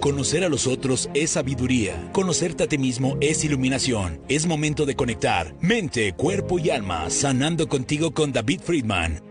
Conocer a los otros es sabiduría. Conocerte a ti mismo es iluminación. Es momento de conectar mente, cuerpo y alma, sanando contigo con David Friedman.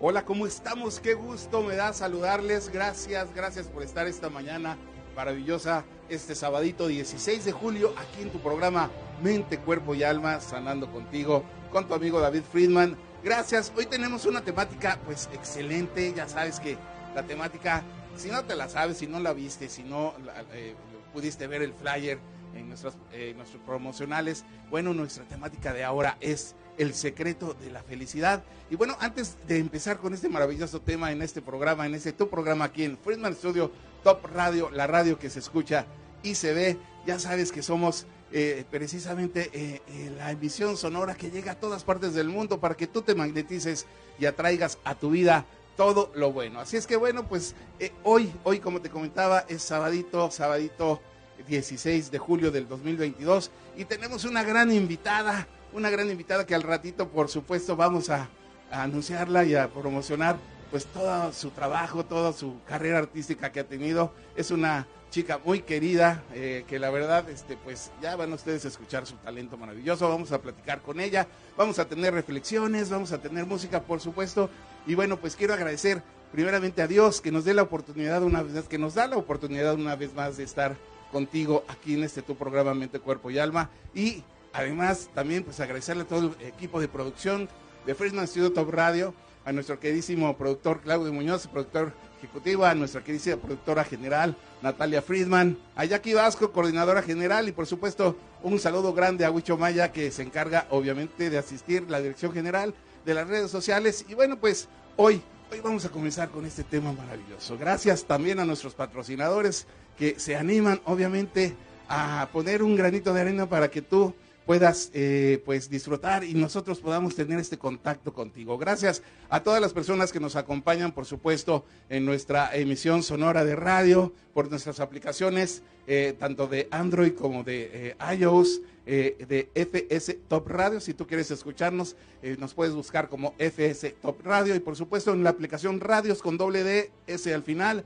Hola, ¿cómo estamos? Qué gusto me da saludarles. Gracias, gracias por estar esta mañana maravillosa, este sabadito 16 de julio, aquí en tu programa Mente, Cuerpo y Alma, sanando contigo, con tu amigo David Friedman. Gracias. Hoy tenemos una temática pues excelente. Ya sabes que la temática, si no te la sabes, si no la viste, si no eh, pudiste ver el flyer en nuestros, eh, nuestros promocionales, bueno, nuestra temática de ahora es el secreto de la felicidad. Y bueno, antes de empezar con este maravilloso tema en este programa, en este tu programa aquí en Friedman Studio Top Radio, la radio que se escucha y se ve, ya sabes que somos eh, precisamente la emisión sonora que llega a todas partes del mundo para que tú te magnetices y atraigas a tu vida todo lo bueno. Así es que bueno, pues eh, hoy, hoy como te comentaba, es sabadito, sabadito 16 de julio del 2022 y tenemos una gran invitada, una gran invitada que al ratito por supuesto vamos a, anunciarla y a promocionar pues todo su trabajo, toda su carrera artística que ha tenido. Es una chica muy querida, eh, que la verdad, este, pues ya van ustedes a escuchar su talento maravilloso, vamos a platicar con ella, vamos a tener reflexiones, vamos a tener música, por supuesto, y bueno, pues quiero agradecer primeramente a Dios que nos dé la oportunidad una vez más, que nos da la oportunidad una vez más de estar contigo aquí en este tu programa Mente, Cuerpo y Alma. Y además también pues agradecerle a todo el equipo de producción de Friedman Studio Top Radio, a nuestro queridísimo productor Claudio Muñoz, productor ejecutivo, a nuestra queridísima productora general Natalia Friedman, a Jackie Vasco, coordinadora general, y por supuesto un saludo grande a Huicho Maya, que se encarga obviamente de asistir la dirección general de las redes sociales. Y bueno, pues hoy, hoy vamos a comenzar con este tema maravilloso. Gracias también a nuestros patrocinadores que se animan, obviamente, a poner un granito de arena para que tú puedas eh, pues disfrutar y nosotros podamos tener este contacto contigo. Gracias a todas las personas que nos acompañan, por supuesto, en nuestra emisión sonora de radio, por nuestras aplicaciones, eh, tanto de Android como de eh, iOS, de FS Top Radio. Si tú quieres escucharnos, nos puedes buscar como FS Top Radio y por supuesto en la aplicación Radios con doble D, S al final,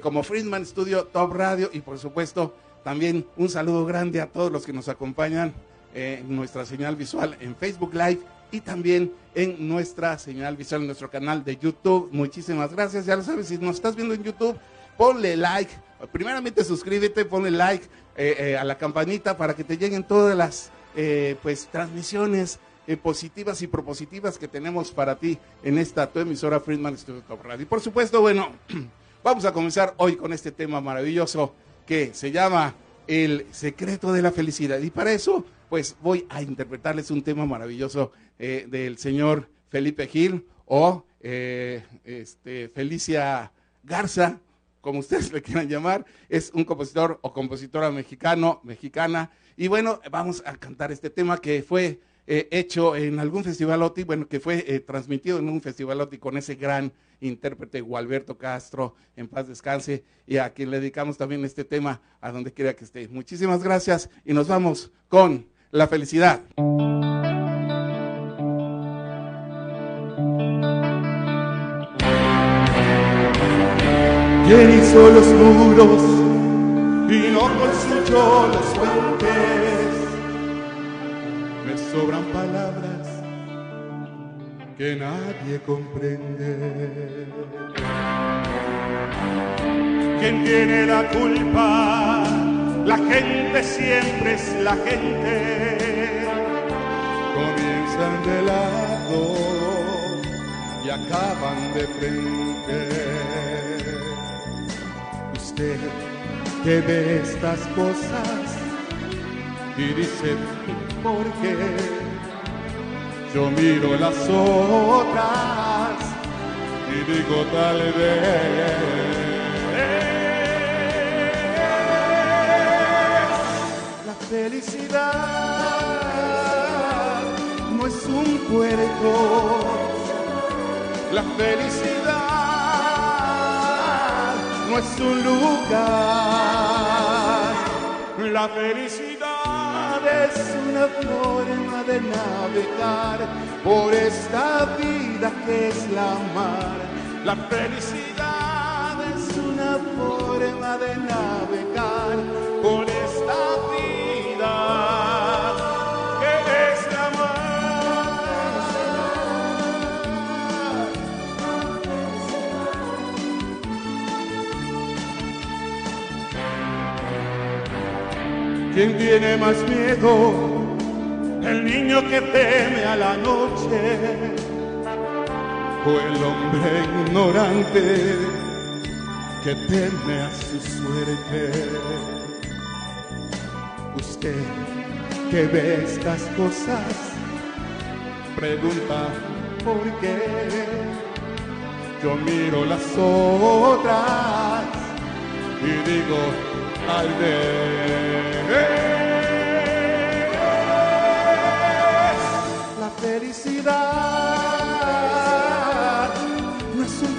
como Friedman Studio Top Radio y por supuesto también un saludo grande a todos los que nos acompañan en nuestra señal visual en Facebook Live y también en nuestra señal visual en nuestro canal de YouTube. Muchísimas gracias. Ya lo sabes, si nos estás viendo en YouTube, ponle like. Primeramente suscríbete, ponle like eh, eh, a la campanita para que te lleguen todas las eh, pues transmisiones positivas y propositivas que tenemos para ti en esta tu emisora Friedman Studio Top Radio. Y por supuesto, bueno, vamos a comenzar hoy con este tema maravilloso que se llama El secreto de la felicidad. Y para eso pues voy a interpretarles un tema maravilloso eh, del señor Felipe Gil o eh, este, Felicia Garza, como ustedes le quieran llamar, es un compositor o compositora mexicano, mexicana. Y bueno, vamos a cantar este tema que fue eh, hecho en algún festival OTI, bueno, que fue transmitido en un festival OTI con ese gran intérprete Gualberto Castro, en paz descanse, y a quien le dedicamos también este tema a donde quiera que esté. Muchísimas gracias y nos vamos con la felicidad. ¿Quién hizo los muros y no construyó las fuentes? Me sobran palabras que nadie comprende. ¿Quién tiene la culpa? La gente siempre es la gente. Comienzan de lado y acaban de frente. Usted que ve estas cosas y dice por qué. Yo miro las otras y digo tal vez. Felicidad no es un puerto. La felicidad no es un lugar. La felicidad es una forma de navegar por esta vida que es la mar La felicidad es una forma de navegar por ¿Quién tiene más miedo? El niño que teme a la noche o el hombre ignorante que teme a su suerte. Usted que ve estas cosas, pregunta por qué. Yo miro las otras y digo, tal vez. La felicidad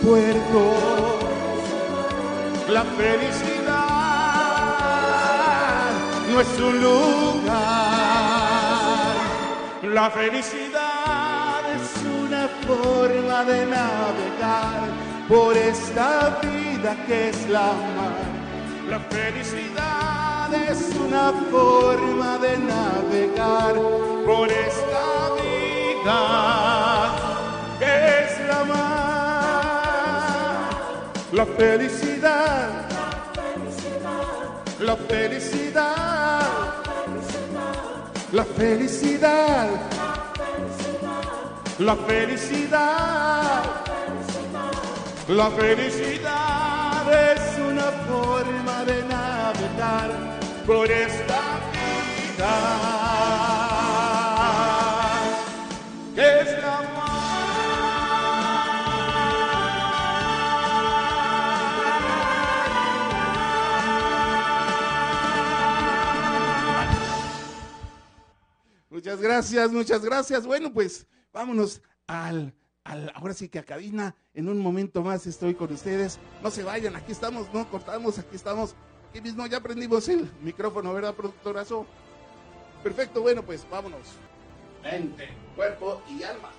puerto, la felicidad no es un lugar, la felicidad es una forma de navegar por esta vida que es la mar. La felicidad es una forma de navegar por esta vida que es la mar. La felicidad, la felicidad, la felicidad, la felicidad, la felicidad es una forma de navegar por esta vida. Muchas gracias, muchas gracias. Bueno, pues vámonos al, ahora sí que a cabina. En un momento más estoy con ustedes. No se vayan, aquí estamos, no cortamos, aquí estamos. Aquí mismo ya prendimos el micrófono, ¿verdad, productorazo? Perfecto, bueno, pues vámonos. Mente, cuerpo y alma.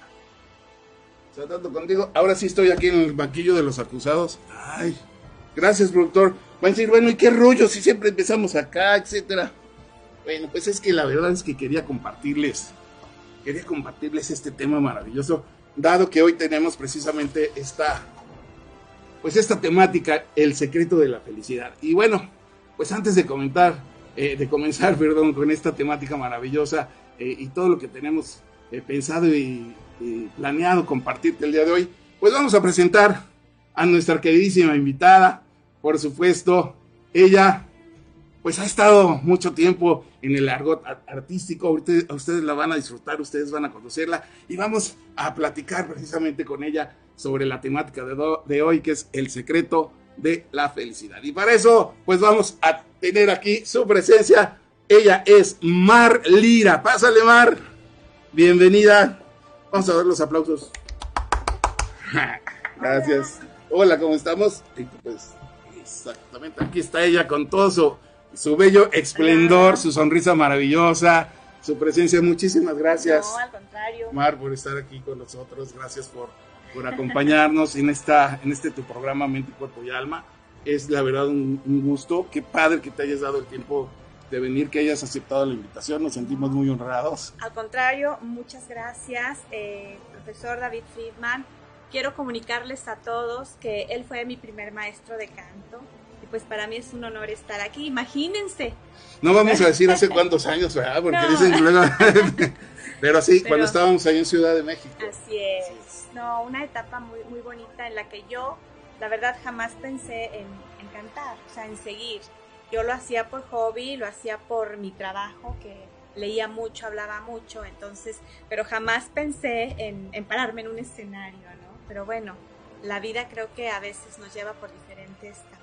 Tratando contigo. Ahora sí estoy aquí en el banquillo de los acusados. Ay, gracias, productor. Va a decir, bueno, ¿y qué rollo si siempre empezamos acá, etcétera? Bueno, pues es que la verdad es que quería compartirles, quería compartirles este tema maravilloso, dado que hoy tenemos precisamente esta, pues esta temática, el secreto de la felicidad. Y bueno, pues antes de comentar, eh, de comenzar, perdón, con esta temática maravillosa eh, y todo lo que tenemos eh, pensado y, y planeado compartirte el día de hoy, pues vamos a presentar a nuestra queridísima invitada, por supuesto, ella pues ha estado mucho tiempo en el argot artístico, ahorita ustedes la van a disfrutar, ustedes van a conocerla. Y vamos a platicar precisamente con ella sobre la temática de, hoy, que es el secreto de la felicidad. Y para eso, pues vamos a tener aquí su presencia. Ella es Mar Lira. Pásale, Mar. Bienvenida. Vamos a ver los aplausos. Gracias. Hola, ¿cómo estamos? Pues, exactamente, aquí está ella con todo su su bello esplendor, su sonrisa maravillosa, su presencia. Muchísimas gracias. No, al contrario. Mar, por estar aquí con nosotros. Gracias por, por acompañarnos en, esta, en este tu programa Mente, Cuerpo y Alma. Es la verdad un, gusto. Qué padre que te hayas dado el tiempo de venir, que hayas aceptado la invitación. Nos sentimos muy honrados. Al contrario, muchas gracias, eh, profesor David Friedman. Quiero comunicarles a todos que él fue mi primer maestro de canto pues para mí es un honor estar aquí. Imagínense. No vamos a decir hace cuántos años, ¿verdad? Porque dicen luego... Pero sí, cuando estábamos ahí en Ciudad de México. Así es. No, una etapa muy, muy bonita en la que yo, la verdad, jamás pensé en, en cantar, o sea, en seguir. Yo lo hacía por hobby, lo hacía por mi trabajo, que leía mucho, hablaba mucho, entonces, pero jamás pensé en, en pararme en un escenario, ¿no? Pero bueno, la vida creo que a veces nos lleva por diferentes caminos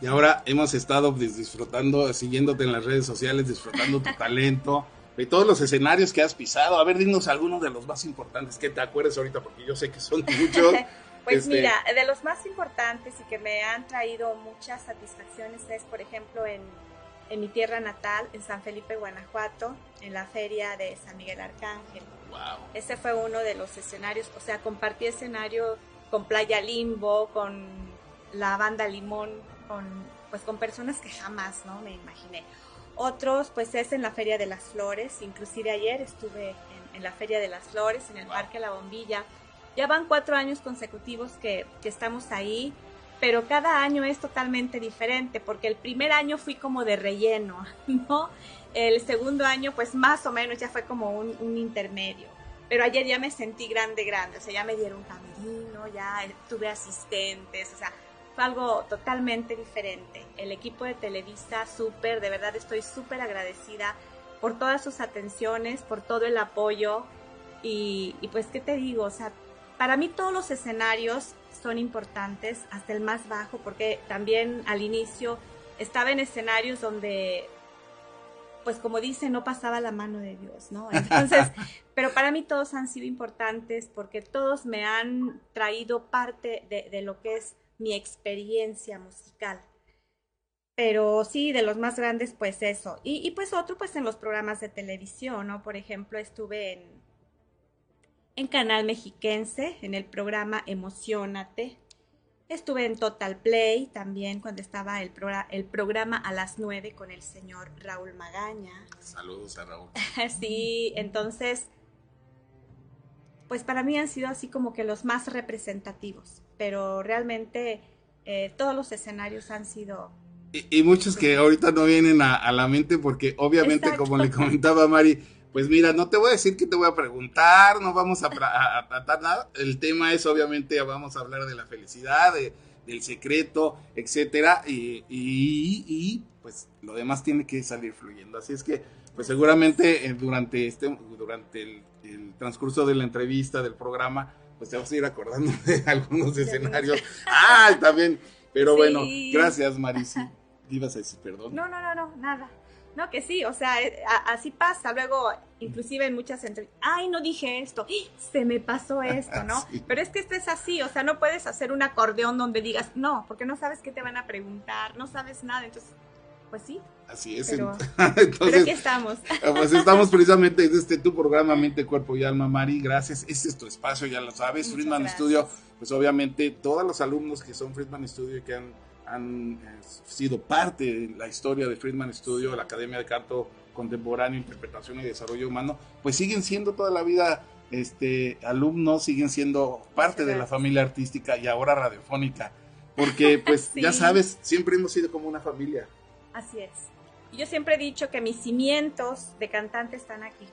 y ahora hemos estado disfrutando, siguiéndote en las redes sociales, disfrutando tu talento, de todos los escenarios que has pisado. A ver, dinos algunos de los más importantes que te acuerdes ahorita, porque yo sé que son muchos. pues este, mira, de los más importantes y que me han traído muchas satisfacciones es, por ejemplo, en, en mi tierra natal, en San Felipe, Guanajuato, en la feria de San Miguel Arcángel. Wow. Ese fue uno de los escenarios, o sea, compartí escenario con Playa Limbo, con la banda Limón, con, pues con personas que jamás, ¿no? Me imaginé. Otros, pues es en la Feria de las Flores, inclusive ayer estuve en, la Feria de las Flores, en el Parque La Bombilla. Ya van cuatro años consecutivos que, que estamos ahí, pero cada año es totalmente diferente, porque el primer año fui como de relleno, ¿no? El segundo año, pues más o menos ya fue como un, un intermedio. Pero ayer ya me sentí grande, grande, o sea, ya me dieron camerino, ya tuve asistentes, o sea, fue algo totalmente diferente. El equipo de Televisa, súper, de verdad estoy súper agradecida por todas sus atenciones, por todo el apoyo y, y, pues, ¿qué te digo? O sea, para mí todos los escenarios son importantes, hasta el más bajo, porque también al inicio estaba en escenarios donde pues como dice, no pasaba la mano de Dios, ¿no? Entonces, pero para mí todos han sido importantes porque todos me han traído parte de, lo que es mi experiencia musical. Pero sí, de los más grandes, pues eso. Y, y, pues otro, pues en los programas de televisión, ¿no? Por ejemplo, estuve en, en Canal Mexiquense, en el programa Emocionate, Estuve en Total Play también cuando estaba el, el programa a las 9 con el señor Raúl Magaña. Saludos a Raúl. sí, entonces, pues para mí han sido así como que los más representativos, pero realmente eh, todos los escenarios han sido... Y, muchos que ahorita no vienen a, la mente porque obviamente, como le comentaba Mari, pues mira, no te voy a decir que te voy a preguntar, no vamos a, tratar nada. El tema es obviamente, vamos a hablar de la felicidad, del secreto, etcétera, y, pues lo demás tiene que salir fluyendo. Así es que, pues seguramente eh, durante este, durante el, transcurso de la entrevista, del programa, pues te vas a ir acordando de algunos escenarios. Ah, también. Pero bueno, gracias, Marisi. ¿Ibas a decir perdón? No, no, no, no, nada. No, que sí, o sea, eh, así pasa. Luego, inclusive en muchas entrevistas, ay, no dije esto, se me pasó esto, ¿no? Pero es que esto es así, o sea, no puedes hacer un acordeón donde digas, no, porque no sabes qué te van a preguntar, no sabes nada, entonces, pues sí. Así es. Pero, entonces, aquí estamos. Pues estamos precisamente en este tu programa Mente, Cuerpo y Alma, Mari. Gracias. Este es tu espacio, ya lo sabes. Friedman Studio, pues obviamente todos los alumnos que son Friedman Studio y que han han eh, sido parte de la historia de Friedman Studio, la Academia de Canto Contemporáneo, Interpretación y Desarrollo Humano, pues siguen siendo toda la vida este, alumnos, siguen siendo parte de la familia artística y ahora radiofónica, porque pues ya sabes, siempre hemos sido como una familia. Así es. Yo siempre he dicho que mis cimientos de cantante están aquí,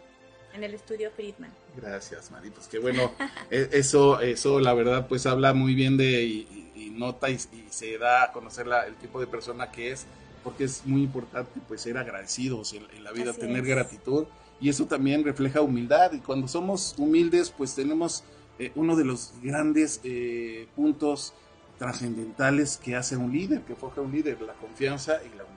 en el estudio Friedman. Gracias, Mari. Pues qué bueno. E, eso, eso la verdad, pues habla muy bien de nota y, se da a conocer el tipo de persona que es, porque es muy importante pues ser agradecidos en, la vida, tener gratitud y eso también refleja humildad y cuando somos humildes pues tenemos eh, uno de los grandes eh, puntos trascendentales que hace un líder, que forja un líder, la confianza y la humildad.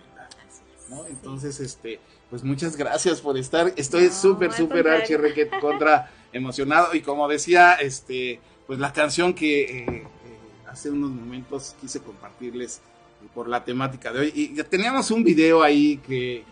¿No? Entonces, este, pues muchas gracias por estar. Estoy súper, súper archi contra emocionado. Y como decía, este, pues la canción que eh, hace unos momentos quise compartirles por la temática de hoy. Y teníamos un video ahí que,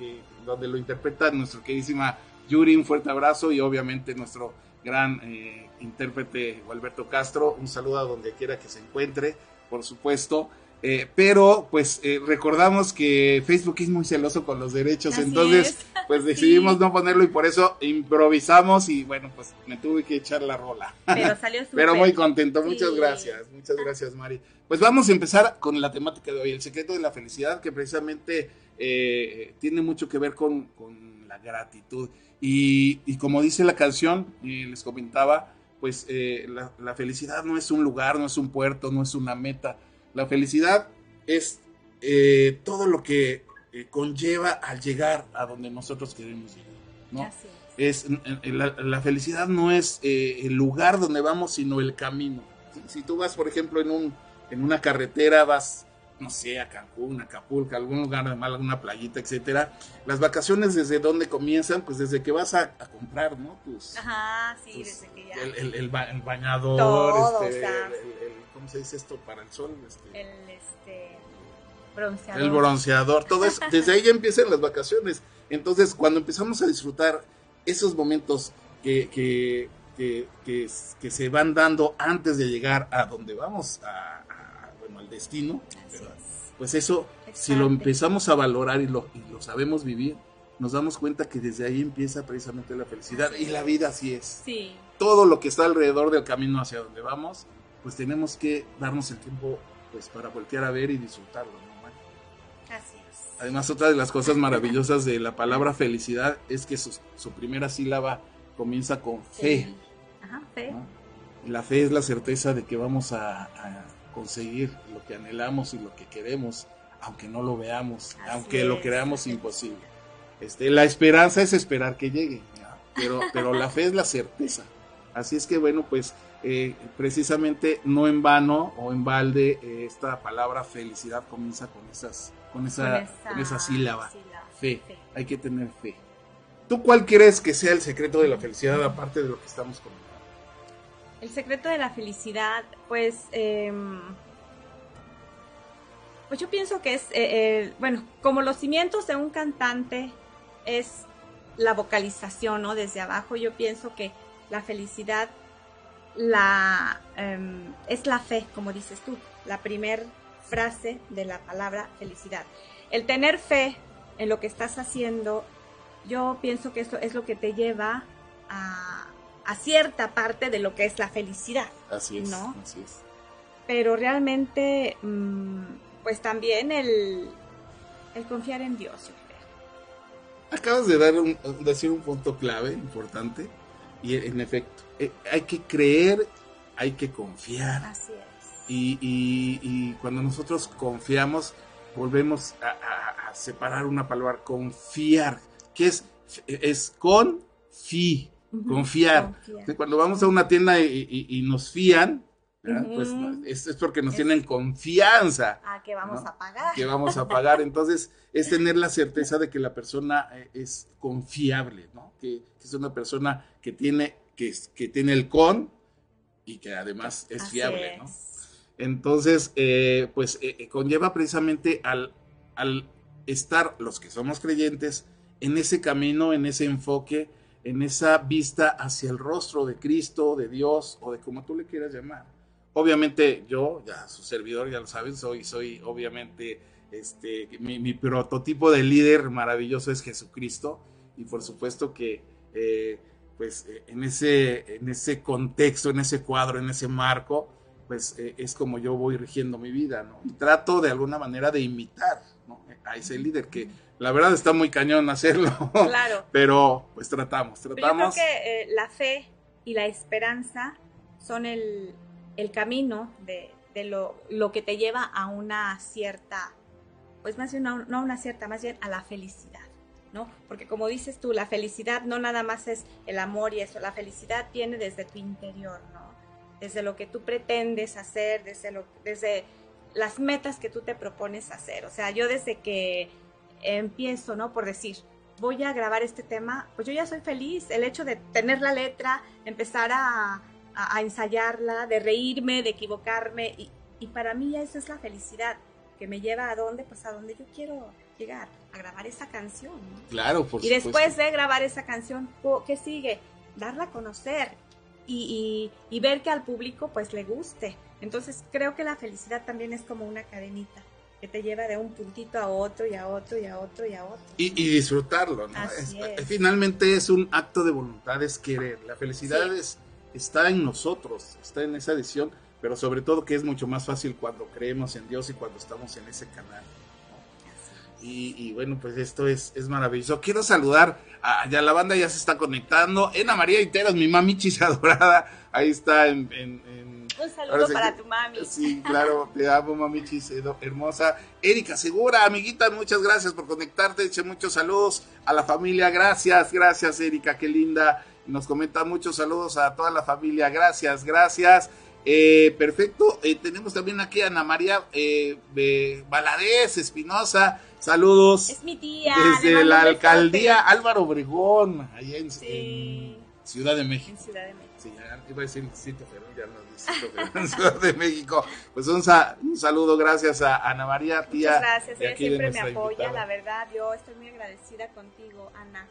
donde lo interpreta nuestro queridísima Yuri, un fuerte abrazo y obviamente nuestro gran eh, intérprete Alberto Castro, un saludo a donde quiera que se encuentre, por supuesto. Eh, pero pues eh, recordamos que Facebook es muy celoso con los derechos, entonces pues decidimos no ponerlo y por eso improvisamos y bueno pues me tuve que echar la rola. Pero salió Pero muy contento, muchas gracias, muchas gracias Mari. Pues vamos a empezar con la temática de hoy, el secreto de la felicidad que precisamente eh, tiene mucho que ver con, con la gratitud. Y, y, como dice la canción y les comentaba pues la, la felicidad no es un lugar, no es un puerto, no es una meta la felicidad es eh, todo lo que eh, conlleva al llegar a donde nosotros queremos llegar. ¿no? es. la, felicidad no es eh, el lugar donde vamos, sino el camino. Si, tú vas, por ejemplo, en, un, en una carretera, vas, no sé, a Cancún, a Acapulco, a algún lugar, además, alguna playita, etcétera. Las vacaciones, ¿desde dónde comienzan? Pues desde que vas a, comprar, ¿no? Ajá, sí, desde que ya. El, el, bañador, este, ¿cómo se dice esto? Para el sol. Este, el este, bronceador. El bronceador, todo eso. Desde ahí ya empiezan las vacaciones. Entonces, cuando empezamos a disfrutar esos momentos que, que, que, se van dando antes de llegar a donde vamos, a, bueno, al destino, pues eso, si lo empezamos a valorar y lo, y lo sabemos vivir, nos damos cuenta que desde ahí empieza precisamente la felicidad y la vida así es. Sí. Todo lo que está alrededor del camino hacia donde vamos, pues tenemos que darnos el tiempo pues para voltear a ver y disfrutarlo, ¿no? Así es. Además, otra de las cosas maravillosas de la palabra felicidad es que su, primera sílaba comienza con fe. Ajá, fe. La fe es la certeza de que vamos a, conseguir lo que anhelamos y lo que queremos, aunque no lo veamos, aunque lo creamos imposible. Este, la esperanza es esperar que llegue, pero, pero la fe es la certeza. Así es que bueno, pues eh, precisamente no en vano o en balde eh, esta palabra felicidad comienza con esas con esa, con esa, sílaba, fe. Hay que tener fe. ¿Tú cuál crees que sea el secreto de la felicidad aparte de lo que estamos comentando? El secreto de la felicidad, pues, em, pues yo pienso que es, eh, bueno, como los cimientos de un cantante es la vocalización, ¿no? Desde abajo, yo pienso que la felicidad la, em, es la fe, como dices tú, la primer frase de la palabra felicidad. El tener fe en lo que estás haciendo, yo pienso que eso es lo que te lleva a, cierta parte de lo que es la felicidad. Así es, ¿no? así es. Pero realmente, mm, pues también el, el confiar en Dios, yo creo. Acabas de dar un, decir un punto clave, importante, y en efecto, eh, hay que creer, hay que confiar. Así es. Y, cuando nosotros confiamos, volvemos a, separar una palabra, confiar, que es, es con fi, confiar. Cuando vamos a una tienda y, nos fían, pues es, porque nos tienen confianza. Ah, que vamos a pagar. Que vamos a pagar. Entonces, es tener la certeza de que la persona eh, es confiable, ¿no? Que, es una persona que tiene, que, que tiene el con y que además es fiable, ¿no? Entonces, eh, pues eh, eh, conlleva precisamente al, al estar los que somos creyentes en ese camino, en ese enfoque, en esa vista hacia el rostro de Cristo, de Dios o de como tú le quieras llamar. Obviamente yo, ya su servidor, ya lo saben, soy, soy obviamente, este, mi, prototipo de líder maravilloso es Jesucristo y por supuesto que, pues en ese, en ese contexto, en ese cuadro, en ese marco, pues eh, es como yo voy rigiendo mi vida, ¿no? Y trato de alguna manera de imitar a ese líder que la verdad está muy cañón hacerlo. Claro. Pero pues tratamos, tratamos. yo creo que eh, la fe y la esperanza son el, camino de, lo, que te lleva a una cierta, pues más bien no a una cierta, más bien a la felicidad. ¿no? Porque como dices tú, la felicidad no nada más es el amor y eso, la felicidad viene desde tu interior, ¿no? desde lo que tú pretendes hacer, desde, lo, desde las metas que tú te propones hacer. O sea, yo desde que empiezo, ¿no? Por decir, voy a grabar este tema, pues yo ya soy feliz. El hecho de tener la letra, empezar a, ensayarla, de reírme, de equivocarme, y, para mí esa es la felicidad que me lleva a dónde, pues a donde yo quiero llegar, a grabar esa canción. Claro, por Y después de grabar esa canción, ¿qué sigue? Darla a conocer, y, ver que al público pues le guste. Entonces creo que la felicidad también es como una cadenita que te lleva de un puntito a otro y a otro y a otro y a otro. Y, disfrutarlo, ¿no? Finalmente es un acto de voluntad, es querer. La felicidad está en nosotros, está en esa edición, pero sobre todo que es mucho más fácil cuando creemos en Dios y cuando estamos en ese canal. Y, bueno, pues esto es, maravilloso. Quiero saludar a, ya la banda ya se está conectando. Ena María Iteras, mi mami adorada, ahí está en... un saludo para tu mami. Sí, claro, te amo, mami hermosa. Erika Segura, amiguita, muchas gracias por conectarte. Eche muchos saludos a la familia. Gracias, gracias, Erika, qué linda. Nos comenta muchos saludos a toda la familia. Gracias, gracias. Eh, perfecto. Eh, tenemos también aquí a Ana María eh, Valadez Espinosa. Saludos. Es mi tía. Desde la alcaldía Álvaro Obregón, allá en, Ciudad de México. En Ciudad de México. Sí, iba a decir sitio, pero ya dice Ciudad de México. Pues un, saludo, gracias a Ana María, tía. Muchas gracias, ella siempre me apoya, la verdad. Yo estoy muy agradecida contigo, Ana.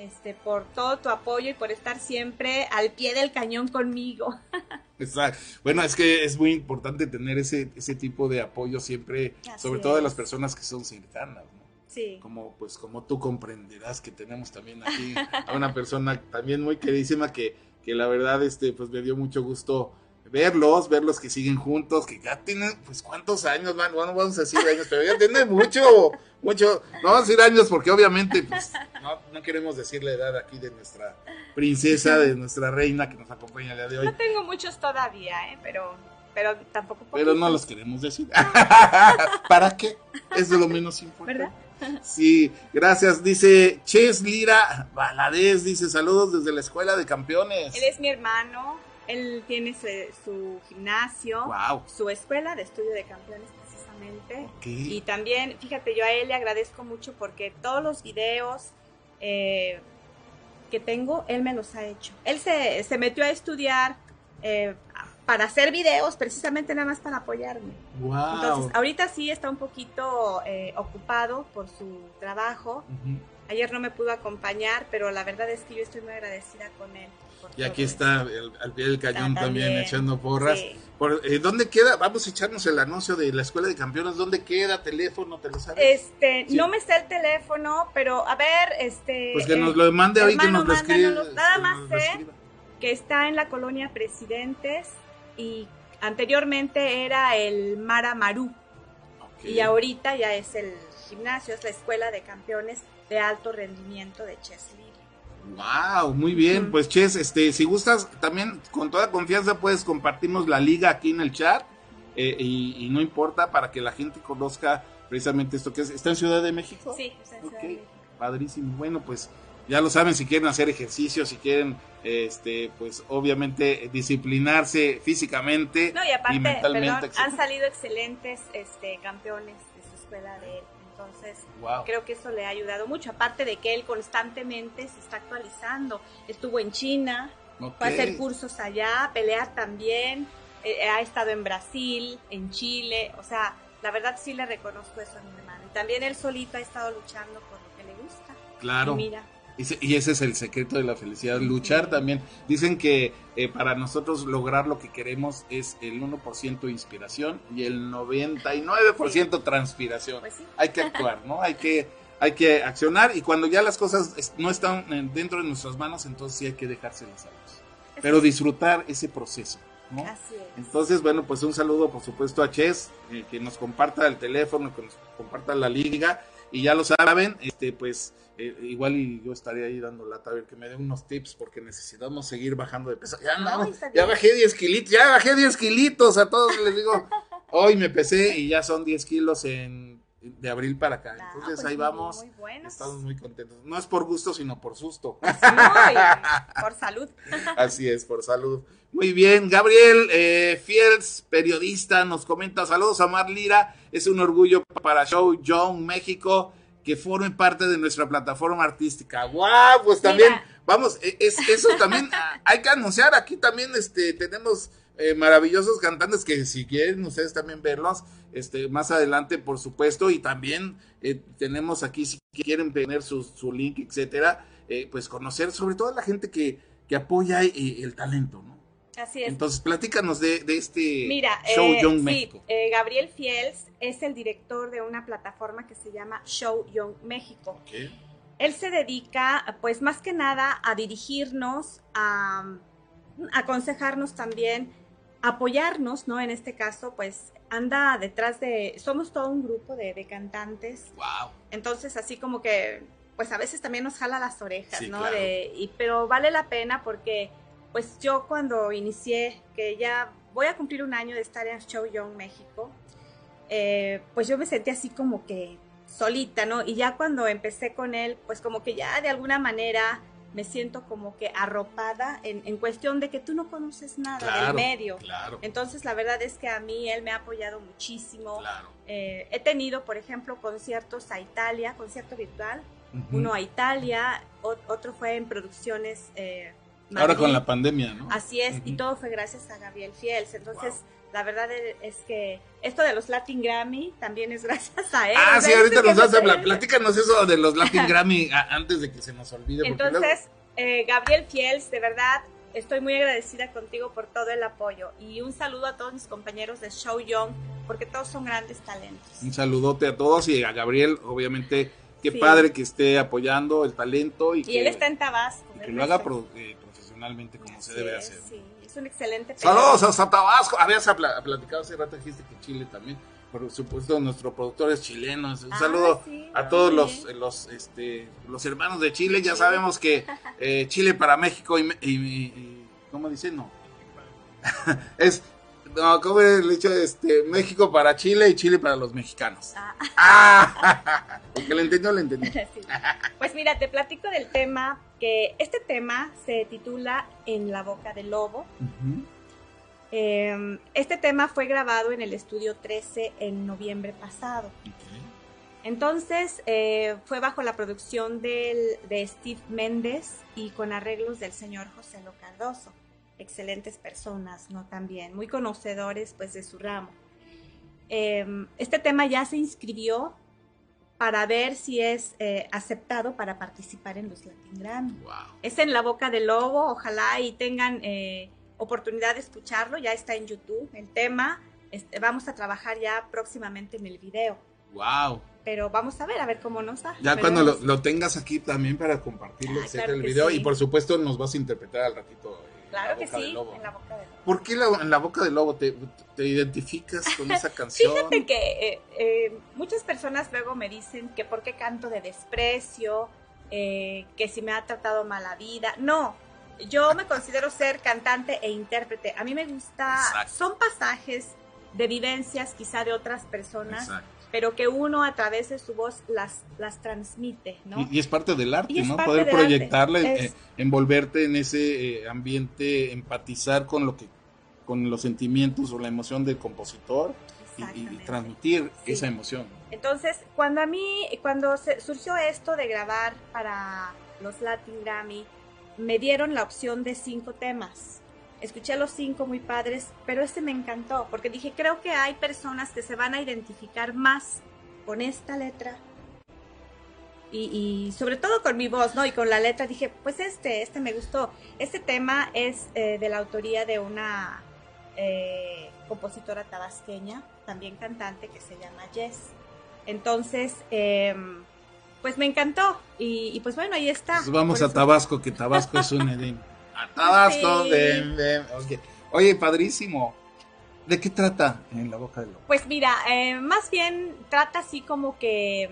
este, por todo tu apoyo y por estar siempre al pie del cañón conmigo. Exacto. Bueno, es que es muy importante tener ese, ese tipo de apoyo siempre, sobre todo de las personas que son cercanas, ¿no? Sí. Como, pues, como tú comprenderás que tenemos también aquí a una persona también muy queridísima que, que la verdad, este, pues me dio mucho gusto verlos, verlos que siguen juntos, que ya tienen, pues, ¿cuántos años van? Bueno, vamos a decir años, pero ya tienen mucho, mucho, no vamos a decir años porque obviamente, pues, no, no queremos decir la edad aquí de nuestra princesa, de nuestra reina que nos acompaña el día de hoy. No tengo muchos todavía, ¿eh? Pero, pero tampoco Pero no los queremos decir. ¿Para qué? Es de lo menos importante. ¿Verdad? Sí, gracias. Dice Ches Lira Valadez, dice saludos desde la Escuela de Campeones. Él es mi hermano, él tiene su, su gimnasio, Wow. su escuela de estudio de campeones precisamente. Y también, fíjate, yo a él le agradezco mucho porque todos los videos eh, que tengo, él me los ha hecho. Él se, se metió a estudiar eh, para hacer videos, precisamente nada más para apoyarme. Wow. Entonces, ahorita sí está un poquito eh, ocupado por su trabajo. Ayer no me pudo acompañar, pero la verdad es que yo estoy muy agradecida con él. Y aquí está el- al pie del cañón Está también, también, echando porras. Sí. Por- eh, ¿Dónde queda? Vamos a echarnos el anuncio de la Escuela de Campeones. ¿Dónde queda? ¿Teléfono? ¿Te lo sabes? Este, Sí. no me sé el teléfono, pero a ver, este. pues que eh, nos lo mande hoy, que nos lo escriba. Nada que más sé que está en la colonia Presidentes y anteriormente era el Mara Maru Ok. y ahorita ya es el gimnasio, es la escuela de campeones de alto rendimiento de Chesley. Wow, muy bien. Pues Ches, este, si gustas, también con toda confianza puedes compartirnos la liga aquí en el chat eh, y, y no importa para que la gente conozca precisamente esto que es. ¿Está en Ciudad de México? Sí, es en Ciudad de México. padrísimo. Bueno, pues ya lo saben, si quieren hacer ejercicio, si quieren, este, pues obviamente eh, disciplinarse físicamente No, y aparte, mentalmente. perdón, han salido excelentes este, campeones de su escuela de él. Entonces, Wow. creo que eso le ha ayudado mucho. Aparte de que él constantemente se está actualizando. Estuvo en China, Ok. fue a hacer cursos allá, pelear también. eh, ha estado en Brasil, en Chile. O sea, la verdad sí le reconozco eso a mi hermano. Y también él solito ha estado luchando por lo que le gusta. Claro. Y mira, Y ese es el secreto de la felicidad, luchar también. Dicen que eh, para nosotros lograr lo que queremos es el 1% inspiración y el 99% transpiración. pues sí. Hay que actuar, ¿no? Hay que, hay que accionar y cuando ya las cosas no están eh, dentro de nuestras manos, entonces sí hay que dejárselas a Dios. Pero disfrutar ese proceso, ¿no? Así es. Entonces, bueno, pues un saludo por supuesto a Ches, eh, que nos comparta el teléfono, que nos comparta la liga, y ya lo saben, este, pues eh, igual y yo estaría ahí dando lata a ver que me dé unos tips, porque necesitamos seguir bajando de peso. Ya No, ya bajé 10 kilitos, ya bajé 10 kilitos, a todos les digo, hoy me pesé y ya son 10 kilos en, de abril para acá. Ah, Entonces pues ahí vamos, Muy buenos. estamos muy contentos. No es por gusto, sino por susto. Por salud. Así es, por salud. Muy bien, Gabriel eh, Fields, periodista, nos comenta saludos a Mar Lira. Es un orgullo para Show Young México que formen parte de nuestra plataforma artística. ¡Guau! Pues también, Mira. vamos, e- es, eso también hay que anunciar. Aquí también este, tenemos eh, maravillosos cantantes que si quieren ustedes también verlos, este, más adelante, por supuesto. Y también eh, tenemos aquí, si quieren tener su, su link, etcétera, eh, pues conocer sobre todo a la gente que, que apoya el talento, ¿no? Así es. Entonces, platícanos de, de este Mira, Show eh, Young sí, México. eh, Gabriel Fields es el director de una plataforma que se llama Show Young México. Ok. Él se dedica, pues más que nada, a dirigirnos, a, a aconsejarnos también, apoyarnos, ¿no? En este caso, pues anda detrás de, somos todo un grupo de, de cantantes, Wow. entonces así como que, pues a veces también nos jala las orejas, Sí, ¿no? claro. De, y, pero vale la pena porque, pues yo cuando inicié, que ya voy a cumplir un año de estar en Show Young México, eh, pues yo me sentí así como que solita, ¿no? Y ya cuando empecé con él, pues como que ya de alguna manera me siento como que arropada en, en cuestión de que tú no conoces nada Claro, del medio. Claro, Entonces la verdad es que a mí él me ha apoyado muchísimo. claro. Eh, he tenido, por ejemplo, conciertos a Italia, concierto virtual, uno a Italia, otro fue en producciones. eh, Ahora con la pandemia, ¿no? Así es, y todo fue gracias a Gabriel Fields. Entonces, La verdad es que esto de los Latin Grammy también es gracias a él. Ah, sí, ahorita nos hace, platícanos eso de los Latin Grammy antes de que se nos olvide. Entonces, eh, Gabriel Fiels, de verdad, estoy muy agradecida contigo por todo el apoyo y un saludo a todos mis compañeros de Show Young, porque todos son grandes talentos. Un saludote a todos y a Gabriel, obviamente, qué padre que esté apoyando el talento. Y, que, él está en Tabasco. que lo haga eh, profesionalmente como se debe hacer. Sí, es un excelente. Saludos a Tabasco. Habías platicado hace rato, dijiste que Chile también. Por supuesto, nuestro productor es chileno. Un ah, saludo a todos los, los, este, los hermanos de Chile. Ya sabemos que eh, Chile para México y, y, ¿cómo dice? No. es no, ¿cómo el dicho? Este, México para Chile y Chile para los mexicanos. Ah. ah el que le entendió, le entendió. Pues mira, te platico del tema, que este tema se titula En la boca del lobo. Em, este tema fue grabado en el estudio 13 en noviembre pasado. Entonces eh, fue bajo la producción del, de Steve Méndez y con arreglos del señor José Lo Cardoso excelentes personas, ¿no? También, muy conocedores, pues, de su ramo. Em, este tema ya se inscribió para ver si es eh, aceptado para participar en los Latin Grammy. Es en la boca del lobo, ojalá y tengan eh, oportunidad de escucharlo, ya está en YouTube el tema. Este, vamos a trabajar ya próximamente en el video. Wow. Pero vamos a ver, a ver cómo nos da. Ya cuando lo, tengas aquí también para compartirlo, ah, el video, y por supuesto nos vas a interpretar al ratito Claro que sí, en la boca del lobo. ¿Por qué en la boca del lobo te, identificas con esa canción? Fíjate que eh, eh, muchas personas luego me dicen que por qué canto de desprecio, eh, que si me ha tratado mala vida. No, yo me considero ser cantante e intérprete. A mí me gusta, son pasajes de vivencias quizá de otras personas. Exacto pero que uno a través de su voz las, las transmite, ¿no? Y, es parte del arte, ¿no? Poder proyectarle, eh, envolverte en ese eh, ambiente, empatizar con lo que, con los sentimientos o la emoción del compositor y, transmitir esa emoción. Entonces, cuando a mí, cuando se, surgió esto de grabar para los Latin Grammy, me dieron la opción de cinco temas escuché los cinco muy padres, pero este me encantó porque dije, creo que hay personas que se van a identificar más con esta letra y, sobre todo con mi voz, ¿no? Y con la letra dije, pues este, este me gustó. Este tema es eh, de la autoría de una eh, compositora tabasqueña, también cantante, que se llama Jess. Entonces, em, pues me encantó y, pues bueno, ahí está. Pues vamos a Tabasco, que Tabasco es un Edén. Tabasco. Oye, padrísimo. ¿De qué trata en la boca del lobo? Pues mira, eh, más bien trata así como que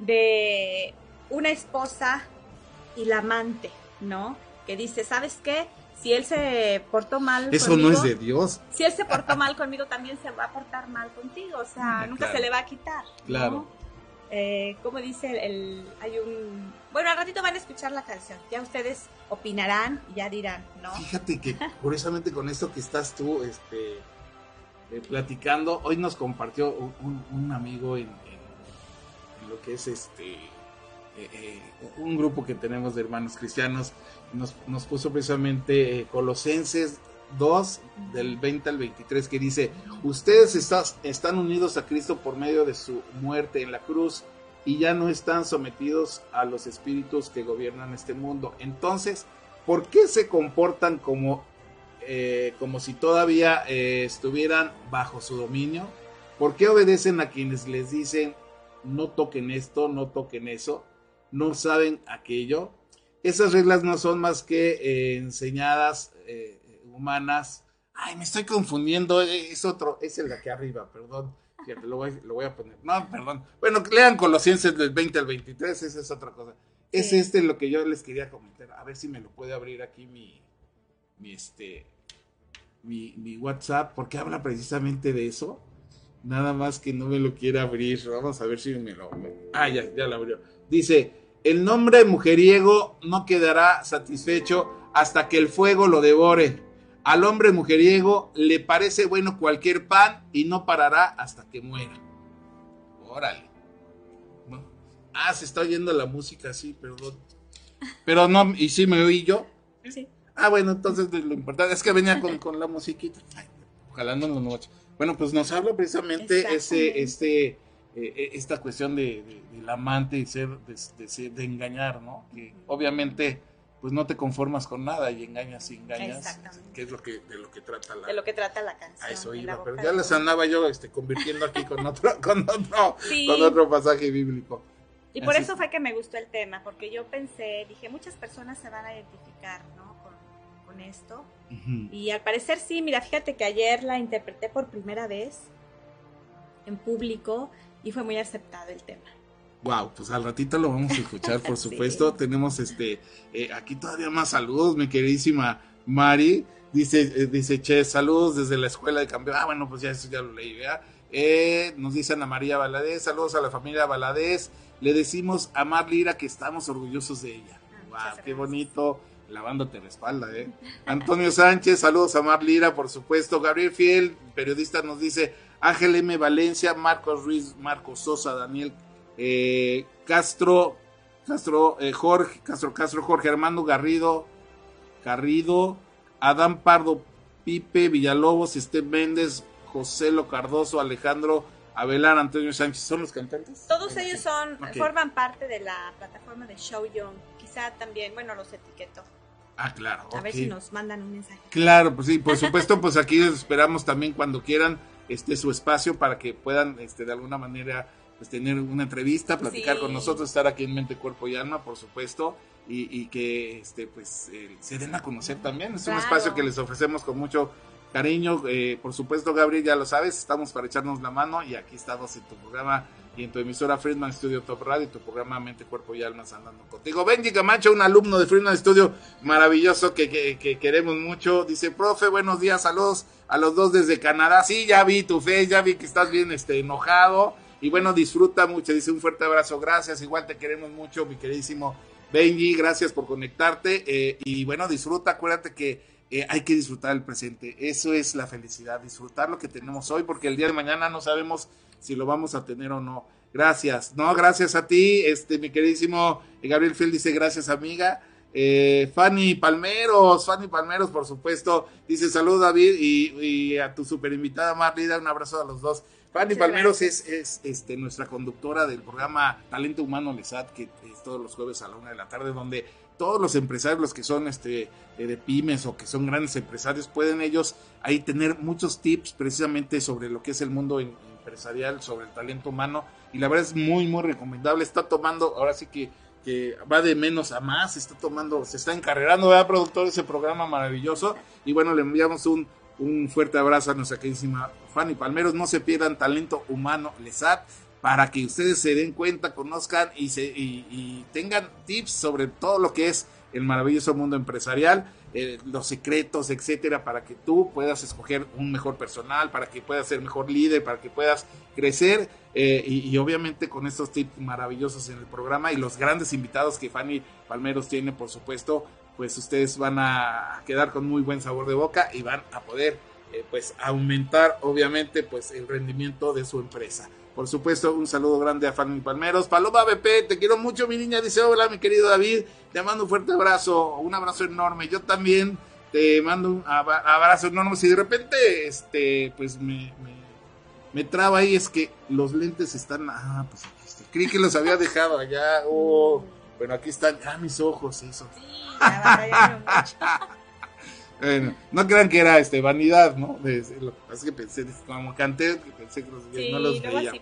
de una esposa y la amante, ¿no? Que dice, ¿sabes qué? Si él se portó mal Eso no es de Dios. Si él se portó mal conmigo, también se va a portar mal contigo. O sea, ah, nunca se le va a quitar. Claro. Eh, como dice el, hay un bueno al ratito van a escuchar la canción. Ya ustedes opinarán y ya dirán no fíjate que curiosamente con esto que estás tú este eh, platicando hoy nos compartió un, amigo en, lo que es este eh, un grupo que tenemos de hermanos cristianos. Nos, nos puso precisamente Colosenses 2 del 20 al 23 que dice, ustedes están unidos a Cristo por medio de su muerte en la cruz y ya no están sometidos a los espíritus que gobiernan este mundo. Entonces, ¿por qué se comportan como, eh, como si todavía eh, estuvieran bajo su dominio? ¿Por qué obedecen a quienes les dicen no toquen esto, no toquen eso, no saben aquello? Esas reglas no son más que eh, enseñadas humanas. Ay, me estoy confundiendo, es otro, es el de aquí arriba, perdón. Lo voy, lo voy a poner. No, perdón. Bueno, lean con los ciencias del 20 al 23, esa es otra cosa. Es este lo que yo les quería comentar. A ver si me lo puede abrir aquí mi, mi este, mi, mi WhatsApp, porque habla precisamente de eso. Nada más que no me lo quiere abrir. Vamos a ver si me lo. Ah, ya, ya lo abrió. Dice: El nombre mujeriego no quedará satisfecho hasta que el fuego lo devore. Al hombre mujeriego le parece bueno cualquier pan y no parará hasta que muera. Órale. Ah, se está oyendo la música, sí, perdón. Pero no, ¿y sí me oí yo? Sí. Ah, bueno, entonces lo importante es que venía con, la musiquita. jalando los noches. Bueno, pues nos habla precisamente ese, este, eh, eh, esta cuestión de, del amante y ser de, de, engañar, ¿no? Que obviamente pues no te conformas con nada y engañas y engañas, que es lo que de lo que trata la de lo que trata la canción. A eso iba, pero ya les andaba yo este convirtiendo aquí con otro con otro con otro pasaje bíblico. Y por eso fue que me gustó el tema, porque yo pensé, dije, muchas personas se van a identificar, ¿no? Con, con esto. Y al parecer sí, mira, fíjate que ayer la interpreté por primera vez en público y fue muy aceptado el tema. Wow, pues al ratito lo vamos a escuchar, por supuesto. Tenemos este eh, aquí todavía más saludos, mi queridísima Mari. Dice, eh, dice Che, saludos desde la escuela de campeón. Ah, bueno, pues ya eso ya lo leí, ¿verdad? Eh, nos dice Ana María Valadez, saludos a la familia Valadez. Le decimos a Mar Lira que estamos orgullosos de ella. wow, ah, qué bonito. Lavándote la espalda, ¿eh? Antonio Sánchez, saludos a Mar Lira, por supuesto. Gabriel Fiel, periodista, nos dice Ángel M. Valencia, Marcos Ruiz, Marcos Sosa, Daniel eh, Castro, Castro, eh, Jorge, Castro, Castro, Jorge Armando Garrido, Garrido, Adán Pardo, Pipe, Villalobos, Estén Méndez, José Lo Cardoso, Alejandro Abelar, Antonio Sánchez, ¿son los cantantes? Todos ellos son, forman parte de la plataforma de Show Young. Quizá también, bueno, los etiqueto. Ah, claro. A ver si nos mandan un mensaje. Claro, pues sí, por supuesto, pues aquí les esperamos también cuando quieran este su espacio para que puedan este de alguna manera pues tener una entrevista, platicar con nosotros, estar aquí en Mente, Cuerpo y Alma, por supuesto, y, que este pues eh, se den a conocer también. Es un espacio que les ofrecemos con mucho cariño. Eh, por supuesto, Gabriel, ya lo sabes, estamos para echarnos la mano y aquí estamos en tu programa y en tu emisora Friedman Studio Top Radio y tu programa Mente, Cuerpo y Alma andando contigo. Benji Camacho, un alumno de Friedman Studio maravilloso que, que, queremos mucho. Dice, profe, buenos días, saludos a los dos desde Canadá. Sí, ya vi tu fe, ya vi que estás bien este, enojado. Y bueno, disfruta mucho. Dice un fuerte abrazo. Gracias. Igual te queremos mucho, mi queridísimo Benji. Gracias por conectarte. Eh, y bueno, disfruta. Acuérdate que eh, hay que disfrutar el presente. Eso es la felicidad. Disfrutar lo que tenemos hoy, porque el día de mañana no sabemos si lo vamos a tener o no. Gracias. No, gracias a ti. Este, mi queridísimo Gabriel Fiel dice gracias, amiga. Eh, Fanny Palmeros, Fanny Palmeros, por supuesto, dice salud David y, a tu super invitada Marlida, un abrazo a los dos. Fanny Palmeros es, este, nuestra conductora del programa Talento Humano Lesat, que es todos los jueves a la una de la tarde, donde todos los empresarios, los que son este, eh, de pymes o que son grandes empresarios, pueden ellos ahí tener muchos tips precisamente sobre lo que es el mundo empresarial, sobre el talento humano. Y la verdad es muy, muy recomendable. Está tomando, ahora sí que, que va de menos a más, está tomando, se está encarrerando, ¿verdad, productor? Ese programa maravilloso. Y bueno, le enviamos un un fuerte abrazo a nuestra queridísima Fanny Palmeros. No se pierdan Talento Humano Lesat para que ustedes se den cuenta, conozcan y, se, y, tengan tips sobre todo lo que es el maravilloso mundo empresarial, eh, los secretos, etcétera, para que tú puedas escoger un mejor personal, para que puedas ser mejor líder, para que puedas crecer eh, y, y, obviamente con estos tips maravillosos en el programa y los grandes invitados que Fanny Palmeros tiene, por supuesto, pues ustedes van a quedar con muy buen sabor de boca y van a poder eh, pues aumentar obviamente pues el rendimiento de su empresa. Por supuesto, un saludo grande a Fanny Palmeros. Paloma BP, te quiero mucho, mi niña. Dice, hola, mi querido David. Te mando un fuerte abrazo, un abrazo enorme. Yo también te mando un abrazo enorme. Si de repente, este, pues me, me, traba ahí, es que los lentes están, ah, pues creí que los había dejado allá. Oh, bueno, aquí están, ah, mis ojos, eso. bueno, no crean que era este vanidad, ¿no? Es que pensé, como canté, pensé que los, no los veía.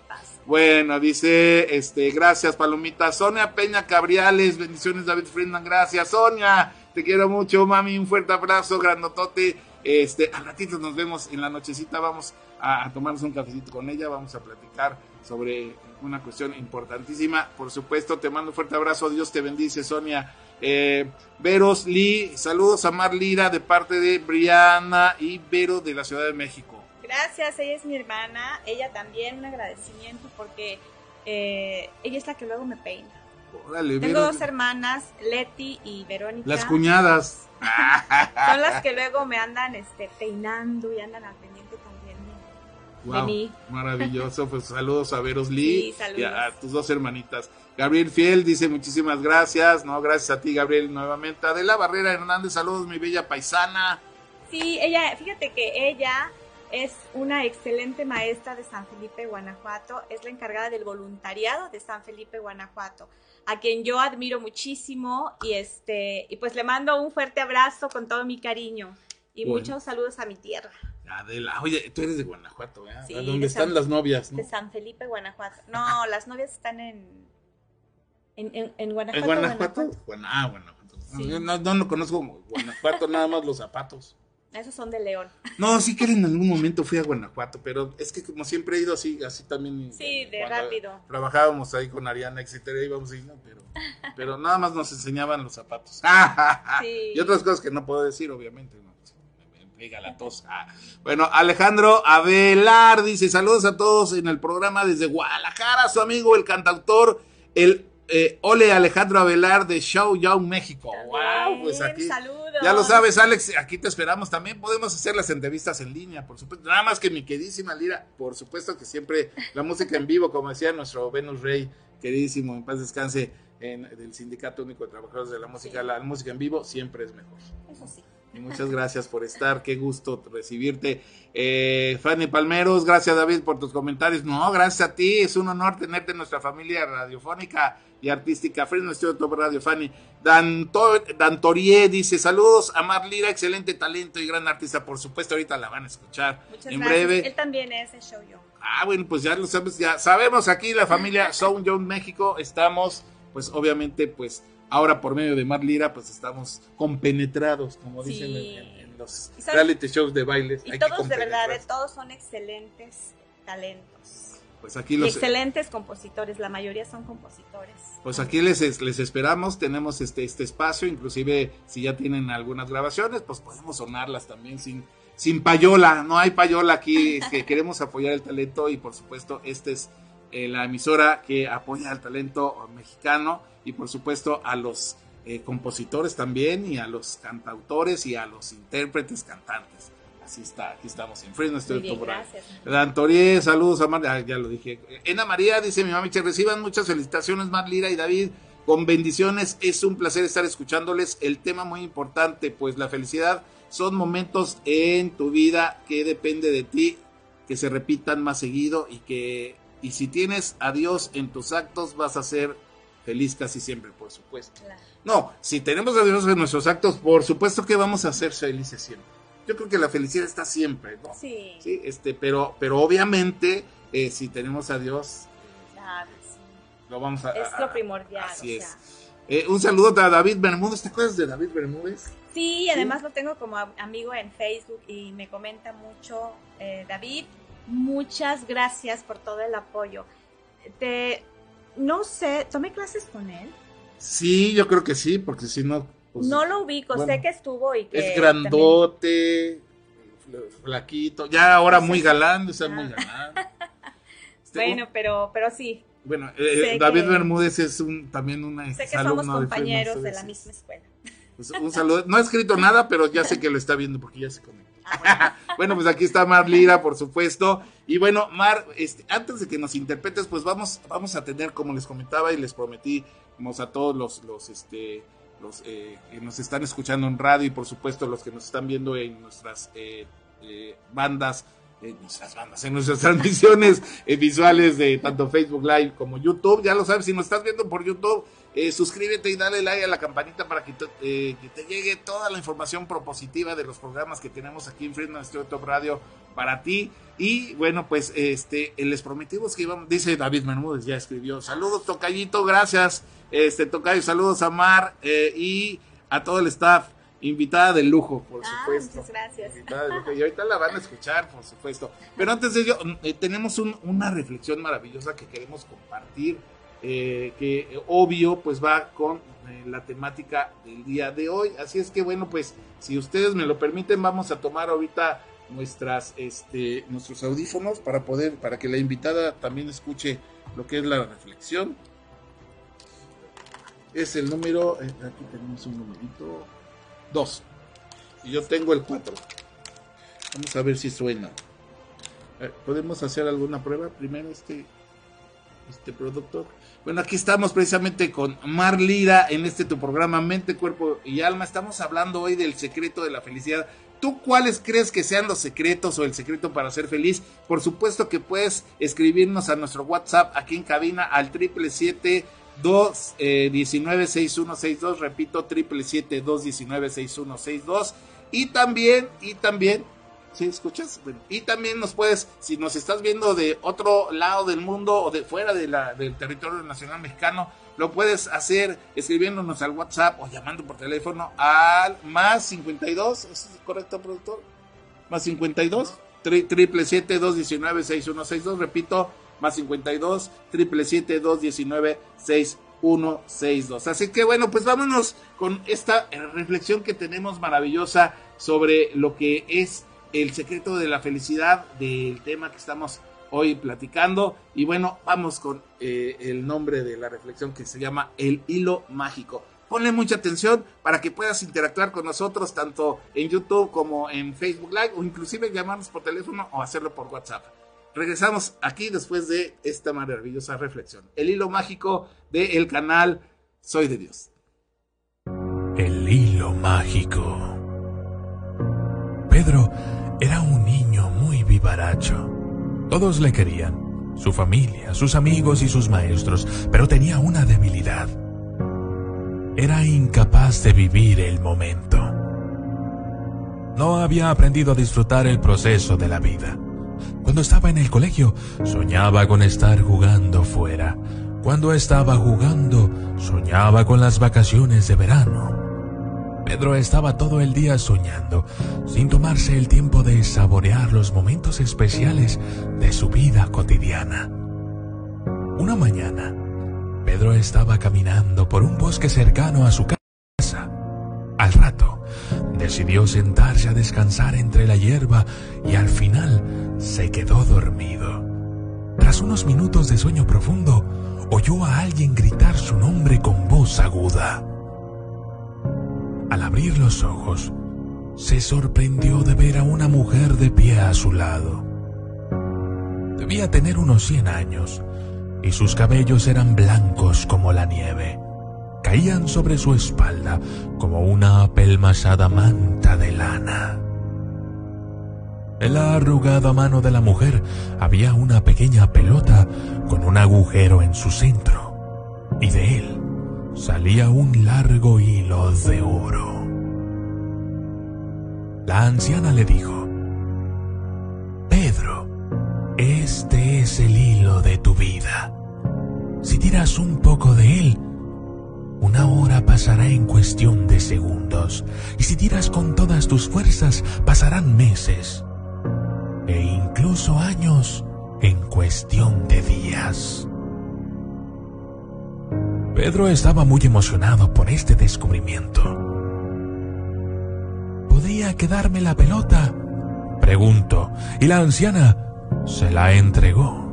Bueno, dice, este, gracias, Palomita. Sonia Peña Cabriales, bendiciones, David Friedman, gracias. Sonia, te quiero mucho, mami, un fuerte abrazo, grandotote. Este, al ratito nos vemos en la nochecita, vamos a, a tomarnos un cafecito con ella, vamos a platicar sobre una cuestión importantísima. Por supuesto, te mando un fuerte abrazo, Dios te bendice, Sonia. Eh, Veros Lee, saludos a Mar Lira de parte de Briana y Vero de la Ciudad de México. Gracias, ella es mi hermana, ella también un agradecimiento porque eh, ella es la que luego me peina. Tengo dos hermanas, Leti y Verónica. Las cuñadas. Son las que luego me andan este, peinando y andan al pendiente mí. Maravilloso, pues saludos a Veros Lee y a tus dos hermanitas. Gabriel Fiel dice muchísimas gracias, no, gracias a ti Gabriel nuevamente. Adela Barrera Hernández, saludos mi bella paisana. Sí, ella, fíjate que ella es una excelente maestra de San Felipe, Guanajuato. Es la encargada del voluntariado de San Felipe, Guanajuato, a quien yo admiro muchísimo y este y pues le mando un fuerte abrazo con todo mi cariño y muchos saludos a mi tierra. Adela, oye, tú eres de Guanajuato, ¿verdad? Sí, ¿Dónde están las novias? De San Felipe, Guanajuato. No, las novias están en en, en, Guanajuato. ¿En Guanajuato? ah, Guanajuato. No, no, no conozco Guanajuato, nada más los zapatos. Esos son de León. No, sí que en algún momento fui a Guanajuato, pero es que como siempre he ido así, así también. Sí, de rápido. Trabajábamos ahí con Ariana, etcétera, íbamos y no, pero, pero nada más nos enseñaban los zapatos. Y otras cosas que no puedo decir, obviamente, ¿no? Me la tos. Ah. Bueno, Alejandro Avelar dice: Saludos a todos en el programa desde Guadalajara, su amigo, el cantautor, el eh, Ole Alejandro Avelar de Show Young México. wow, pues aquí. Ya lo sabes, Alex, aquí te esperamos. También podemos hacer las entrevistas en línea, por supuesto. Nada más que mi queridísima Lira, por supuesto que siempre la música en vivo, como decía nuestro Venus Rey, queridísimo, en paz descanse, en, del Sindicato Único de Trabajadores de la Música, la música en vivo siempre es mejor. Eso sí. Y muchas gracias por estar, qué gusto recibirte. Eh, Fanny Palmeros, gracias David por tus comentarios. No, gracias a ti, es un honor tenerte en nuestra familia radiofónica y artística. Fresno Estudio Top Radio Fanny. Dan, Dan Torié dice: Saludos a Mar Lira, excelente talento y gran artista. Por supuesto, ahorita la van a escuchar Muchas en breve. Él también es el show yo. Ah, bueno, pues ya lo sabes, ya sabemos aquí la familia Sound Young México. Estamos, pues obviamente, pues ahora por medio de Mar Lira, pues estamos compenetrados, como dicen en, los reality shows de bailes. Y todos, de verdad, todos son excelentes talentos. Pues aquí los excelentes compositores, la mayoría son compositores. Pues aquí les, les esperamos, tenemos este, este espacio, inclusive si ya tienen algunas grabaciones, pues podemos sonarlas también sin, sin payola, no hay payola aquí, que queremos apoyar el talento y por supuesto esta es eh, la emisora que apoya al talento mexicano y por supuesto a los eh, compositores también y a los cantautores y a los intérpretes cantantes. Así está, aquí estamos en Fresno estoy bien, gracias. Antorie, saludos a Mar, ah, ya lo dije. Ena María dice mi mamá, que reciban muchas felicitaciones Mar Lira y David, con bendiciones, es un placer estar escuchándoles. El tema muy importante, pues la felicidad son momentos en tu vida que depende de ti, que se repitan más seguido y que, y si tienes a Dios en tus actos vas a ser feliz casi siempre, por supuesto. No, si tenemos a Dios en nuestros actos, por supuesto que vamos a ser felices siempre yo creo que la felicidad está siempre, ¿no? Sí. Sí, este, pero, pero obviamente, eh, si tenemos a Dios, claro, lo vamos a... Es lo primordial. Así es. Eh, un saludo a David Bermúdez. ¿Te acuerdas de David Bermúdez? Sí, además lo tengo como amigo en Facebook y me comenta mucho eh, David. Muchas gracias por todo el apoyo. Te, no sé, ¿tomé clases con él? Sí, yo creo que sí, porque si no, pues, no lo ubico, sé que estuvo y que. Es grandote, flaquito, ya ahora muy galán, o sea, muy galán. Este, bueno, pero, pero sí. Bueno, eh, David Bermúdez es un, también una. Sé que somos compañeros de, la misma escuela. Pues, un saludo. No ha escrito nada, pero ya sé que lo está viendo porque ya se conecta. Bueno. pues aquí está Mar Lira, por supuesto. Y bueno, Mar, este, antes de que nos interpretes, pues vamos, vamos a tener, como les comentaba y les prometí a todos los, los este, los eh, que nos están escuchando en radio y por supuesto los que nos están viendo en nuestras eh, eh, bandas, en nuestras bandas, en nuestras transmisiones visuales de tanto Facebook Live como YouTube. Ya lo sabes, si nos estás viendo por YouTube, suscríbete y dale like a la campanita para que te, que te, llegue toda la información propositiva de los programas que tenemos aquí en Freedom Studio Top Radio para ti. Y bueno, pues este les prometimos que íbamos, dice David Bermúdez, ya escribió. Saludos, Tocayito, gracias. Este, Tocayo, saludos a Mar eh, y a todo el staff. Invitada de lujo, por ah, supuesto. Muchas gracias. Y ahorita la van a escuchar, por supuesto. Pero antes de ello, eh, tenemos una reflexión maravillosa que queremos compartir, eh, que obvio, pues va con la temática del día de hoy. Así es que, bueno, pues, si ustedes me lo permiten, vamos a tomar ahorita nuestras, este, nuestros audífonos para poder, para que la invitada también escuche lo que es la reflexión es el número, eh, aquí tenemos un numerito, 2. Y yo tengo el 4. Vamos a ver si suena. Eh, ¿Podemos hacer alguna prueba primero este, este productor? Bueno, aquí estamos precisamente con Mar Lira en este tu programa Mente, Cuerpo y Alma. Estamos hablando hoy del secreto de la felicidad. ¿Tú cuáles crees que sean los secretos o el secreto para ser feliz? Por supuesto que puedes escribirnos a nuestro WhatsApp aquí en cabina al triple siete dos eh, diecinueve seis uno seis dos repito triple siete dos diecinueve seis uno seis dos y también y también ¿Sí escuchas? y también nos puedes, si nos estás viendo de otro lado del mundo o de fuera de la, del territorio nacional mexicano, lo puedes hacer escribiéndonos al WhatsApp o llamando por teléfono al más 52, ¿es correcto, productor? Más 52, triple 7 219 6162, repito, más 52, triple 7 219 6162. Así que bueno, pues vámonos con esta reflexión que tenemos maravillosa sobre lo que es el secreto de la felicidad del tema que estamos hoy platicando. Y bueno, vamos con eh, el nombre de la reflexión que se llama El hilo mágico. Ponle mucha atención para que puedas interactuar con nosotros tanto en YouTube como en Facebook Live o inclusive llamarnos por teléfono o hacerlo por WhatsApp. Regresamos aquí después de esta maravillosa reflexión. El hilo mágico del canal Soy de Dios. El hilo mágico. Pedro era un niño muy vivaracho. Todos le querían, su familia, sus amigos y sus maestros, pero tenía una debilidad. Era incapaz de vivir el momento. No había aprendido a disfrutar el proceso de la vida. Cuando estaba en el colegio, soñaba con estar jugando fuera. Cuando estaba jugando, soñaba con las vacaciones de verano. Pedro estaba todo el día soñando, sin tomarse el tiempo de saborear los momentos especiales de su vida cotidiana. Una mañana, Pedro estaba caminando por un bosque cercano a su casa. Al rato, decidió sentarse a descansar entre la hierba y al final se quedó dormido. Tras unos minutos de sueño profundo, oyó a alguien gritar su nombre con voz aguda. Al abrir los ojos, se sorprendió de ver a una mujer de pie a su lado. Debía tener unos 100 años y sus cabellos eran blancos como la nieve. Caían sobre su espalda como una apelmazada manta de lana. En la arrugada mano de la mujer había una pequeña pelota con un agujero en su centro, y de él salía un largo hilo de oro. La anciana le dijo, Pedro, este es el hilo de tu vida. Si tiras un poco de él, una hora pasará en cuestión de segundos, y si tiras con todas tus fuerzas, pasarán meses, e incluso años en cuestión de días. Pedro estaba muy emocionado por este descubrimiento. ¿Podría quedarme la pelota? Preguntó, y la anciana se la entregó.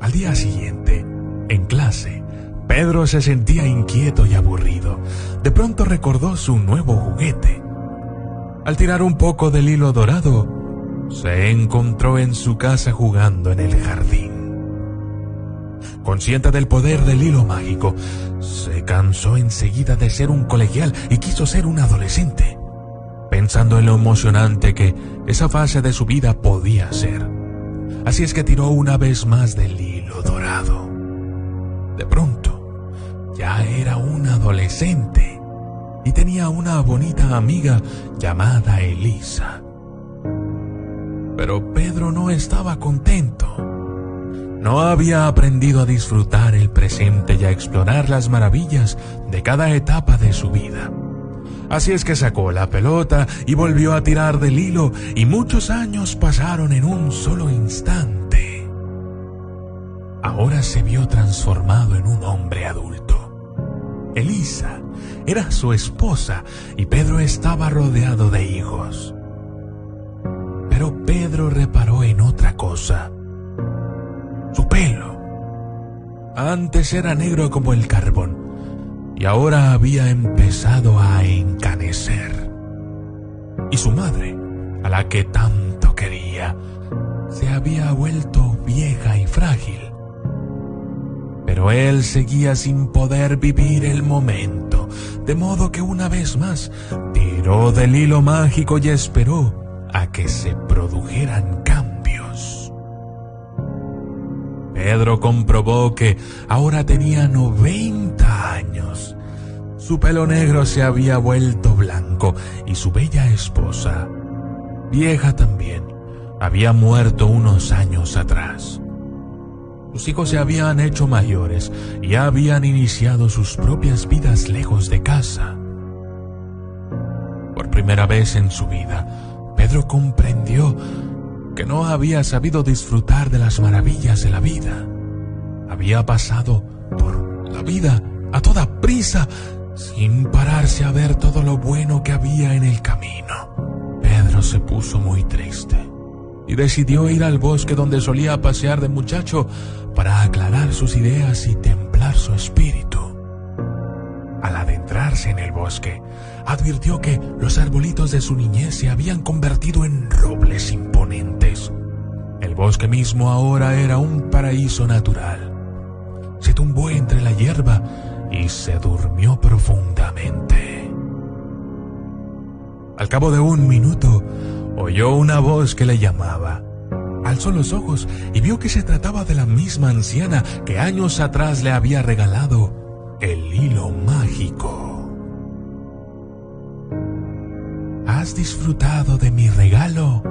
Al día siguiente, en clase, Pedro se sentía inquieto y aburrido. De pronto recordó su nuevo juguete. Al tirar un poco del hilo dorado, se encontró en su casa jugando en el jardín. Consciente del poder del hilo mágico, se cansó enseguida de ser un colegial y quiso ser un adolescente, pensando en lo emocionante que esa fase de su vida podía ser. Así es que tiró una vez más del hilo dorado. De pronto, ya era un adolescente y tenía una bonita amiga llamada Elisa. Pero Pedro no estaba contento no había aprendido a disfrutar el presente y a explorar las maravillas de cada etapa de su vida. Así es que sacó la pelota y volvió a tirar del hilo y muchos años pasaron en un solo instante. Ahora se vio transformado en un hombre adulto. Elisa era su esposa y Pedro estaba rodeado de hijos. Pero Pedro reparó en otra cosa su pelo. Antes era negro como el carbón y ahora había empezado a encanecer. Y su madre, a la que tanto quería, se había vuelto vieja y frágil. Pero él seguía sin poder vivir el momento. de modo que una vez más tiró del hilo mágico y esperó a que se produjeran cambios. Pedro comprobó que ahora tenía 90 años. Su pelo negro se había vuelto blanco y su bella esposa, vieja también, había muerto unos años atrás. Sus hijos se habían hecho mayores y habían iniciado sus propias vidas lejos de casa. Por primera vez en su vida, Pedro comprendió que no había sabido disfrutar de las maravillas de la vida. Había pasado por la vida a toda prisa, sin pararse a ver todo lo bueno que había en el camino. Pedro se puso muy triste y decidió ir al bosque donde solía pasear de muchacho para aclarar sus ideas y templar su espíritu. Al adentrarse en el bosque, advirtió que los arbolitos de su niñez se habían convertido en robles imponentes. El bosque mismo ahora era un paraíso natural. Se tumbó entre la hierba y se durmió profundamente. Al cabo de un minuto, oyó una voz que le llamaba. Alzó los ojos y vio que se trataba de la misma anciana que años atrás le había regalado el hilo mágico. ¿Has disfrutado de mi regalo?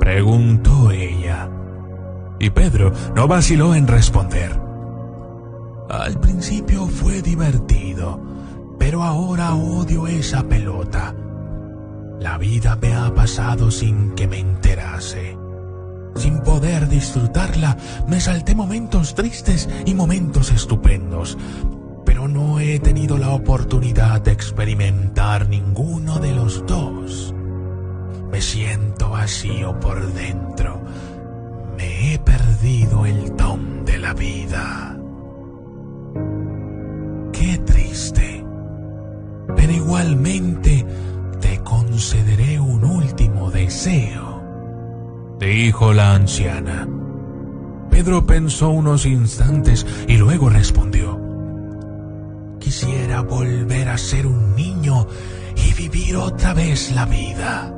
preguntó ella. Y Pedro no vaciló en responder. Al principio fue divertido, pero ahora odio esa pelota. La vida me ha pasado sin que me enterase. Sin poder disfrutarla, me salté momentos tristes y momentos estupendos, pero no he tenido la oportunidad de experimentar ninguno de los dos. Me siento vacío por dentro. Me he perdido el don de la vida. Qué triste. Pero igualmente te concederé un último deseo, dijo la anciana. Pedro pensó unos instantes y luego respondió. Quisiera volver a ser un niño y vivir otra vez la vida.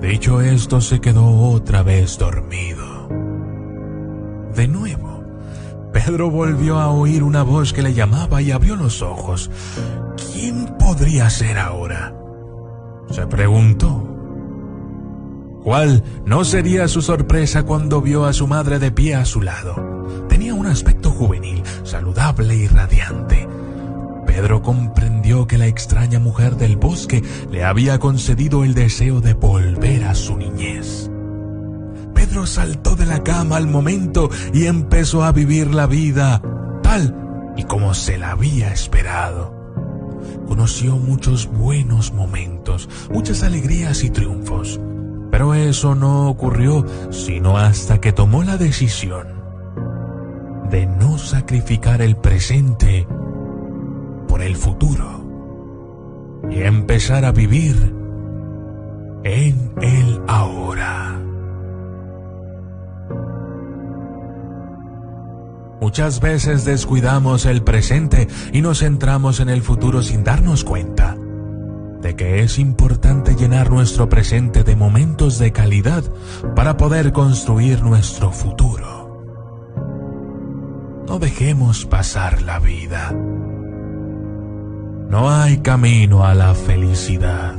Dicho esto, se quedó otra vez dormido. De nuevo, Pedro volvió a oír una voz que le llamaba y abrió los ojos. ¿Quién podría ser ahora? Se preguntó. ¿Cuál no sería su sorpresa cuando vio a su madre de pie a su lado? Tenía un aspecto juvenil, saludable y radiante. Pedro comprendió que la extraña mujer del bosque le había concedido el deseo de volver a su niñez. Pedro saltó de la cama al momento y empezó a vivir la vida tal y como se la había esperado. Conoció muchos buenos momentos, muchas alegrías y triunfos, pero eso no ocurrió sino hasta que tomó la decisión de no sacrificar el presente por el futuro y empezar a vivir en el ahora. Muchas veces descuidamos el presente y nos centramos en el futuro sin darnos cuenta de que es importante llenar nuestro presente de momentos de calidad para poder construir nuestro futuro. No dejemos pasar la vida. No hay camino a la felicidad.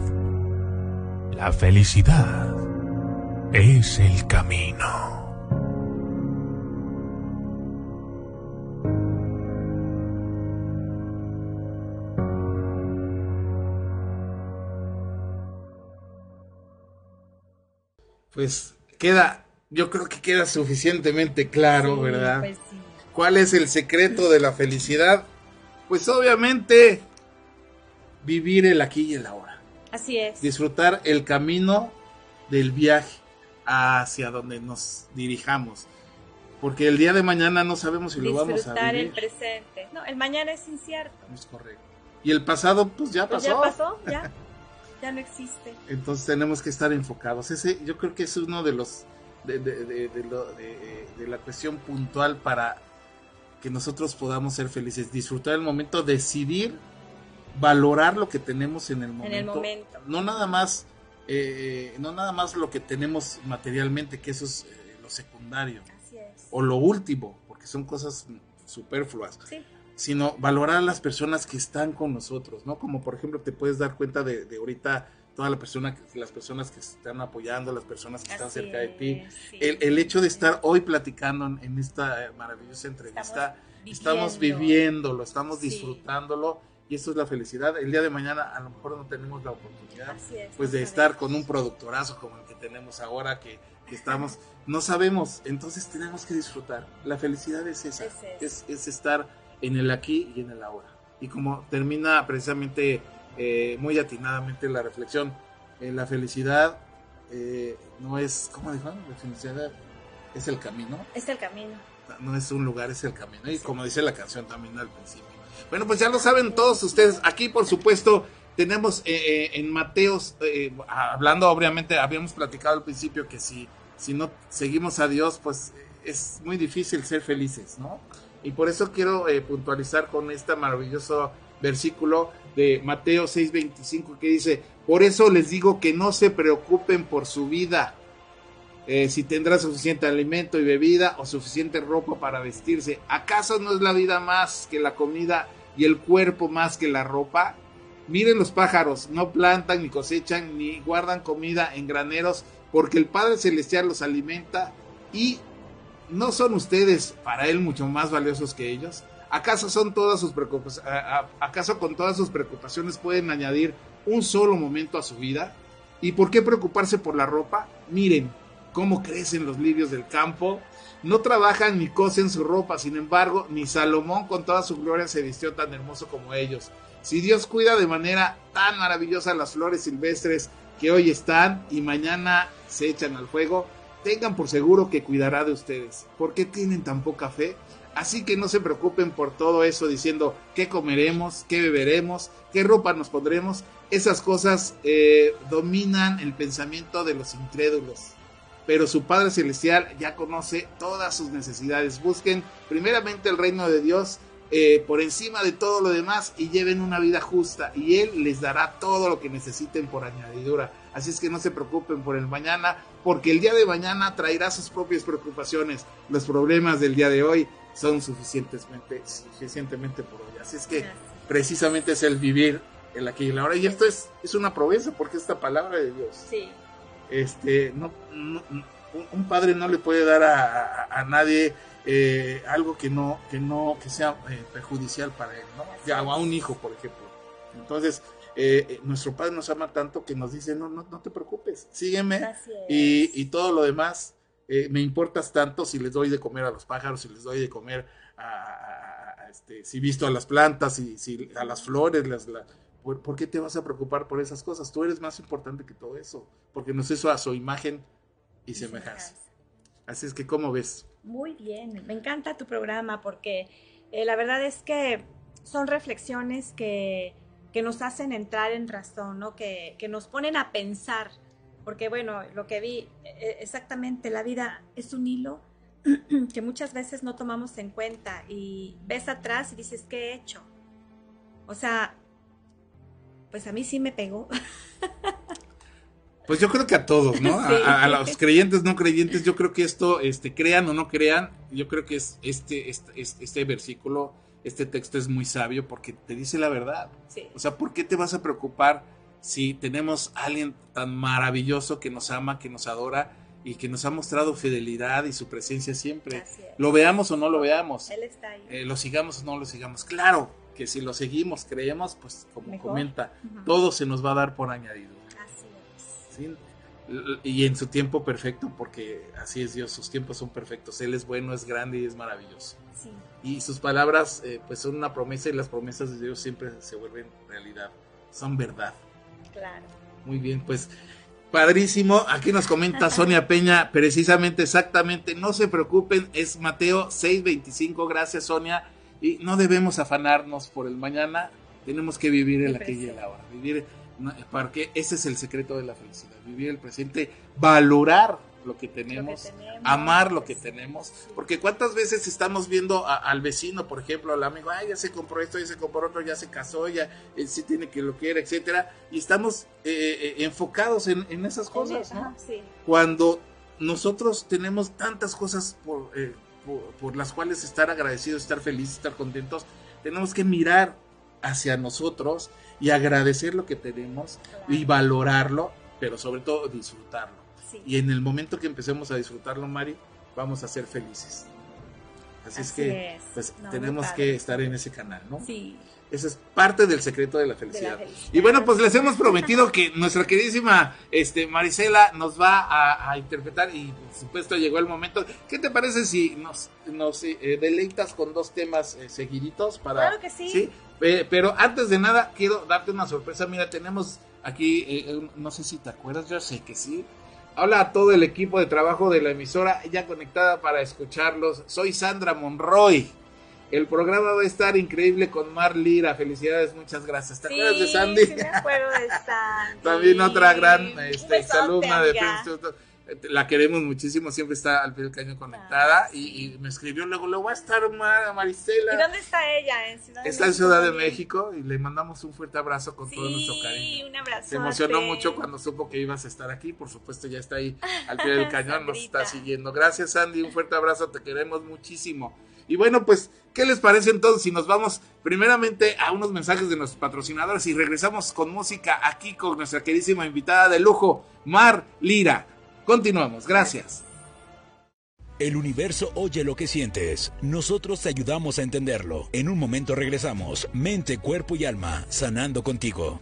La felicidad es el camino. Pues queda, yo creo que queda suficientemente claro, ¿verdad? Pues ¿Cuál es el secreto de la felicidad? Pues obviamente vivir el aquí y el ahora. Así es. Disfrutar el camino del viaje hacia donde nos dirijamos. Porque el día de mañana no sabemos si lo vamos a vivir. el presente. No, el mañana es incierto. Es correcto. Y el pasado, pues ya pues pasó. ya pasó, ya. Ya no existe. Entonces tenemos que estar enfocados. Ese, yo creo que es uno de los de, de, de, de la cuestión puntual para que nosotros podamos ser felices, disfrutar el momento, decidir valorar lo que tenemos en el momento. En el momento. No nada más, eh, no nada más lo que tenemos materialmente, que eso es eh, lo secundario. Así es. O lo último, porque son cosas superfluas. Sí. Sino valorar a las personas que están con nosotros, ¿no? Como por ejemplo te puedes dar cuenta de, de ahorita toda la persona, las personas que están apoyando, las personas que están cerca de ti. sí. El, el hecho de estar hoy platicando en, en esta eh, maravillosa entrevista, estamos, viviendo. viviéndolo, estamos Sí. disfrutándolo y eso es la felicidad. El día de mañana a lo mejor no tenemos la oportunidad es, pues de estar con un productorazo como el que tenemos ahora que, que estamos, no sabemos, entonces tenemos que disfrutar. La felicidad es esa, Es es estar en el aquí y en el ahora. Y como termina precisamente eh, muy atinadamente la reflexión, eh, la felicidad eh, no es, ¿cómo dijo? La felicidad es el camino, Es el camino. no es un lugar, es el camino. Y como dice la canción también al principio. Bueno, pues ya lo saben todos ustedes. Aquí, por supuesto, tenemos eh, eh, en Mateos, eh, hablando obviamente, habíamos platicado al principio que si, si no seguimos a Dios, pues es muy difícil ser felices, ¿no? Y por eso quiero eh, puntualizar con este maravilloso versículo de Mateo 6:25 que dice, por eso les digo que no se preocupen por su vida, eh, si tendrá suficiente alimento y bebida o suficiente ropa para vestirse. ¿Acaso no es la vida más que la comida y el cuerpo más que la ropa? Miren los pájaros, no plantan ni cosechan ni guardan comida en graneros, porque el Padre Celestial los alimenta y no son ustedes para Él mucho más valiosos que ellos. ¿Acaso son todas sus acaso con todas sus preocupaciones pueden añadir un solo momento a su vida? ¿Y por qué preocuparse por la ropa? Miren cómo crecen los lirios del campo. No trabajan ni cosen su ropa, sin embargo, ni Salomón con toda su gloria se vistió tan hermoso como ellos. Si Dios cuida de manera tan maravillosa las flores silvestres que hoy están y mañana se echan al fuego, tengan por seguro que cuidará de ustedes. ¿Por qué tienen tan poca fe? Así que no se preocupen por todo eso diciendo qué comeremos, qué beberemos, qué ropa nos pondremos. Esas cosas eh, dominan el pensamiento de los incrédulos. Pero su Padre Celestial ya conoce todas sus necesidades. Busquen primeramente el reino de Dios eh, por encima de todo lo demás y lleven una vida justa y Él les dará todo lo que necesiten por añadidura. Así es que no se preocupen por el mañana, porque el día de mañana traerá sus propias preocupaciones. Los problemas del día de hoy son suficientemente, suficientemente por hoy. Así es que precisamente es el vivir el aquí y el ahora. Y esto es, es una promesa porque es esta palabra de Dios. Sí. Este, no, no- un- padre no le puede dar a, a- a nadie eh, algo que no, que no, que sea eh, perjudicial para él, ¿no? Ya, o a un hijo, por ejemplo. Entonces, eh, eh, nuestro padre nos ama tanto que nos dice, no, no, no te preocupes, sígueme y, y todo lo demás, eh, me importas tanto si les doy de comer a los pájaros, si les doy de comer a, a- a- este, si visto a las plantas, y si a las flores, las, la- ¿por, por qué te vas a preocupar por esas cosas? Tú eres más importante que todo eso, porque nos hizo a su imagen y semejanza. Así es que, ¿cómo ves? Muy bien, me encanta tu programa porque eh, la verdad es que son reflexiones que, que nos hacen entrar en razón, ¿no? que, que nos ponen a pensar, porque bueno, lo que vi, eh, exactamente, la vida es un hilo que muchas veces no tomamos en cuenta y ves atrás y dices, ¿qué he hecho? O sea, pues a mí sí me pegó. Pues yo creo que a todos, ¿no? Sí. A, a los creyentes, no creyentes, yo creo que esto, este, crean o no crean, yo creo que es este, este, este, este versículo, este texto es muy sabio porque te dice la verdad. Sí, O sea, ¿por qué te vas a preocupar si tenemos a alguien tan maravilloso que nos ama, que nos adora y que nos ha mostrado fidelidad y su presencia siempre? Lo veamos o no lo veamos, Él está ahí. eh, lo sigamos o no lo sigamos. Claro que si lo seguimos, creemos, pues como Mejor. comenta, todo se nos va a dar por añadidura. Así es. ¿sí? Y en su tiempo perfecto, porque así es Dios, sus tiempos son perfectos. Él es bueno, es grande y es maravilloso. Sí. Y sus palabras, eh, pues son una promesa y las promesas de Dios siempre se vuelven realidad, son verdad. Claro. Muy bien, pues padrísimo. Aquí nos comenta Sonia Peña, precisamente, exactamente. No se preocupen, es Mateo 6:25. Gracias, Sonia. Y no debemos afanarnos por el mañana. Tenemos que vivir el aquí y el ahora. Vivir, porque ese es el secreto de la felicidad. Vivir el presente, valorar lo que tenemos, amar lo que tenemos, porque cuántas veces estamos viendo al vecino, por ejemplo, al amigo, ay, ya se compró esto, ya se compró otro, ya se casó, ya él sí tiene que lo quiere, etcétera, y estamos eh, eh, enfocados en, esas cosas, Cuando nosotros tenemos tantas cosas eh, por, por, las cuales estar agradecidos, estar felices, estar contentos, tenemos que mirar hacia nosotros y agradecer lo que tenemos y valorarlo, pero sobre todo disfrutarlo. Y en el momento que empecemos a disfrutarlo, Mari, vamos a ser felices. Así, es que pues tenemos que estar en ese canal, ¿no? Sí. Ese es parte del secreto de la, felicidad. Y bueno, pues les hemos prometido que nuestra queridísima este, Marisela nos va a, interpretar y por supuesto llegó el momento. ¿Qué te parece si nos, nos eh, deleitas con dos temas eh, seguiditos? Para, claro que sí. Pero antes de nada, quiero darte una sorpresa. Mira, tenemos aquí, eh, no sé si te acuerdas, yo sé que sí. Hola a todo el equipo de trabajo de la emisora ya conectada para escucharlos. Soy Sandra Monroy. El programa va a estar increíble con Mar Lira. Felicidades, muchas gracias. ¿Te acuerdas de Sandy? Sí, me acuerdo de Sandy. También otra gran este, exalumna de Princeton la queremos muchísimo, siempre está al pie del caño conectada ah, y, me escribió luego, luego va a estar Marisela. ¿Y dónde está ella? ¿En Ciudad está en Ciudad de México y le mandamos un fuerte abrazo con todo nuestro cariño. un abrazo. Se emocionó mucho cuando supo que ibas a estar aquí, por supuesto ya está ahí al pie del cañón, nos está siguiendo. Gracias Andy, un fuerte abrazo, te queremos muchísimo. Y bueno, pues, ¿qué les parece entonces si nos vamos primeramente a unos mensajes de nuestros patrocinadores y regresamos con música aquí con nuestra queridísima invitada de lujo, Mar Lira? Continuamos, gracias. El universo oye lo que sientes. Nosotros te ayudamos a entenderlo. En un momento regresamos. Mente, cuerpo y alma, sanando contigo.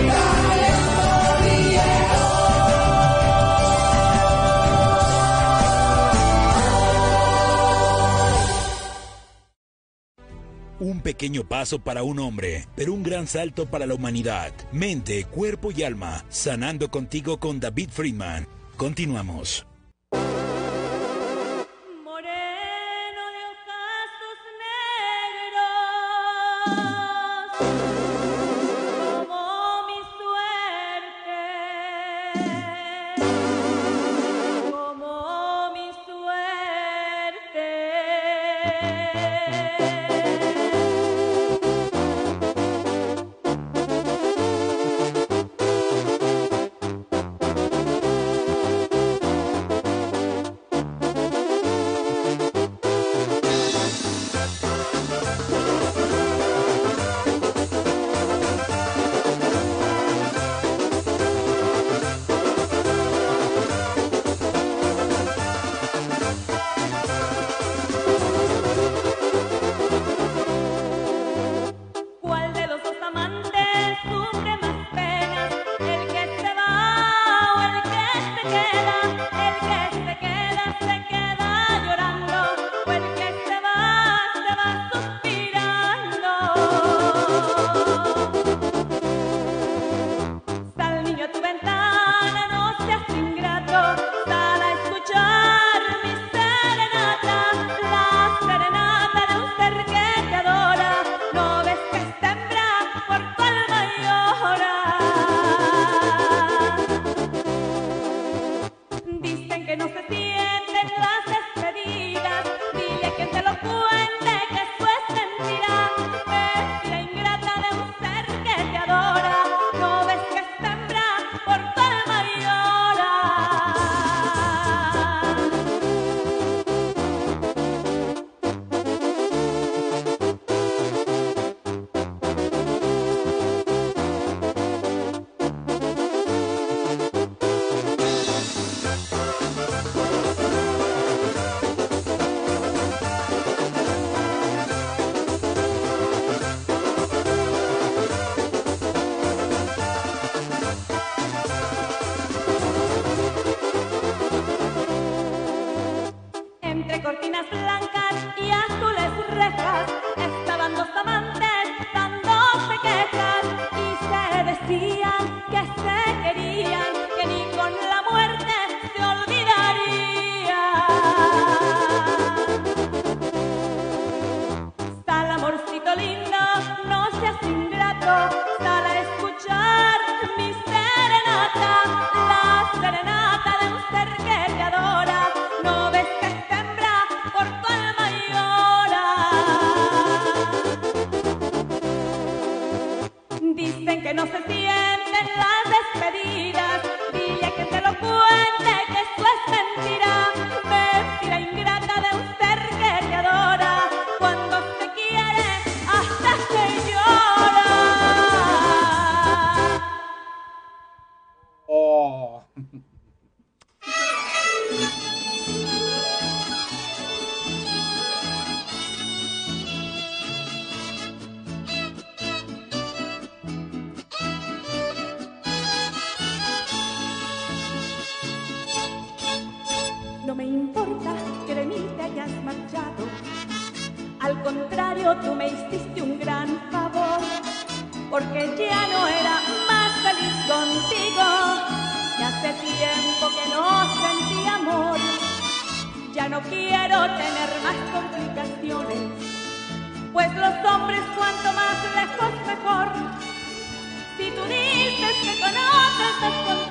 Un pequeño paso para un hombre, pero un gran salto para la humanidad. Mente, cuerpo y alma, sanando contigo con David Friedman. Continuamos. Sola y es mi decisión.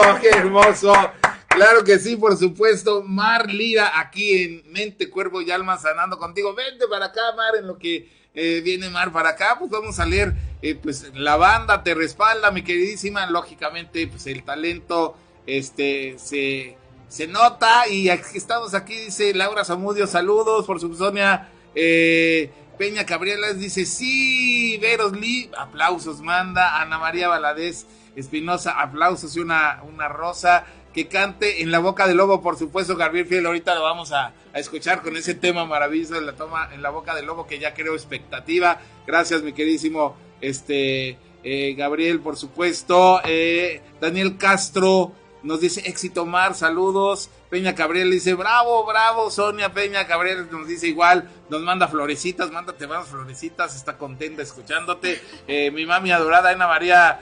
qué hermoso. Claro que sí, por supuesto. Mar Lira, aquí en Mente, Cuerpo y Alma, sanando contigo. Vente para acá, Mar, en lo que eh, viene Mar para acá. Pues vamos a leer, eh, pues la banda te respalda, mi queridísima. Lógicamente, pues el talento este se, se nota. Y aquí estamos aquí, dice Laura Zamudio, saludos por su Sonia. Eh, Peña Cabrera dice, sí, Veros Lee, aplausos, manda. Ana María Valadez Espinosa, aplausos y una, una rosa que cante en la boca del lobo, por supuesto, Gabriel Fiel, ahorita lo vamos a, escuchar con ese tema maravilloso de la toma en la boca del lobo que ya creo expectativa. Gracias, mi queridísimo este, eh, Gabriel, por supuesto. Eh, Daniel Castro nos dice éxito Mar, saludos. Peña Cabrera dice bravo, bravo. Sonia Peña Cabrera nos dice igual, nos manda florecitas, mándate más florecitas, está contenta escuchándote. Eh, mi mami adorada, Ana María,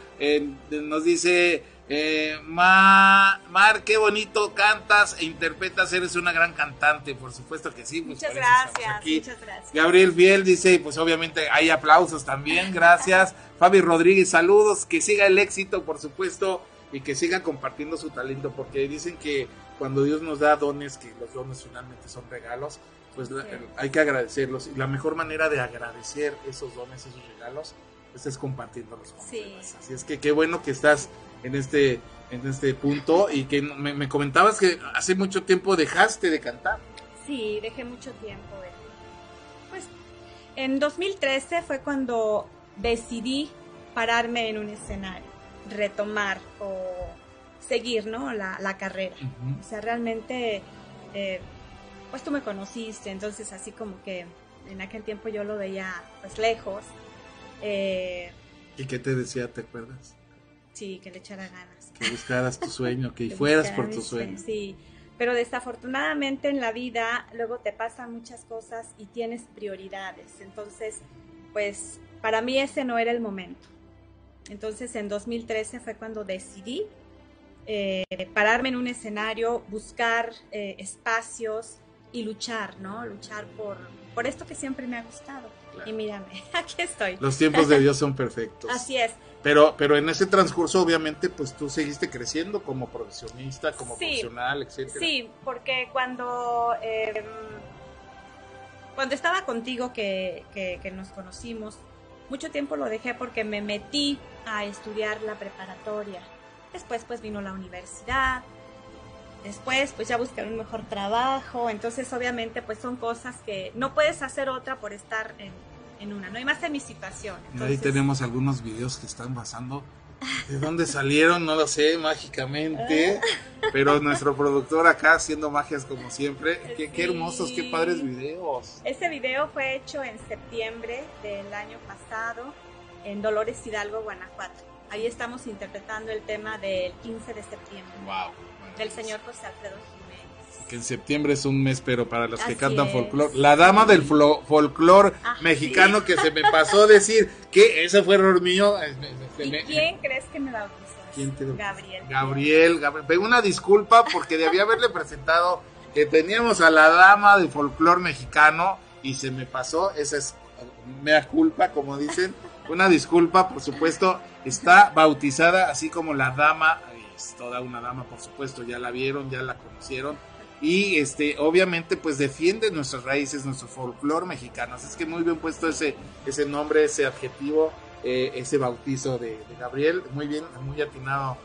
nos dice eh, Mar, qué bonito cantas e interpretas, eres una gran cantante, por supuesto que sí. Pues muchas gracias, muchas gracias. Gabriel Fiel dice, pues obviamente hay aplausos también, gracias. Fabi Rodríguez, saludos, que siga el éxito, por supuesto, y que siga compartiendo su talento, porque dicen que cuando Dios nos da dones, que los dones finalmente son regalos, pues hay que agradecerlos. Y la mejor manera de agradecer esos dones, esos regalos, pues es compartiéndolos con sí. Así es que qué bueno que estás en este, en este punto y que me, comentabas que hace mucho tiempo dejaste de cantar. Sí, dejé mucho tiempo. Pues en 2013 fue cuando decidí pararme en un escenario, retomar o seguir, ¿no? La, la carrera. O sea, realmente, eh, pues tú me conociste, entonces así como que en aquel tiempo yo lo veía pues lejos. Eh, ¿Y qué te decía, te acuerdas? Sí, que le echara ganas. Que buscaras tu sueño, que, fueras por tu sueño. Sí, pero desafortunadamente en la vida luego te pasan muchas cosas y tienes prioridades. Entonces, pues para mí ese no era el momento. Entonces en 2013 fue cuando decidí eh, pararme en un escenario, buscar eh, espacios y luchar, ¿no? Luchar por, por esto que siempre me ha gustado. Y mírame, aquí estoy. Los tiempos de Dios son perfectos. Así es. Pero, pero en ese transcurso, obviamente, pues tú seguiste creciendo como profesionista, como profesional, etcétera. Sí, porque cuando, em, cuando estaba contigo que, que, nos conocimos, mucho tiempo lo dejé porque me metí a estudiar la preparatoria. Después, pues vino la universidad. Después, pues ya buscar un mejor trabajo. Entonces, obviamente, pues son cosas que no puedes hacer otra por estar en, en una, ¿no? hay más en mi situación. Ahí tenemos algunos videos que están pasando. ¿De dónde salieron? No lo sé, mágicamente. Pero nuestro productor acá haciendo magias como siempre. Qué, qué hermosos, qué padres videos. Este video fue hecho en septiembre del año pasado en Dolores Hidalgo, Guanajuato. Ahí estamos interpretando el tema del 15 de septiembre. Wow. Del señor José Alfredo que en septiembre es un mes, pero para los que cantan folclore. La dama del folclore ah, mexicano que se me pasó decir que ese fue error mío. ¿Y quién crees que me bautizó? ¿Quién te Gabriel. Gabriel, Gabriel. una disculpa porque debía haberle presentado que teníamos a la dama del folclore mexicano y se me pasó. Esa es mea culpa, como dicen. Una disculpa, por supuesto. Está bautizada así como la dama es toda una dama, por supuesto, ya la vieron, ya la conocieron y este obviamente pues defiende nuestras raíces, nuestro folclore mexicano. Así es que muy bien puesto ese, ese nombre, ese adjetivo, eh, ese bautizo de, Gabriel, muy bien, muy atinado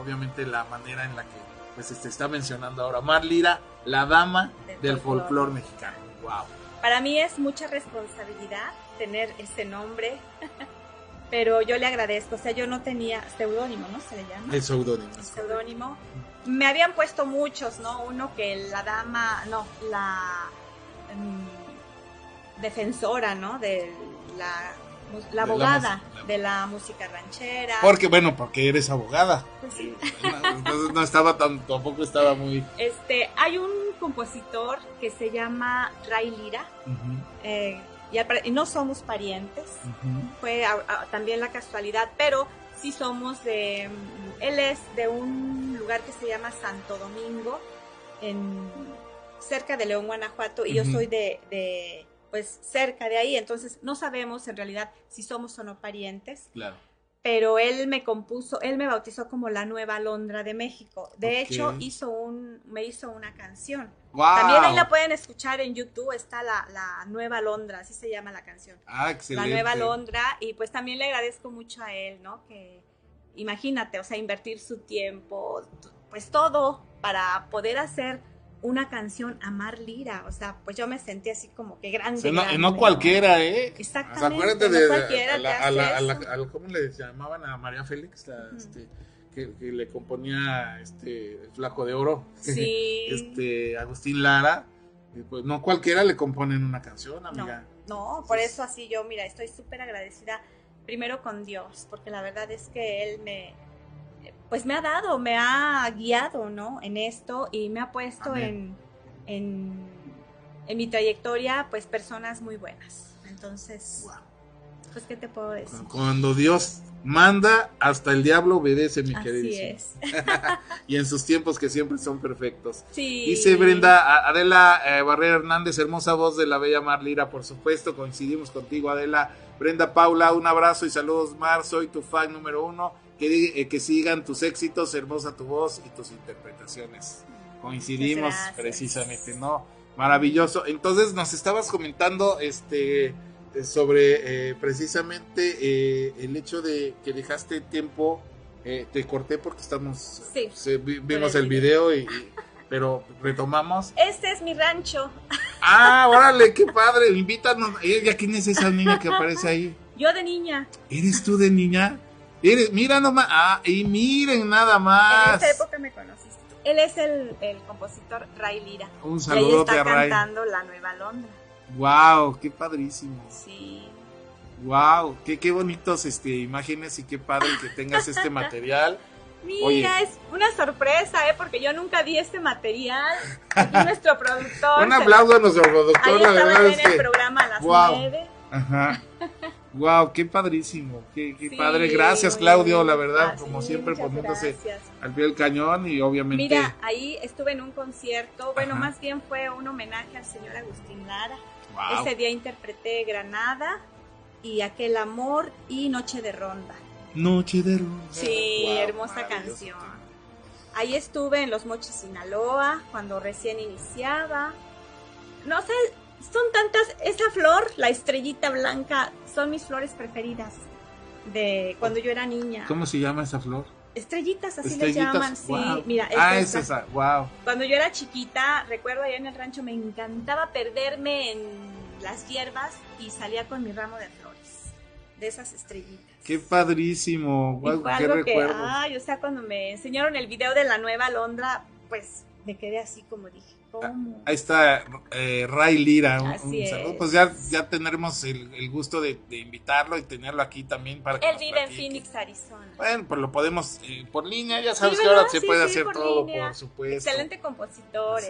obviamente la manera en la que pues este, está mencionando ahora Mar Lira, la dama del, folclore mexicano. Wow. Para mí es mucha responsabilidad tener ese nombre. pero yo le agradezco, o sea, yo no tenía seudónimo, ¿no? Se le llama. El seudónimo. El seudónimo me habían puesto muchos, ¿no? Uno que la dama, no, la em, defensora, ¿no? De la, la abogada de la, música ranchera. Porque, bueno, porque eres abogada. Pues sí. No, estaba tan, tampoco estaba muy... Este, hay un compositor que se llama Ray Lira. Eh, y, no somos parientes. Fue también la casualidad, pero sí somos de... Él es de un lugar que se llama Santo Domingo, en, cerca de León, Guanajuato, y yo soy de, pues cerca de ahí, entonces no sabemos en realidad si somos o no parientes. Claro. Pero él me compuso, él me bautizó como la nueva Londra de México. De hecho, hizo un, me hizo una canción. También ahí la pueden escuchar en YouTube, está la, la, Nueva Londra, así se llama la canción. Ah, excelente. La Nueva Londra, y pues también le agradezco mucho a él, ¿no? Que imagínate, o sea, invertir su tiempo, pues todo para poder hacer una canción Amar Lira, o sea, pues yo me sentí así como que grande. no, no, cualquiera, ¿eh? Exactamente. acuérdate de, cualquiera a la, ¿cómo le llamaban a María Félix? este, que, le componía este Flaco de Oro, sí. este Agustín Lara, pues no cualquiera le componen una canción, amiga. No, por eso así yo, mira, estoy súper agradecida primero con Dios, porque la verdad es que Él me, pues me ha dado, me ha guiado, ¿no? En esto y me ha puesto en, en, mi trayectoria, pues personas muy buenas. Entonces, pues, ¿qué te puedo decir? Cuando Dios manda, hasta el diablo obedece, mi querido. Así es. y en sus tiempos que siempre son perfectos. Sí. Dice Brenda, Adela eh, Barrera Hernández, hermosa voz de la bella Marlira, por supuesto, coincidimos contigo, Adela. Brenda Paula, un abrazo y saludos, Mar, soy tu fan número uno que, eh, que sigan tus éxitos, hermosa tu voz y tus interpretaciones. Coincidimos precisamente, ¿no? Maravilloso. Entonces nos estabas comentando este sobre eh, precisamente eh, el hecho de que dejaste tiempo, te corté porque estamos, sí, vimos el video y, pero retomamos. Este es mi rancho. Ah, órale, qué padre, invítanos. ¿Ya quién es esa niña que aparece ahí? Yo de niña. ¿Eres tú de niña? Mira nomás, ah, y miren nada más. En esa época me conociste. Él es el, el compositor Ray Lira. Un saludo a Ray. cantando La Nueva Londra. Wow, qué padrísimo. Sí. Wow, qué, qué bonitos este, imágenes y qué padre que tengas este material. Mira, es una sorpresa, ¿eh? Porque yo nunca vi este material. Aquí nuestro productor. Un aplauso a nuestro productor, Ahí la verdad en el programa a las wow. Ajá. Wow, qué padrísimo, qué, padre. Gracias, Claudio, la verdad, como siempre, poniéndose al pie del cañón y obviamente. Mira, ahí estuve en un concierto, bueno, más bien fue un homenaje al señor Agustín Lara. Ese día interpreté Granada y Aquel Amor y Noche de Ronda. Noche de Ronda. Sí, hermosa canción. Ahí estuve en Los Mochis, Sinaloa, cuando recién iniciaba. No sé, son tantas, esa flor, la estrellita blanca, son mis flores preferidas de cuando yo era niña. ¿Cómo se llama esa flor? Estrellitas, así les llaman, sí. Mira, ah, es esa, wow. Cuando yo era chiquita, recuerdo allá en el rancho, me encantaba perderme en las hierbas y salía con mi ramo de flores, de esas estrellitas. Qué padrísimo, wow, qué recuerdo. Ay, o sea, cuando me enseñaron el video de la nueva Londra, pues me quedé así como dije, Ahí está eh, Ray Lira. Un, saludo. Pues ya, ya tendremos el, gusto de, invitarlo y tenerlo aquí también para que Él vive en Phoenix, Arizona. Bueno, pues lo podemos eh, por línea. Ya sabes que ahora se puede hacer todo, por supuesto. Excelente compositor.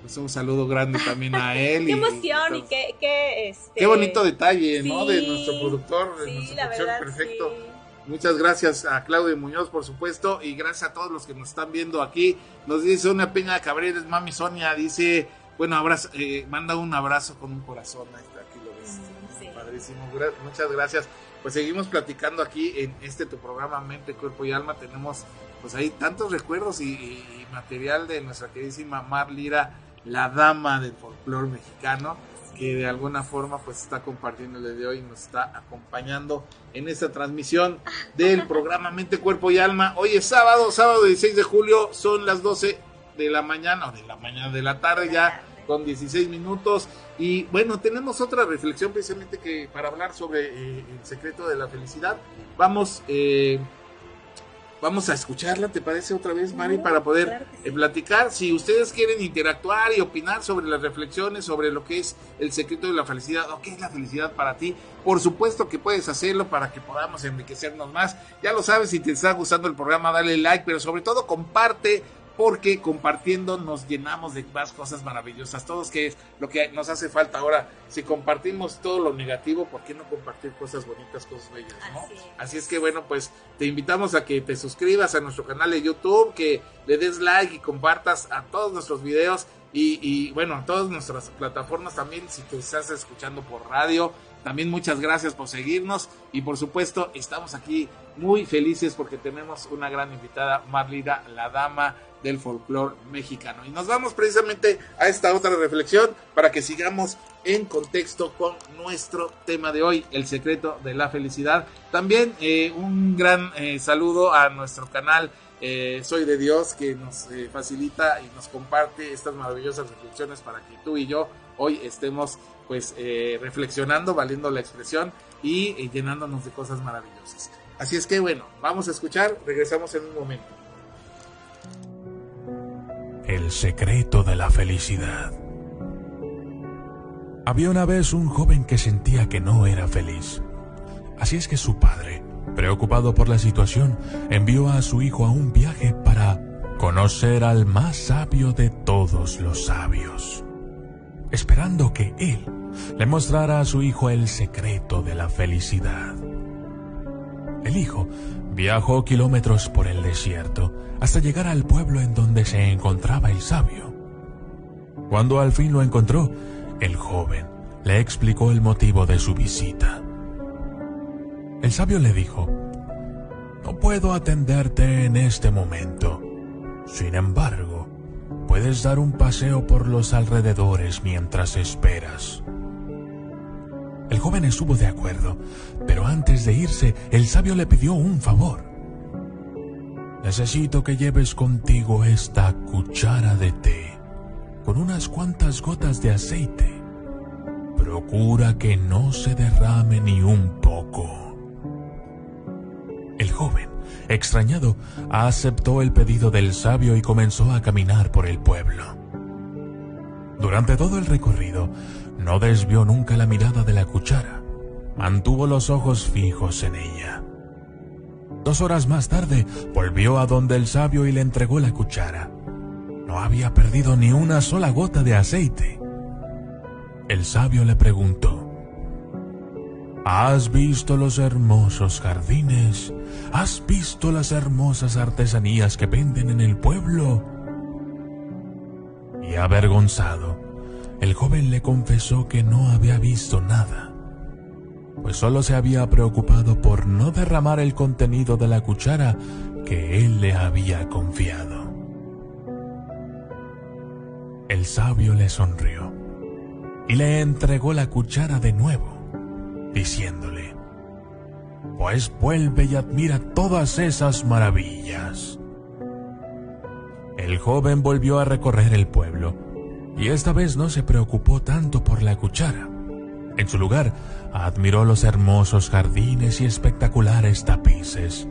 Pues un saludo grande también a él. qué emoción y, qué, qué, este... qué bonito detalle, ¿no? De nuestro productor, de nuestro productor perfecto. Muchas gracias a Claudio Muñoz, por supuesto, y gracias a todos los que nos están viendo aquí. Nos dice una Peña Cabreres, mami Sonia, dice, bueno, abrazo, eh, manda un abrazo con un corazón. Ahí está, aquí lo ves. Padrísimo, muchas gracias. Pues seguimos platicando aquí en este tu programa Mente, Cuerpo y Alma. Tenemos, pues ahí tantos recuerdos y, material de nuestra queridísima Mar Lira, la dama del folclore mexicano que de alguna forma pues está compartiendo el de hoy y nos está acompañando en esta transmisión del programa Mente, Cuerpo y Alma. Hoy es sábado, sábado 16 de julio, son las 12 de la mañana o de la mañana de la tarde ya con 16 minutos y bueno, tenemos otra reflexión precisamente que para hablar sobre eh, el secreto de la felicidad. Vamos eh, Vamos a escucharla, ¿te parece otra vez, Mari, para poder eh, platicar? Si ustedes quieren interactuar y opinar sobre las reflexiones, sobre lo que es el secreto de la felicidad o qué es la felicidad para ti, por supuesto que puedes hacerlo para que podamos enriquecernos más. Ya lo sabes, si te está gustando el programa, dale like, pero sobre todo comparte porque compartiendo nos llenamos de más cosas maravillosas. Todos que es lo que nos hace falta ahora. Si compartimos todo lo negativo, ¿por qué no compartir cosas bonitas, cosas bellas? Así, es. que bueno, pues te invitamos a que te suscribas a nuestro canal de YouTube, que le des like y compartas a todos nuestros videos y, y bueno, a todas nuestras plataformas también, si te estás escuchando por radio. También muchas gracias por seguirnos y por supuesto estamos aquí muy felices porque tenemos una gran invitada, Marlida, la dama del folclore mexicano. Y nos vamos precisamente a esta otra reflexión para que sigamos en contexto con nuestro tema de hoy, el secreto de la felicidad. También eh, un gran eh, saludo a nuestro canal eh, Soy de Dios que nos facilita y nos comparte estas maravillosas reflexiones para que tú y yo hoy estemos pues reflexionando, valiendo la expresión y llenándonos de cosas maravillosas. Así es que bueno, vamos a escuchar, regresamos en un momento. El secreto de la felicidad. Había una vez un joven que sentía que no era feliz. Así es que su padre, preocupado por la situación, envió a su hijo a un viaje para conocer al más sabio de todos los sabios, esperando que él le mostrara a su hijo el secreto de la felicidad. El hijo viajó kilómetros por el desierto hasta llegar al pueblo en donde se encontraba el sabio. Cuando al fin lo encontró, el joven le explicó el motivo de su visita. El sabio le dijo, No puedo atenderte en este momento. Sin embargo, puedes dar un paseo por los alrededores mientras esperas. El joven estuvo de acuerdo, pero antes de irse, el sabio le pidió un favor. Necesito que lleves contigo esta cuchara de té con unas cuantas gotas de aceite. Procura que no se derrame ni un poco. El joven, extrañado, aceptó el pedido del sabio y comenzó a caminar por el pueblo. Durante todo el recorrido, no desvió nunca la mirada de la cuchara. Mantuvo los ojos fijos en ella. Dos horas más tarde volvió a donde el sabio y le entregó la cuchara. No había perdido ni una sola gota de aceite. El sabio le preguntó, ¿Has visto los hermosos jardines? ¿Has visto las hermosas artesanías que venden en el pueblo? Y avergonzado, el joven le confesó que no había visto nada pues solo se había preocupado por no derramar el contenido de la cuchara que él le había confiado. El sabio le sonrió y le entregó la cuchara de nuevo, diciéndole, pues vuelve y admira todas esas maravillas. El joven volvió a recorrer el pueblo y esta vez no se preocupó tanto por la cuchara en su lugar, admiró los hermosos jardines y espectaculares tapices.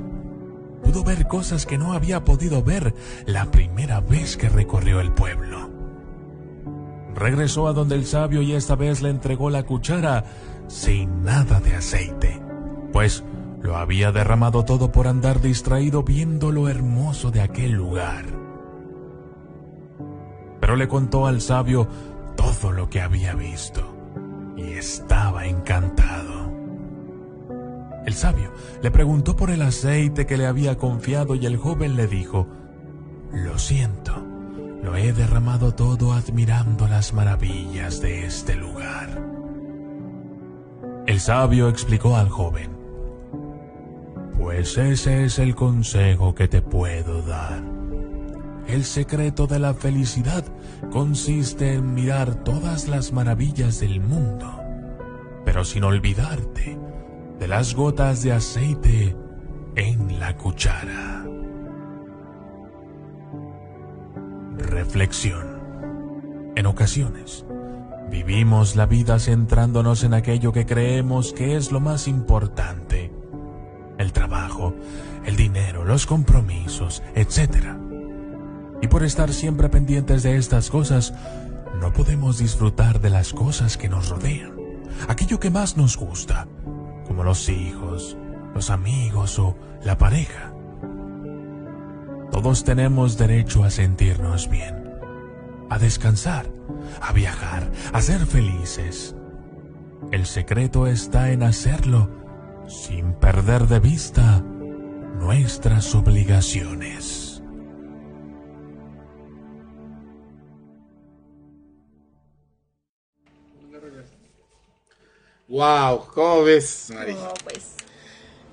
Pudo ver cosas que no había podido ver la primera vez que recorrió el pueblo. Regresó a donde el sabio y esta vez le entregó la cuchara sin nada de aceite, pues lo había derramado todo por andar distraído viendo lo hermoso de aquel lugar. Pero le contó al sabio todo lo que había visto y estaba encantado. El sabio le preguntó por el aceite que le había confiado y el joven le dijo, Lo siento, lo he derramado todo admirando las maravillas de este lugar. El sabio explicó al joven, Pues ese es el consejo que te puedo dar. El secreto de la felicidad consiste en mirar todas las maravillas del mundo, pero sin olvidarte de las gotas de aceite en la cuchara. Reflexión. En ocasiones, vivimos la vida centrándonos en aquello que creemos que es lo más importante. El trabajo, el dinero, los compromisos, etc y por estar siempre pendientes de estas cosas, no podemos disfrutar de las cosas que nos rodean, aquello que más nos gusta, como los hijos, los amigos o la pareja. Todos tenemos derecho a sentirnos bien, a descansar, a viajar, a ser felices. El secreto está en hacerlo sin perder de vista nuestras obligaciones. Wow, ¿cómo ves, Mari? No, pues.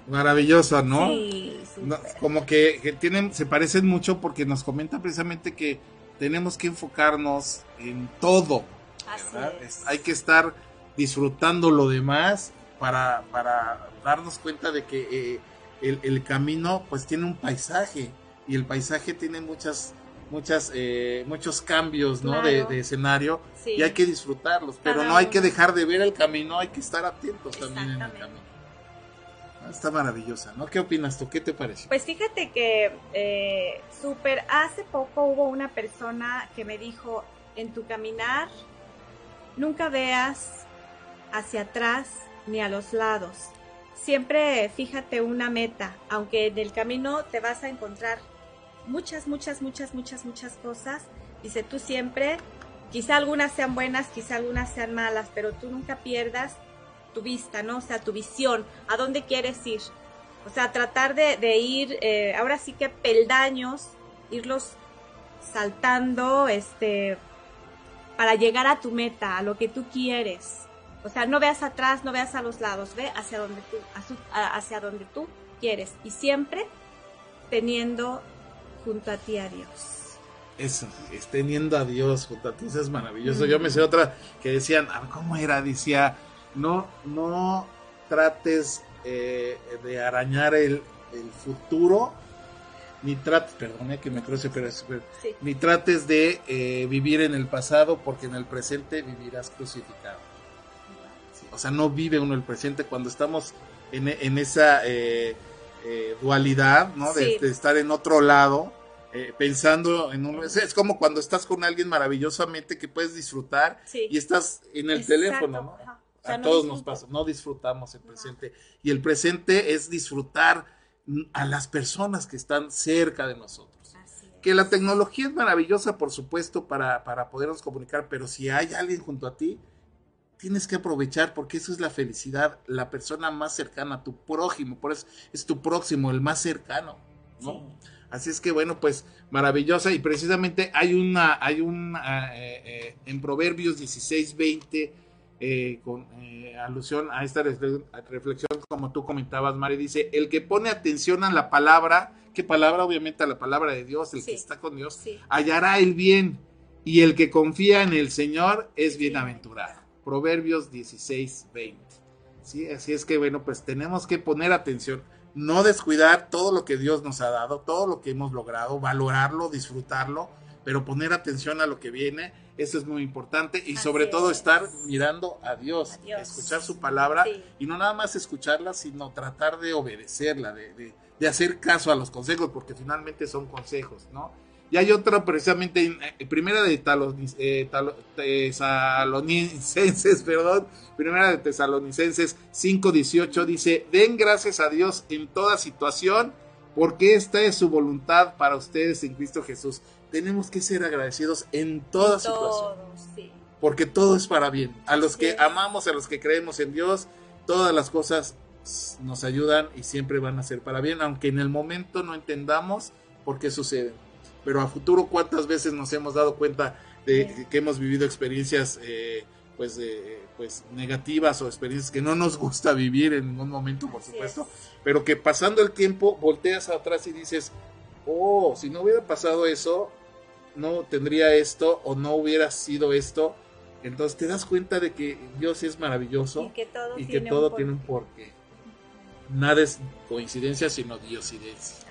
Maravillosa, ¿no? Sí, No, como que, que tienen, se parecen mucho porque nos comenta precisamente que tenemos que enfocarnos en todo. Así. Es- Hay que estar disfrutando lo demás para, para darnos cuenta de que eh, el, el camino pues tiene un paisaje y el paisaje tiene muchas muchas eh, muchos cambios ¿no? de, Claro. de escenario Sí. y hay que disfrutarlos pero Cada no hay que dejar de ver el camino hay que estar atentos también en el camino Ah, está maravillosa ¿no? ¿qué opinas tú? ¿qué te parece? Pues fíjate que eh, súper hace poco hubo una persona que me dijo, en tu caminar, nunca veas hacia atrás ni a los lados. Siempre fíjate una meta, aunque en el camino te vas a encontrar muchas, muchas, muchas, muchas, muchas cosas. Dice, tú siempre, quizá algunas sean buenas, quizá algunas sean malas, pero tú nunca pierdas tu vista, ¿no? O sea, tu visión, a dónde quieres ir. O sea, tratar de, ir, eh, ahora sí que peldaños, irlos saltando, este, para llegar a tu meta, a lo que tú quieres. O sea, no veas atrás, no veas a los lados, ve hacia donde tú, hacia, hacia donde tú quieres. Y siempre teniendo junto a ti a Dios. Eso, es teniendo a Dios junto a ti, eso es maravilloso. Yo me sé otra que decían, ¿cómo era? Decía, no, no trates eh, de arañar el, el futuro, ni trates, perdone que me cruce, pero, pero- Sí. ni trates de eh, vivir en el pasado, porque en el presente vivirás crucificado. Sí, O sea, no vive uno el presente cuando estamos en, en esa eh, eh, dualidad, ¿no? De, Sí. de estar en otro lado, eh, pensando en un... Es, es como cuando estás con alguien maravillosamente que puedes disfrutar Sí. y estás en el Exacto, teléfono, ¿no? ajá. O sea, A no todos nos pasa, no disfrutamos el presente. Y el presente es disfrutar a las personas que están cerca de nosotros. Así es. Que la tecnología es maravillosa, por supuesto, para, para podernos comunicar, pero si hay alguien junto a ti, tienes que aprovechar porque eso es la felicidad, la persona más cercana, tu prójimo, por eso es tu próximo, el más cercano, ¿no? Sí. Así es que bueno, pues maravillosa y precisamente hay una, hay una eh, eh, en Proverbios 16, 20, eh, con eh, alusión a esta refle- reflexión, como tú comentabas, Mari, dice, el que pone atención a la palabra, ¿qué palabra? Obviamente a la palabra de Dios, el Sí. que está con Dios, Sí. hallará el bien y el que confía en el Señor es bienaventurado. Proverbios 16, 20. ¿Sí? Así es que bueno, pues tenemos que poner atención, no descuidar todo lo que Dios nos ha dado, todo lo que hemos logrado, valorarlo, disfrutarlo, pero poner atención a lo que viene, eso es muy importante y Así sobre todo es. estar mirando a Dios, escuchar su palabra Sí. y no nada más escucharla, sino tratar de obedecerla, de, de- de hacer caso a los consejos, porque finalmente son consejos, ¿no? Y hay otra precisamente, en, eh, primera de eh, Tesalonicenses, perdón, primera de Tesalonicenses 5.18 dice, den gracias a Dios en toda situación, porque esta es su voluntad para ustedes en Cristo Jesús. Tenemos que ser agradecidos en toda situación Todos, sí. porque todo es para bien. A los que amamos, a los que creemos en Dios, todas las cosas nos ayudan y siempre van a ser para bien, aunque en el momento no entendamos por qué suceden. Pero a futuro, ¿cuántas veces nos hemos dado cuenta de Sí. que hemos vivido experiencias eh, pues, eh, pues negativas o experiencias que no nos gusta vivir en ningún momento, por Así supuesto, es. pero que pasando el tiempo volteas atrás y dices, oh, si no hubiera pasado eso, no tendría esto o no hubiera sido esto. Entonces te das cuenta de que Dios es maravilloso Y que todo, y que tiene, todo un tiene un porqué. porqué. Nada es coincidencia, sino diosidencia.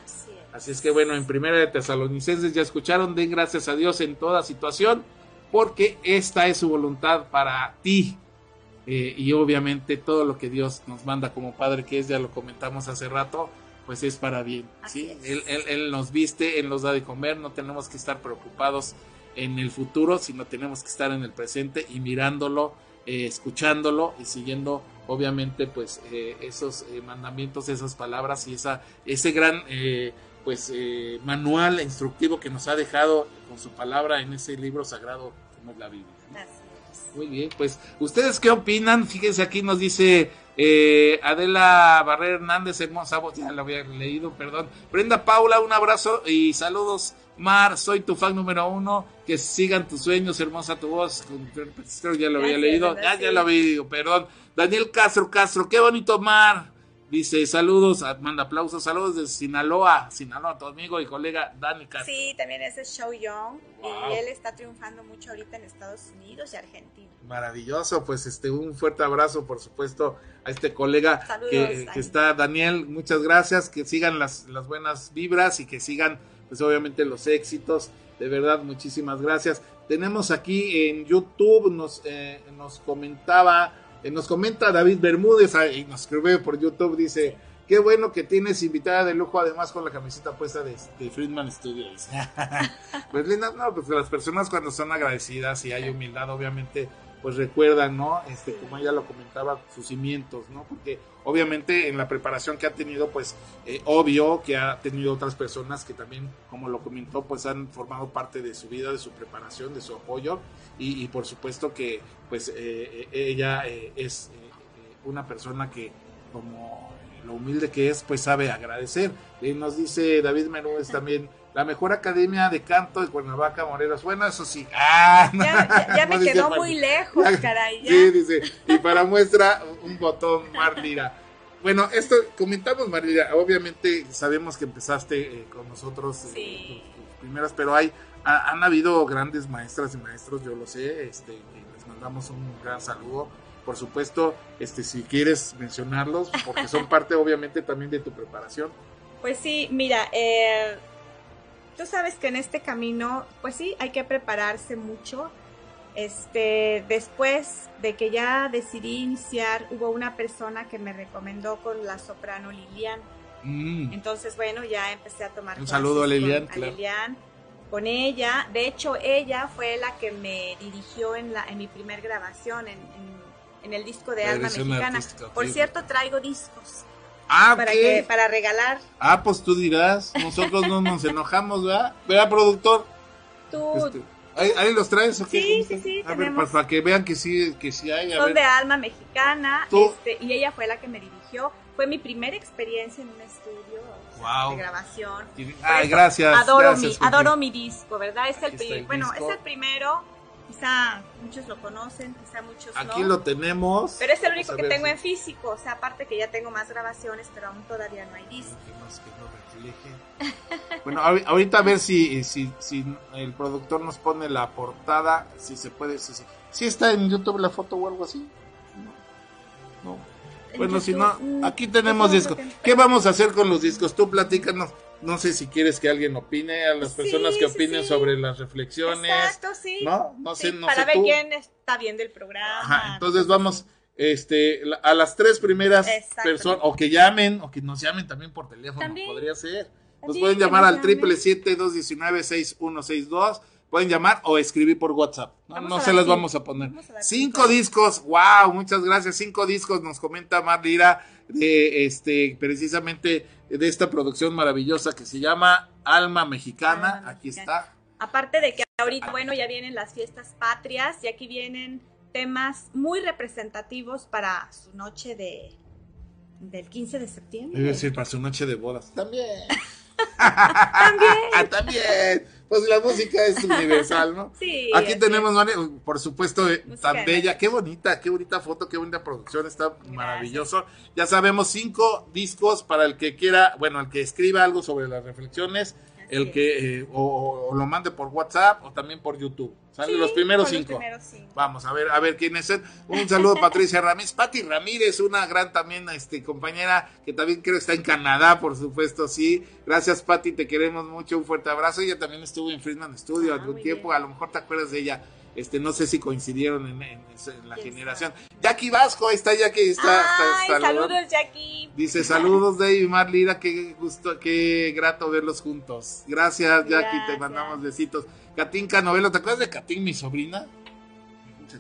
Así es. Que bueno, en primera de Tesalonicenses ya escucharon, den gracias a Dios en toda situación, porque esta es su voluntad para ti. Eh, y obviamente todo lo que Dios nos manda como Padre, que es, ya lo comentamos hace rato, pues es para bien. ¿sí? Él, él- Él nos viste, Él nos da de comer, no tenemos que estar preocupados en el futuro, sino tenemos que estar en el presente y mirándolo, eh, escuchándolo y siguiendo obviamente pues eh, esos eh, mandamientos, esas palabras y esa, ese gran eh, pues eh, manual instructivo que nos ha dejado con su palabra en ese libro sagrado como es la Biblia. Muy bien, pues ustedes qué opinan? Fíjense aquí nos dice eh, Adela Barrera Hernández, hermosa voz, ya lo había leído, perdón. Brenda Paula, un abrazo y saludos. Mar, soy tu fan número uno. Que sigan tus sueños, hermosa tu voz. Ya lo había leído, ya, ya lo había leído, perdón. Daniel Castro Castro, qué bonito Mar. Dice, saludos, manda aplausos, saludos de Sinaloa, Sinaloa, tu amigo y colega Dani Castro. Sí, también es Show Young y él está triunfando mucho ahorita en Estados Unidos y Argentina. Maravilloso, pues este un fuerte abrazo, por supuesto, a este colega que, está, Daniel, muchas gracias, que sigan las, las buenas vibras y que sigan, pues obviamente los éxitos, de verdad, muchísimas gracias. Tenemos aquí en YouTube, nos, eh, nos comentaba nos comenta David Bermúdez y nos escribe por YouTube, dice, qué bueno que tienes invitada de lujo, además con la camiseta puesta de, Friedman Studios. pues linda, no, pues las personas cuando son agradecidas y hay humildad, obviamente, pues recuerdan, ¿no? Este, como ella lo comentaba, sus cimientos, ¿no? Porque obviamente en la preparación que ha tenido, pues eh, obvio que ha tenido otras personas que también, como lo comentó, pues han formado parte de su vida, de su preparación, de su apoyo y, por supuesto que pues eh, ella eh, es una persona que como lo humilde que es, pues sabe agradecer. Y nos dice David Menúez también la mejor academia de canto de Cuernavaca, Morelos. Bueno, eso sí. Ah, ya, me quedó muy lejos, caray. Sí, dice. Y para muestra, un botón, Marlira. Bueno, esto comentamos, Marlira. Obviamente sabemos que empezaste eh, con nosotros eh, tus, primeras, pero hay han habido grandes maestras y maestros, yo lo sé. Este, les mandamos un gran saludo. Por supuesto, este, si quieres mencionarlos, porque son parte, obviamente, también de tu preparación. Pues sí, mira, eh, tú sabes que en este camino, pues sí, hay que prepararse mucho. Este, después de que ya decidí iniciar, hubo una persona que me recomendó con la soprano Lilian. Mm. Entonces, bueno, ya empecé a tomar un saludo a Lilian, con, Lilian, con ella. De hecho, ella fue la que me dirigió en la en mi primer grabación en, en, el disco de Alma Mexicana. Por cierto, traigo discos. Ah, para, que, para regalar. Ah, pues tú dirás, nosotros no nos enojamos, ¿verdad? ¿Verdad, productor? Tú. Este, ¿ahí, los traes o qué? Sí, sí, sí. A ver, para, que vean que sí, que sí hay. Son de alma mexicana. Este, y ella fue la que me dirigió. Fue mi primera experiencia en un estudio de grabación. Ay, gracias. Adoro, mi, adoro mi disco, ¿verdad? Es el, bueno, es el primero Quizá muchos lo conocen, quizá muchos Aquí lo tenemos. Pero es el único que tengo en físico. O sea, aparte que ya tengo más grabaciones, pero aún todavía no hay disco. bueno, ahorita a ver si, si, si el productor nos pone la portada, si se puede. Si, si está en YouTube la foto o algo así. No. no. Bueno, si no, mm, aquí tenemos discos. ¿Qué vamos a hacer con los discos? Tú platícanos no sé si quieres que alguien opine, a las personas que opinen sobre las reflexiones. Exacto, sí. No, no sé, no Para ver quién está viendo el programa. Ajá, entonces vamos este, a las tres primeras personas, o que llamen, o que nos llamen también por teléfono, podría ser. Nos pueden llamar al triple siete dos diecinueve seis uno seis dos pueden llamar o escribir por WhatsApp. No, se las vamos a poner. cinco discos, wow, muchas gracias. Cinco discos nos comenta Marlira de este precisamente de esta producción maravillosa que se llama Alma Mexicana. aquí está. Aparte de que ahorita, bueno, ya vienen las fiestas patrias y aquí vienen temas muy representativos para su noche de del 15 de septiembre. Es decir, para su noche de bodas. También. También. También. Pues la música es universal, ¿no? Sí. Aquí tenemos, por supuesto, eh, tan bella, qué bonita, qué bonita foto, qué bonita producción, está maravilloso. Ya sabemos, cinco discos para el que quiera, bueno, el que escriba algo sobre las reflexiones el que eh, o, lo mande por WhatsApp o también por YouTube. ¿Sale? los, primeros cinco. Vamos a ver, a ver quiénes son. Un saludo Patricia Ramírez, Pati Ramírez, una gran también este compañera que también creo está en Canadá, por supuesto, sí. Gracias Pati, te queremos mucho, un fuerte abrazo. Ella también estuvo en Friedman Studio ah, algún tiempo, a lo mejor te acuerdas de ella. Este, no sé si coincidieron en, la generación. Jackie Vasco, ahí está Jackie, está, Ay, saludos Jackie. Dice saludos Dave y Marlira, qué gusto, qué grato verlos juntos. Gracias Jackie, te mandamos besitos. Katinka Novelo, ¿te acuerdas de Katin, mi sobrina?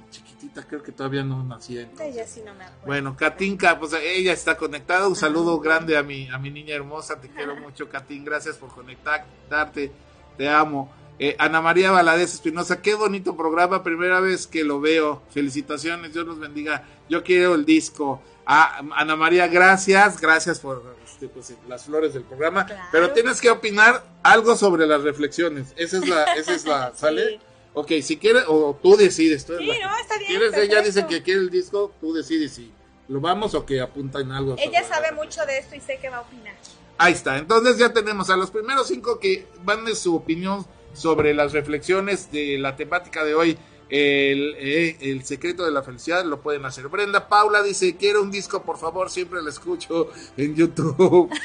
chiquitita, creo que todavía no nacía. Ella sí no me acuerdo. Bueno, Katinka, pues ella está conectada. Un saludo grande a mi, a mi niña hermosa. Te quiero mucho, Katin. Gracias por conectarte. Te amo. Eh, Ana María Valadez Espinosa, qué bonito programa. Primera vez que lo veo. Felicitaciones. Dios los bendiga. Yo quiero el disco. Ah, Ana María, gracias. Gracias por este, pues, las flores del programa. Pero tienes que opinar algo sobre las reflexiones. Esa es la, esa es la, ¿sale? Ok, si quieres, o tú decides. sí, no, está bien. ¿Quieres, ella dice que quiere el disco, tú decides si lo vamos o que apunta en algo. Ella sabe mucho de esto y sé que va a opinar. Ahí está, entonces ya tenemos a los primeros cinco que van de su opinión sobre las reflexiones de la temática de hoy. El, eh, el, secreto de la felicidad lo pueden hacer. Brenda Paula dice, quiero un disco, por favor, siempre lo escucho en YouTube.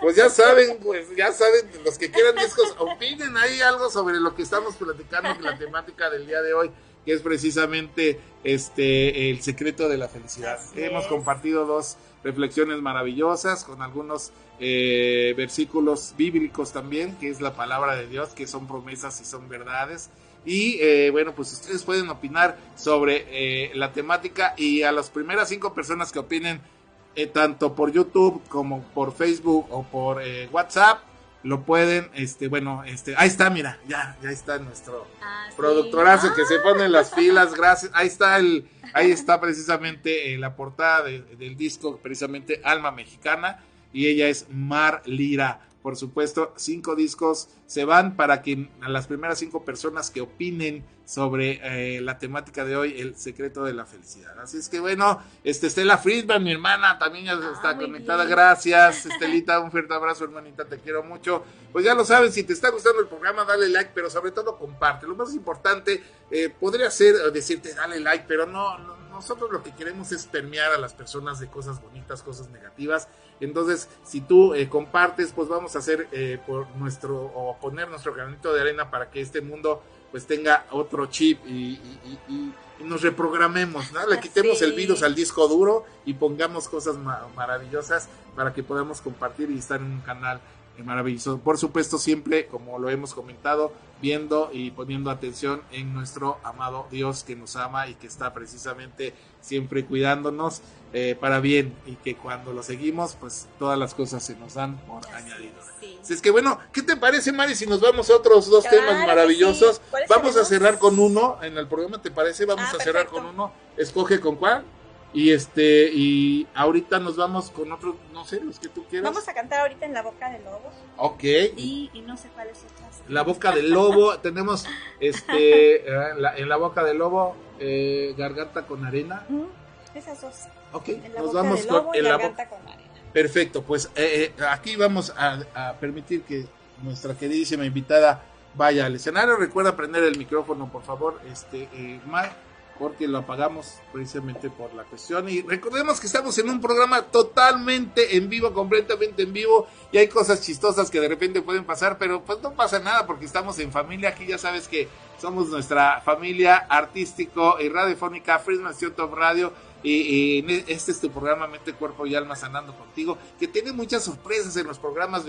Pues ya saben, pues ya saben, los que quieran discos, opinen ahí algo sobre lo que estamos platicando en la temática del día de hoy, que es precisamente este el secreto de la felicidad. Hemos compartido dos reflexiones maravillosas con algunos eh, versículos bíblicos también, que es la palabra de Dios, que son promesas y son verdades. Y eh, bueno, pues ustedes pueden opinar sobre eh, la temática y a las primeras cinco personas que opinen tanto por YouTube como por Facebook o por WhatsApp, lo pueden, este, bueno, este, ahí está, mira, ya, ya está nuestro ah, productorazo que se pone las filas, gracias, ahí está el, ahí está precisamente la portada del disco, precisamente Alma Mexicana, y ella es Mar Lira. Por supuesto, cinco discos se van para que a las primeras cinco personas que opinen sobre eh, la temática de hoy, el secreto de la felicidad. Así es que bueno, este Estela Friedman, mi hermana, también ya ah, está conectada. Gracias, Estelita, un fuerte abrazo, hermanita, te quiero mucho. Pues ya lo sabes, si te está gustando el programa, dale like, pero sobre todo comparte. Lo más importante eh, podría ser decirte dale like, pero no, nosotros lo que queremos es permear a las personas de cosas bonitas, cosas negativas entonces, si tú eh, compartes, pues vamos a hacer eh, por nuestro, o poner nuestro granito de arena para que este mundo pues tenga otro chip y, nos reprogramemos, ¿no? Le quitemos el virus al disco duro y pongamos cosas maravillosas para que podamos compartir y estar en un canal maravilloso. Por supuesto, siempre, como lo hemos comentado, viendo y poniendo atención en nuestro amado Dios que nos ama y que está precisamente siempre cuidándonos eh, para bien y que cuando lo seguimos, pues todas las cosas se nos dan por añadido. es que bueno, ¿qué te parece, Mari, si nos vamos a otros dos temas maravillosos? Vamos a cerrar con uno en el programa, ¿te parece? Vamos ah, a cerrar con uno. Escoge con cuál. Y este, y ahorita nos vamos con otro, no sé, los que tú quieras. Vamos a cantar ahorita en La Boca del Lobo. Ok. Y, no sé cuáles otras. La Boca del Lobo, tenemos este, eh, en la Boca del Lobo, eh, Garganta con Arena. Esas dos. Ok, nos vamos con, la Garganta con Arena. Perfecto, pues eh, aquí vamos a, permitir que nuestra queridísima invitada vaya al escenario. Recuerda prender el micrófono, por favor, este, eh, porque lo apagamos precisamente por la cuestión. Y recordemos que estamos en un programa totalmente en vivo, completamente en vivo, y hay cosas chistosas que de repente pueden pasar, pero pues no pasa nada porque estamos en familia. Aquí ya sabes que somos nuestra familia artístico y radiofónica, Friedman Top Radio. Y, este es tu programa Mente, Cuerpo y Alma Sanando Contigo, que tiene muchas sorpresas en los programas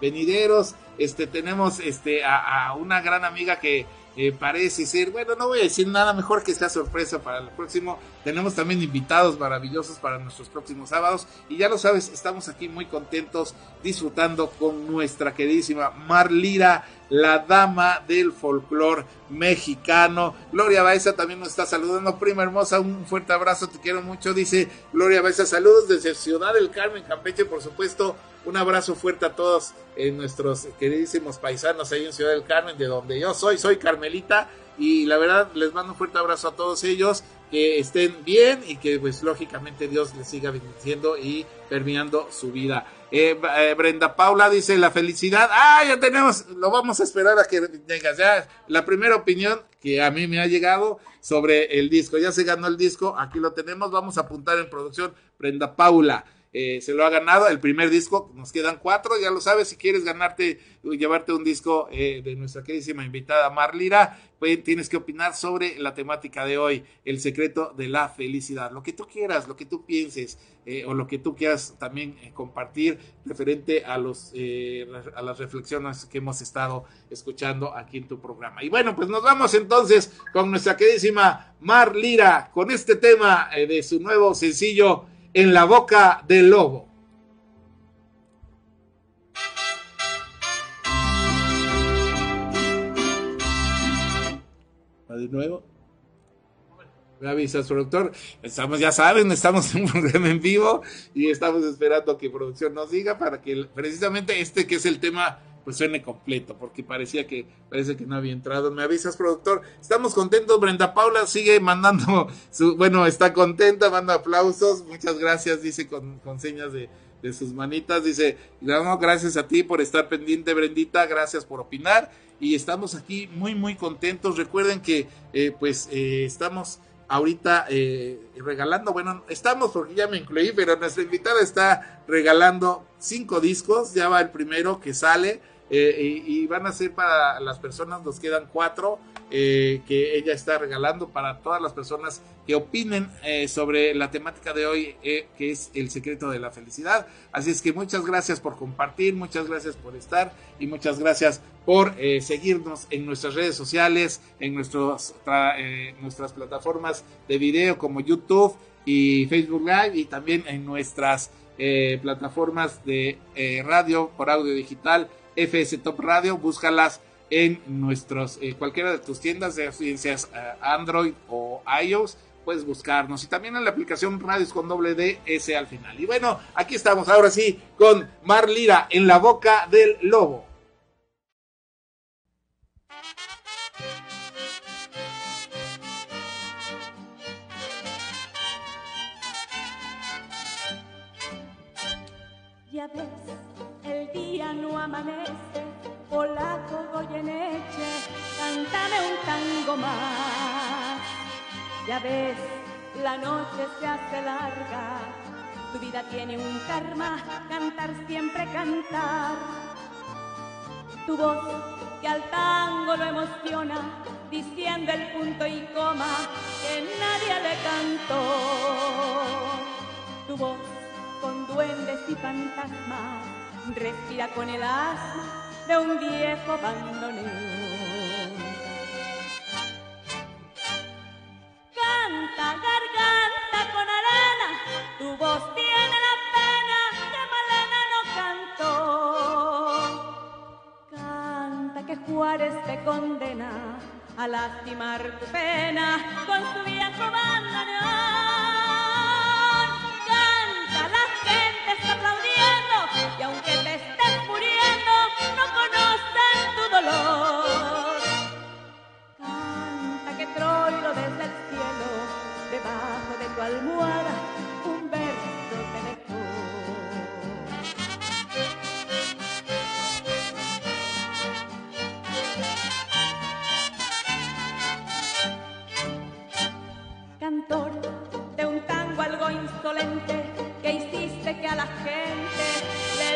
venideros. Este, tenemos este, a una gran amiga que eh, parece ser, bueno, no voy a decir nada mejor que esta sorpresa para el próximo. Tenemos también invitados maravillosos para nuestros próximos sábados. Y ya lo sabes, estamos aquí muy contentos disfrutando con nuestra queridísima Marlira, la dama del folclor mexicano. Gloria Baeza también nos está saludando. Prima hermosa, un fuerte abrazo, te quiero mucho. Dice Gloria Baeza, saludos desde Ciudad del Carmen, Campeche, por supuesto. Un abrazo fuerte a todos eh, nuestros queridísimos paisanos ahí en Ciudad del Carmen, de donde yo soy, soy Carmelita. Y la verdad les mando un fuerte abrazo a todos ellos, que estén bien y que pues lógicamente Dios les siga bendiciendo y permeando su vida. Eh, eh, Brenda Paula dice la felicidad. Ah, ya tenemos, lo vamos a esperar a que vengas. Ya, la primera opinión que a mí me ha llegado sobre el disco. Ya se ganó el disco, aquí lo tenemos. Vamos a apuntar en producción. Brenda Paula. Eh, se lo ha ganado. El primer disco, nos quedan cuatro, ya lo sabes, si quieres ganarte, llevarte un disco eh, de nuestra queridísima invitada Marlira, pues tienes que opinar sobre la temática de hoy, el secreto de la felicidad. Lo que tú quieras, lo que tú pienses eh, o lo que tú quieras también compartir referente a, los, a las reflexiones que hemos estado escuchando aquí en tu programa. Y bueno, pues nos vamos entonces con nuestra queridísima Marlira con este tema de su nuevo sencillo en la boca del lobo. De nuevo. Me avisas, productor. Estamos, ya saben, estamos en un programa en vivo y estamos esperando que producción nos diga para que precisamente este que es el tema pues suene completo, porque parecía que, parece que no había entrado. Me avisas, productor. Estamos contentos. Brenda Paula sigue mandando su, bueno, está contenta, manda aplausos. Muchas gracias, dice con, señas de, sus manitas. Dice, gracias a ti por estar pendiente, Brendita. Gracias por opinar. Y estamos aquí muy, muy contentos. Recuerden que, eh, pues, eh, estamos ahorita eh, regalando, bueno, estamos porque ya me incluí, pero nuestra invitada está regalando cinco discos, ya va el primero que sale, eh, y, van a ser para las personas, nos quedan cuatro eh, que ella está regalando para todas las personas que opinen eh, sobre la temática de hoy, que es el secreto de la felicidad. Así es que muchas gracias por compartir, muchas gracias por estar y muchas gracias por seguirnos en nuestras redes sociales, en nuestros, nuestras plataformas de video como YouTube y Facebook Live y también en nuestras plataformas de radio por audio digital FS Top Radio, búscalas en nuestros, eh, cualquiera de tus tiendas, seas eh, Android o iOS, puedes buscarnos. Y también en la aplicación Radios con doble D, S al final. Y bueno, aquí estamos ahora sí con Mar Lira en la boca del lobo. Ya ves no amanece, polaco Goyeneche, cántame un tango más. Ya ves, la noche se hace larga, tu vida tiene un karma, cantar siempre cantar. Tu voz que al tango lo emociona, diciendo el punto y coma que nadie le cantó. Tu voz con duendes y fantasmas respira con el asma de un viejo bandoneón. Canta, garganta con arena, tu voz tiene la pena que Malena no cantó. Canta que Juárez te condena a lastimar tu pena con su viejo bandoneón. Almohada, un verso te dejó. Cantor de un tango algo insolente que hiciste que a la gente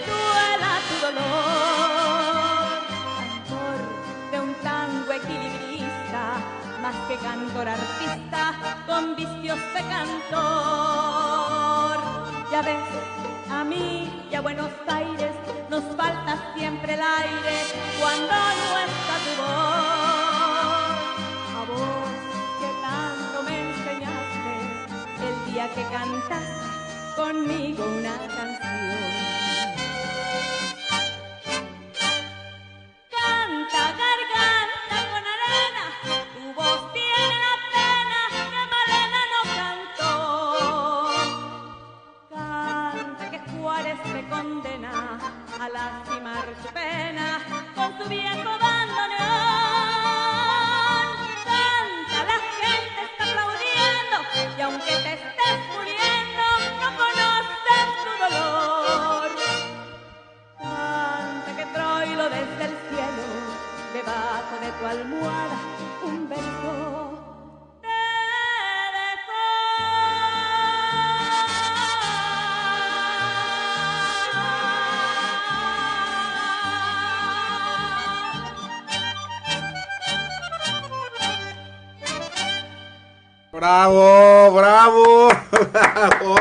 duela tu dolor. Cantor de un tango equilibrista, más que cantor artista, con vicios de cantor. Ya ves, a mí y a Buenos Aires nos falta siempre el aire cuando no está tu voz. A vos que tanto me enseñaste el día que cantaste conmigo una canción. viejo bandoneón. Canta, la gente está aplaudiendo y aunque te estés muriendo, no conoces tu dolor. Canta que Troilo desde el cielo, debajo de tu almohada. Bravo, bravo, bravo.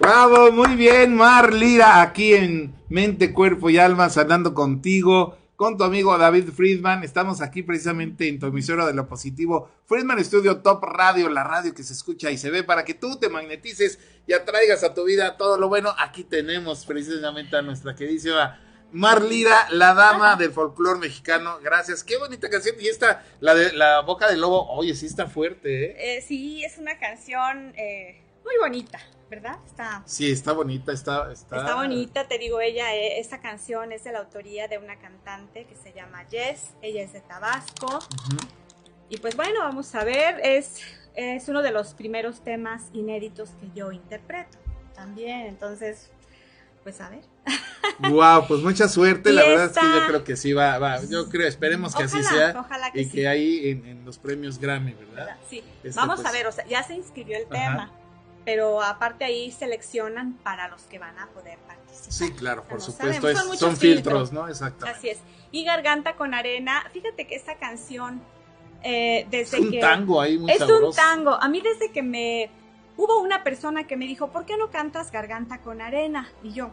Bravo, muy bien, Mar Lira, aquí en Mente, Cuerpo y Alma, sanando contigo, con tu amigo David Friedman. Estamos aquí precisamente en tu emisora de lo positivo, Friedman Studio Top Radio, la radio que se escucha y se ve para que tú te magnetices y atraigas a tu vida todo lo bueno. Aquí tenemos precisamente a nuestra queridísima Mar Lira, la dama del folclore mexicano. Gracias. Qué bonita canción. Y esta, la de la boca del lobo, oye, sí está fuerte, ¿eh? Eh, sí, es una canción eh, muy bonita, ¿verdad? Está, Sí, está bonita, está... Está, está bonita, te digo, ella, eh, esta canción es de la autoría de una cantante que se llama Jess, ella es de Tabasco. Y pues bueno, vamos a ver, es, es uno de los primeros temas inéditos que yo interpreto también, entonces, pues a ver. Wow, pues mucha suerte. La verdad es que yo creo que sí va, va. Yo creo, esperemos que así sea. ojalá que y sí. que ahí en, en los premios Grammy, ¿verdad? Sí, Este, vamos pues, a ver, o sea, ya se inscribió el Ajá. tema, pero aparte ahí seleccionan para los que van a poder participar. Sí, claro, por No supuesto. es- son son filtros. ¿no? Exactamente. Así es. Y Garganta con Arena, fíjate que esta canción, eh, Es desde un que... tango ahí muy es sabroso. un tango. A mí desde que me... Hubo una persona que me dijo, ¿por qué no cantas Garganta con Arena? Y yo,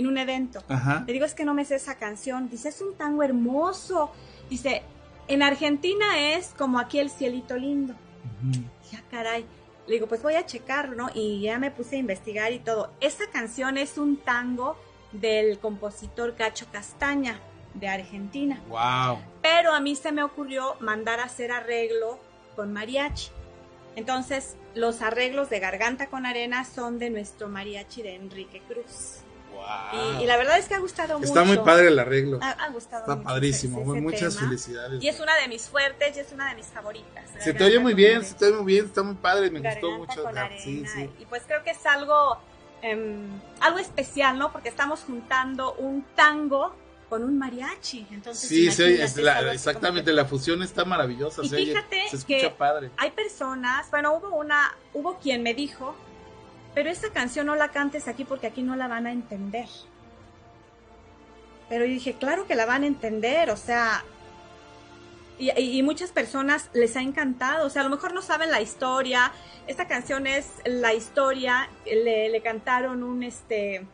en un evento. Ajá. Le digo, es que no me sé esa canción. Dice, es un tango hermoso. Dice, en Argentina es como aquí el cielito lindo. Ujú. Ya, caray. Le digo, pues voy a checarlo, ¿no? Y ya me puse a investigar y todo. Esta canción es un tango del compositor Gacho Castaña, de Argentina. Wow. Pero a mí se me ocurrió mandar a hacer arreglo con mariachi. Entonces, los arreglos de Garganta con Arena son de nuestro mariachi de Enrique Cruz. Y, y la verdad es que ha gustado mucho. Está muy padre el arreglo. Ha, ha gustado Está mucho padrísimo. ese- ese Muchas tema. felicidades. Y es una de mis fuertes y es una de mis favoritas. Se te oye muy bien, se te oye muy bien. Está muy padre. Me Garganta gustó mucho. con Ah, arena. Sí, sí. Y pues creo que es algo, em, algo especial, ¿no? Porque estamos juntando un tango con un mariachi. Entonces, Sí, sí, es la- exactamente. La fusión está maravillosa. Y se, oye- fíjate se escucha que- padre. que Hay personas, bueno, hubo una, hubo quien me dijo, pero esta canción no la cantes aquí porque aquí no la van a entender. Pero yo dije, claro que la van a entender, o sea, y, muchas personas les ha encantado, o sea, a lo mejor no saben la historia, esta canción es la historia, le, le cantaron un, este,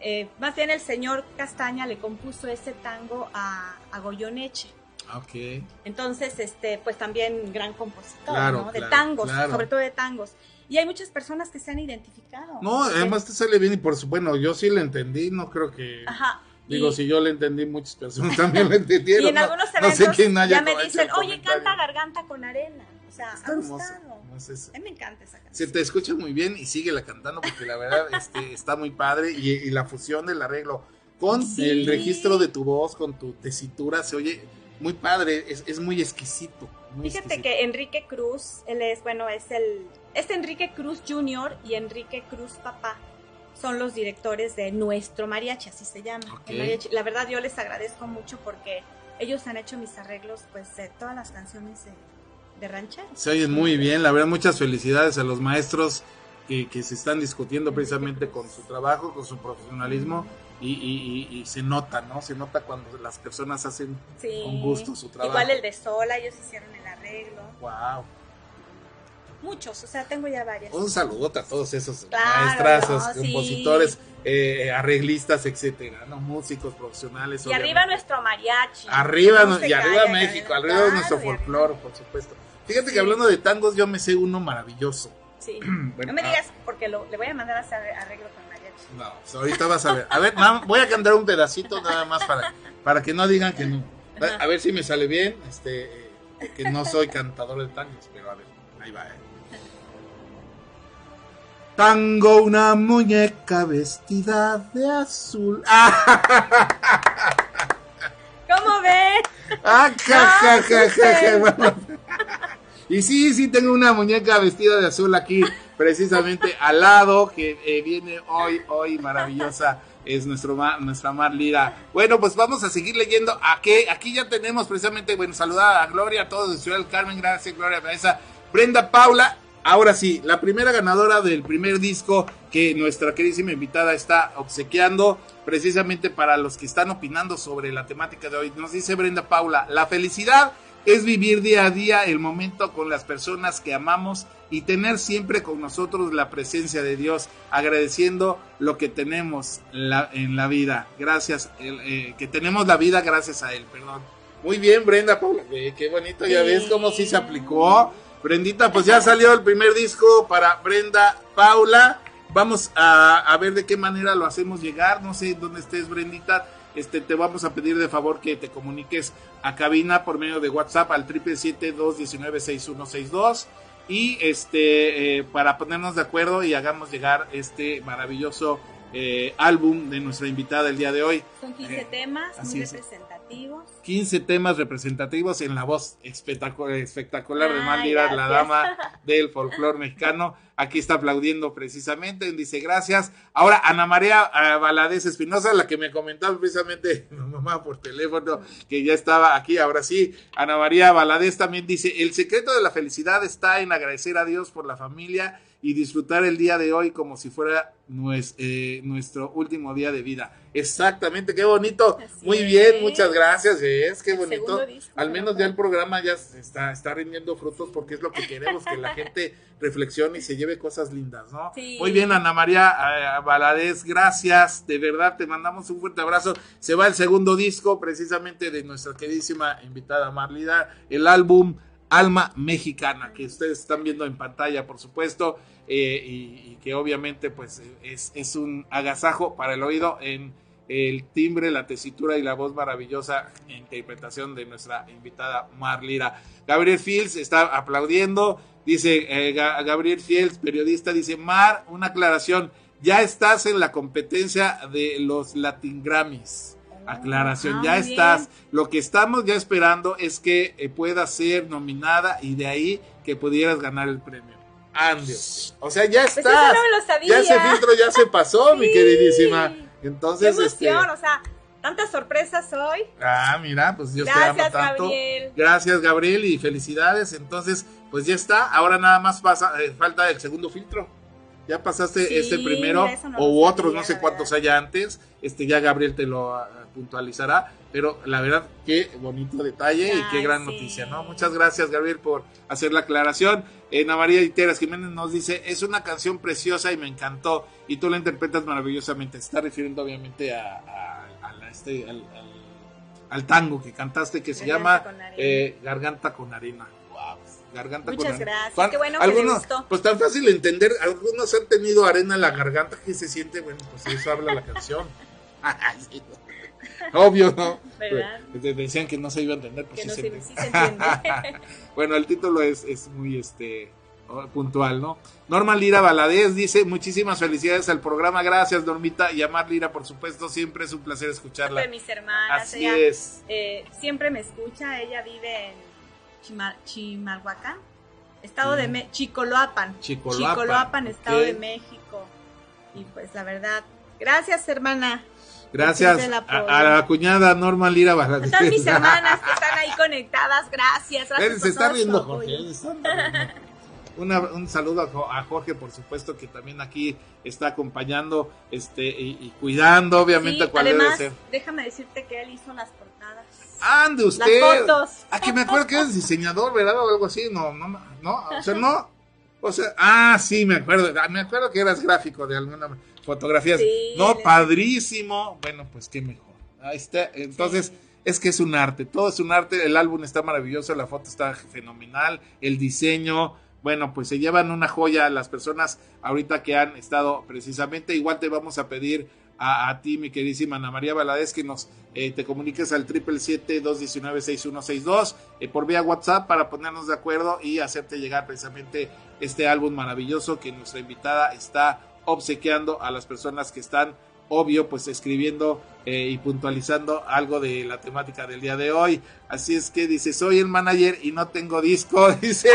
eh, más bien el señor Castaña le compuso ese tango a, a Goyoneche. Ah, Ok. Entonces, este, pues también gran compositor, Claro, ¿no? De claro, tangos, claro. sobre todo de tangos. Y hay muchas personas que se han identificado. No, además te sale bien y por supuesto, bueno, yo sí le entendí, no creo que... Ajá. Digo, y, si yo le entendí, muchas personas también le entendieron. y en no- algunos no eventos sé quién haya ya me dicen, oye, comentario". canta garganta con arena. O sea, Está ha hermoso, gustado. no es eso. A mí me encanta esa canción. Se te escucha muy bien y síguela cantando porque la verdad este, está muy padre y, y la fusión del arreglo con Sí. el registro de tu voz, con tu tesitura, se oye muy padre, es, es muy exquisito. muy Fíjate exquisito. que Enrique Cruz, él es, bueno, es el, es Enrique Cruz Jr. y Enrique Cruz Papá. Son los directores de nuestro mariachi, así se llama. Ok. el mariachi. La verdad yo les agradezco mucho porque ellos han hecho mis arreglos, pues, de todas las canciones de, de ranchero. Se oyen muy bien, la verdad, muchas felicidades a los maestros que, que se están discutiendo precisamente con su trabajo, con su profesionalismo y, y- y- y se nota, ¿no? Se nota cuando las personas hacen Sí. con gusto su trabajo. Igual el de Sola, ellos hicieron el arreglo. Wow. Muchos, o sea, tengo ya varias. Un saludote a todos esos Claro, maestrazos, no, sí. compositores, eh, arreglistas, etcétera, ¿no? Músicos profesionales. y arriba nuestro mariachi. Arriba, No y arriba calla, México, arriba nuestro Claro, y folclore, por supuesto. Fíjate Sí. que hablando de tangos, yo me sé uno maravilloso. Sí. Bueno, no me ah. digas porque lo, le voy a mandar a hacer arreglo con mariachi. No, pues ahorita vas a ver. A ver, voy a cantar un pedacito nada más para, para que no digan que no. A ver si me sale bien, este, eh, que no soy cantador de tangos, pero a ver, ahí va. eh. Tango una muñeca vestida de azul. ¡Ah! ¿Cómo ves? ¡Ah, ja, ja, ja. Y sí, sí, tengo una muñeca vestida de azul aquí, precisamente al lado, que eh, viene hoy, hoy maravillosa, es nuestro nuestra Mar Lira. Bueno, pues vamos a seguir leyendo. Aquí, aquí ya tenemos precisamente, bueno, saludar a Gloria, a todos de Ciudad del Carmen, gracias Gloria Baeza, Brenda Paula. Ahora sí, la primera ganadora del primer disco que nuestra queridísima invitada está obsequiando, precisamente para los que están opinando sobre la temática de hoy. Nos dice Brenda Paula, la felicidad es vivir día a día el momento con las personas que amamos y tener siempre con nosotros la presencia de Dios, agradeciendo lo que tenemos en la vida, gracias, eh, que tenemos la vida gracias a Él, perdón. Muy bien, Brenda, Paula, qué bonito, ya ves cómo sí se aplicó. Brendita, pues ya salió el primer disco para Brenda Paula. Vamos a, ver de qué manera lo hacemos llegar. No sé dónde estés, Brendita este, te vamos a pedir de favor que te comuniques a cabina por medio de WhatsApp al 777-219-6162 y este, eh, para ponernos de acuerdo y hagamos llegar este maravilloso eh, álbum de nuestra invitada del día de hoy. Son 15 eh, temas muy representativos. 15 temas representativos en la voz espectacular, espectacular de Malira, la dama del folclore mexicano. Aquí está aplaudiendo precisamente, dice gracias. Ahora Ana María Valadez Espinosa, la que me comentaba precisamente mi mamá por teléfono, que ya estaba aquí, ahora sí. Ana María Valadez también dice, el secreto de la felicidad está en agradecer a Dios por la familia y disfrutar el día de hoy como si fuera eh, nuestro último día de vida. Exactamente, qué bonito. Muy bien, muchas gracias. Es qué bonito. Al menos ya el programa ya está, está rindiendo frutos porque es lo que queremos, que la gente reflexione y se lleve cosas lindas, ¿no? Muy bien, Ana María eh, Valadez, gracias. De verdad, te mandamos un fuerte abrazo. Se va el segundo disco precisamente de nuestra queridísima invitada Marlida, el álbum Alma Mexicana, que ustedes están viendo en pantalla, por supuesto, eh, y, que obviamente pues es, un agasajo para el oído en el timbre, la tesitura y la voz maravillosa interpretación de nuestra invitada Marlira. Gabriel Fields está aplaudiendo, dice eh, Gabriel Fields, periodista, dice, Mar, una aclaración, ya estás en la competencia de los Latin Grammys aclaración, ya estás. Lo que estamos ya esperando es que eh, puedas ser nominada y de ahí que pudieras ganar el premio. Andios. O sea, ya pues estás. Ya ese filtro ya se pasó, mi queridísima. Entonces, Qué este, emoción, o sea, tantas sorpresas hoy. Ah, mira, pues Dios te ama tanto. Gabriel. Gracias, Gabriel, y felicidades. Entonces, pues ya está. Ahora nada más pasa, eh, falta el segundo filtro ya pasaste este primero o otros, no sé cuántos haya antes, este ya Gabriel te lo ah, puntualizará, pero la verdad qué bonito detalle y qué gran noticia, ¿no? Muchas gracias Gabriel por hacer la aclaración. Ana María Iteras Jiménez nos dice, es una canción preciosa y me encantó y tú la interpretas maravillosamente. Se está refiriendo obviamente a, este, al, tango que cantaste que se llama eh, Garganta con Arena garganta Muchas gracias. Qué bueno que gustó. Pues tan fácil de entender. Algunos han tenido arena en la garganta que se siente, bueno, pues eso habla la canción. Obvio, ¿no? ¿Verdad? Pues, decían que no se iba a entender, pues sí, se, entiende. bueno, el título es, es muy este puntual, ¿no? Norma Lira Valadez dice, muchísimas felicidades al programa, gracias Normita, y a Mar Lira, por supuesto, siempre es un placer escucharla. De mis hermanas, Así es. Eh, siempre me escucha, ella vive en Chimalhuacán, Estado de Me Chicoloapan. Chicoloapan, Estado de México. Y pues la verdad, gracias hermana. Gracias a, la cuñada Norma Lira A todas mis hermanas que están ahí conectadas, gracias. gracias se está riendo Jorge. un saludo a, Jorge, por supuesto, que también aquí está acompañando este y, cuidando, obviamente, sí, cuál además, debe ser. Déjame decirte que él hizo las Ande usted. Las fotos. Ah, que me acuerdo que eres diseñador, ¿verdad? O algo así. No, no, no. O sea, no. O sea, ah, sí, me acuerdo. Me acuerdo que eras gráfico de alguna fotografía. no, padrísimo. Bueno, pues qué mejor. Ahí está. Entonces, es que es un arte. Todo es un arte. El álbum está maravilloso. La foto está fenomenal. El diseño. Bueno, pues se llevan una joya las personas ahorita que han estado precisamente. Igual te vamos a pedir a, ti, mi queridísima Ana María Valadez, que nos eh, te comuniques al 777-219-6162 eh, por vía WhatsApp para ponernos de acuerdo y hacerte llegar precisamente este álbum maravilloso que nuestra invitada está obsequiando a las personas que están obvio, pues escribiendo eh, y puntualizando algo de la temática del día de hoy. Así es que dice, soy el manager y no tengo disco, dice.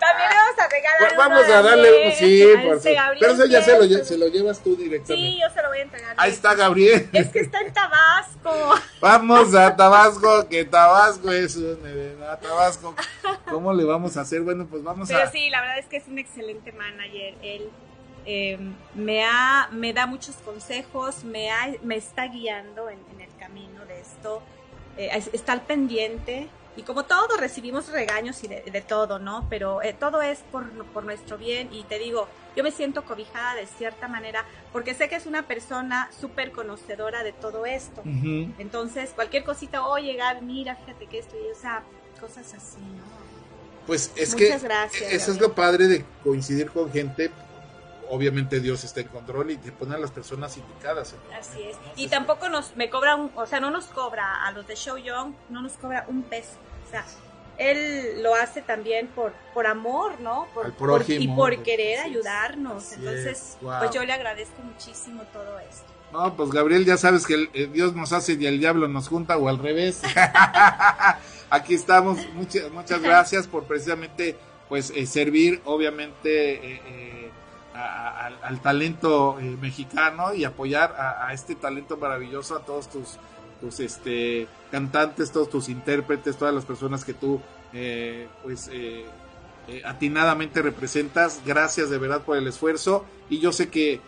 También vamos a regalar pues Vamos a darle un sí, por Pero eso ya se lo, se lo, llevas tú directamente. Sí, yo se lo voy a entregar. Ahí está Gabriel. Es que está en Tabasco. Vamos a Tabasco, que Tabasco es un... A Tabasco. ¿Cómo le vamos a hacer? Bueno, pues vamos a... Pero sí, la verdad es que es un excelente manager. Él Em, me, ha, me da muchos consejos, me, ha, me está guiando en, el camino de esto, eh, está al pendiente y como todo, recibimos regaños y de, todo, ¿no? Pero eh, todo es por, por, nuestro bien y te digo, yo me siento cobijada de cierta manera porque sé que es una persona súper conocedora de todo esto. Entonces, cualquier cosita, o llegar, mira, fíjate que esto, y o sea, cosas así, ¿no? Pues es Muchas que gracias, eso es lo padre de coincidir con gente obviamente Dios está en control y te pone a las personas indicadas. Así es. Y tampoco nos me cobra un, o sea, no nos cobra a los de Show Young, no nos cobra un peso. O sea, él lo hace también por, por amor, ¿no? Por, y por querer ayudarnos. Entonces, pues yo le agradezco muchísimo todo esto. No, pues Gabriel, ya sabes que eh, Dios nos hace y el diablo nos junta o al revés. Aquí estamos. Muchas, muchas gracias por precisamente pues eh, servir, obviamente, eh, al, talento mexicano y apoyar a, este talento maravilloso, a todos tus tus este, cantantes, todos tus intérpretes, todas las personas que tú eh, pues eh, eh, atinadamente representas. Gracias de verdad por el esfuerzo y yo sé que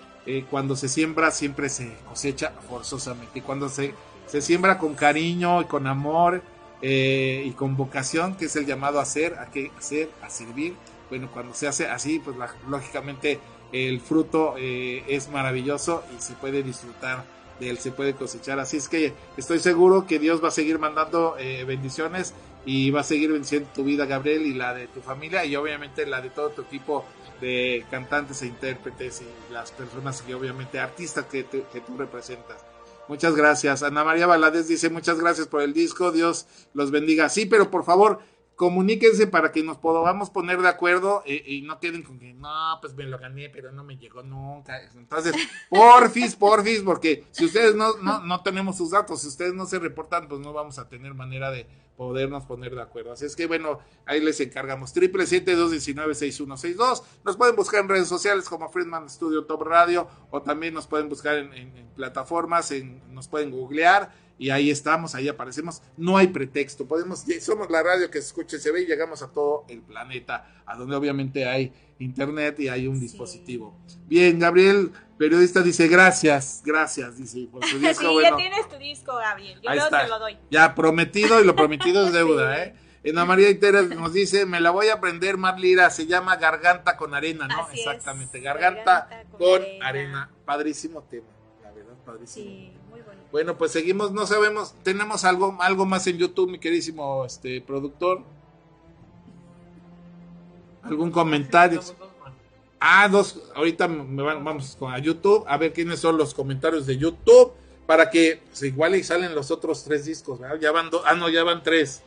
cuando se siembra siempre se cosecha forzosamente. Y cuando se, se siembra con cariño y con amor y con vocación, que es el llamado a hacer, a que hacer, a servir, bueno, cuando se hace así, pues lógicamente el fruto es maravilloso y se puede disfrutar de él se puede cosechar. Así es que estoy seguro que Dios va a seguir mandando eh, bendiciones y va a seguir bendiciendo tu vida, Gabriel, y la de tu familia y obviamente la de todo tu equipo de cantantes e intérpretes y las personas que obviamente artistas que, que tú representas. Muchas gracias. Ana María Valadez dice muchas gracias por el disco. Dios los bendiga. Sí, pero por favor, comuníquense para que nos podamos poner de acuerdo eh, y no queden con que no, pues me lo gané, pero no me llegó nunca. Entonces, porfis, porfis, porque si ustedes no, no, no tenemos sus datos, si ustedes no se reportan, pues no vamos a tener manera de podernos poner de acuerdo. Así es que bueno, ahí les encargamos. Triple siete dos diecinueve seis uno seis dos. Nos pueden buscar en redes sociales como Friedman Studio Top Radio o también nos pueden buscar en, en plataformas, en, nos pueden googlear y ahí estamos, ahí aparecemos. No hay pretexto, podemos, somos la radio que se escucha y se ve y llegamos a todo el planeta, a donde obviamente hay internet y hay un dispositivo. Bien, Gabriel, periodista, dice gracias, gracias, dice por tu disco. sí, ya tienes tu disco, Gabriel, yo te lo doy. Ya, prometido y lo prometido es deuda, ¿eh? Ana María Iteres nos dice, me la voy a aprender, Marlira, se llama Garganta con Arena, ¿no? Exactamente, Garganta, con, arena. Padrísimo tema, la verdad, padrísimo. Sí. Bueno, pues seguimos, no sabemos, tenemos algo, algo más en YouTube, mi queridísimo este productor. ¿Algún comentario? Ah, dos, ahorita me vamos a YouTube a ver quiénes son los comentarios de YouTube para que se igual y salen los otros tres discos, Ya van dos, ah no, ya van tres.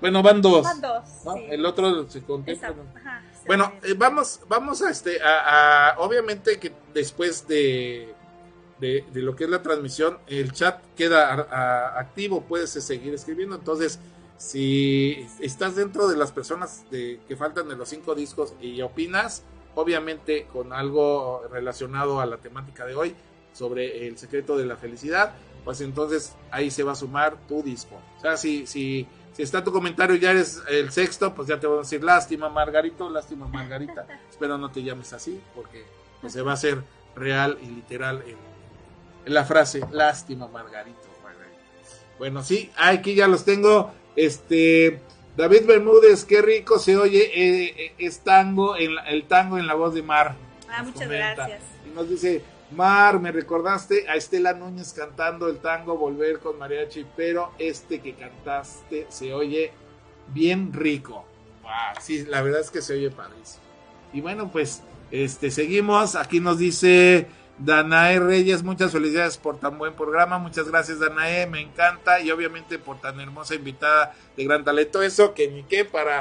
Bueno, van dos. Van dos. El otro se contempla. bueno, eh, vamos, vamos a este, a, obviamente que después de de, lo que es la transmisión, el chat queda activo, puedes seguir escribiendo. Entonces, si estás dentro de las personas de, que faltan de los cinco discos y opinas, obviamente con algo relacionado a la temática de hoy, sobre el secreto de la felicidad, pues entonces ahí se va a sumar tu disco. O sea, si, si, si está tu comentario ya eres el sexto, pues ya te voy a decir lástima Margarito, lástima Margarita. Espero no te llames así, porque pues, se va a hacer real y literal el la frase, lástima Margarito. Bueno, sí, aquí ya los tengo. Este, David Bermúdez, qué rico se oye eh, eh, es tango, en el tango en la voz de Mar. Ah, muchas gracias. Y nos dice, Mar, me recordaste a Estela Núñez cantando el tango Volver con mariachi, pero este que cantaste se oye bien rico. sí, la verdad es que se oye padrísimo. Y bueno, pues, este, seguimos. Aquí nos dice Danae Reyes, muchas felicidades por tan buen programa. Muchas gracias, Danae. Me encanta. Y obviamente por tan hermosa invitada de gran talento. Eso que ni qué para.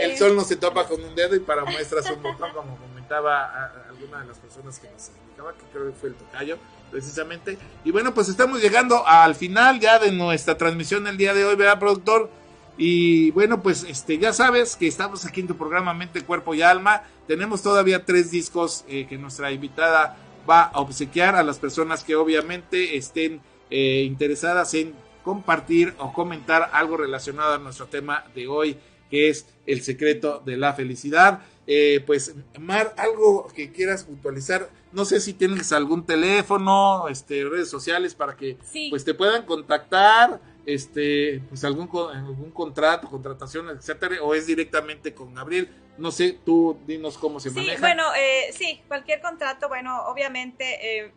El sol no se topa con un dedo y para muestras un botón, como comentaba alguna de las personas que nos explicaba, que creo que fue el tocayo, precisamente. Y bueno, pues estamos llegando al final ya de nuestra transmisión el día de hoy, ¿verdad, productor? Y bueno, pues este ya sabes que estamos aquí en tu programa Mente, Cuerpo y Alma. Tenemos todavía tres discos eh, que nuestra invitada va a obsequiar a las personas que obviamente estén eh, interesadas en compartir o comentar algo relacionado a nuestro tema de hoy, que es el secreto de la felicidad. Eh, pues, Mar, algo que quieras puntualizar, no sé si tienes algún teléfono, este, redes sociales para que pues te puedan contactar este, pues algún, algún contrato, contratación, etcétera, o es directamente con Gabriel. No sé, tú dinos cómo se maneja. Sí, bueno, eh, sí, cualquier contrato, bueno, obviamente eh,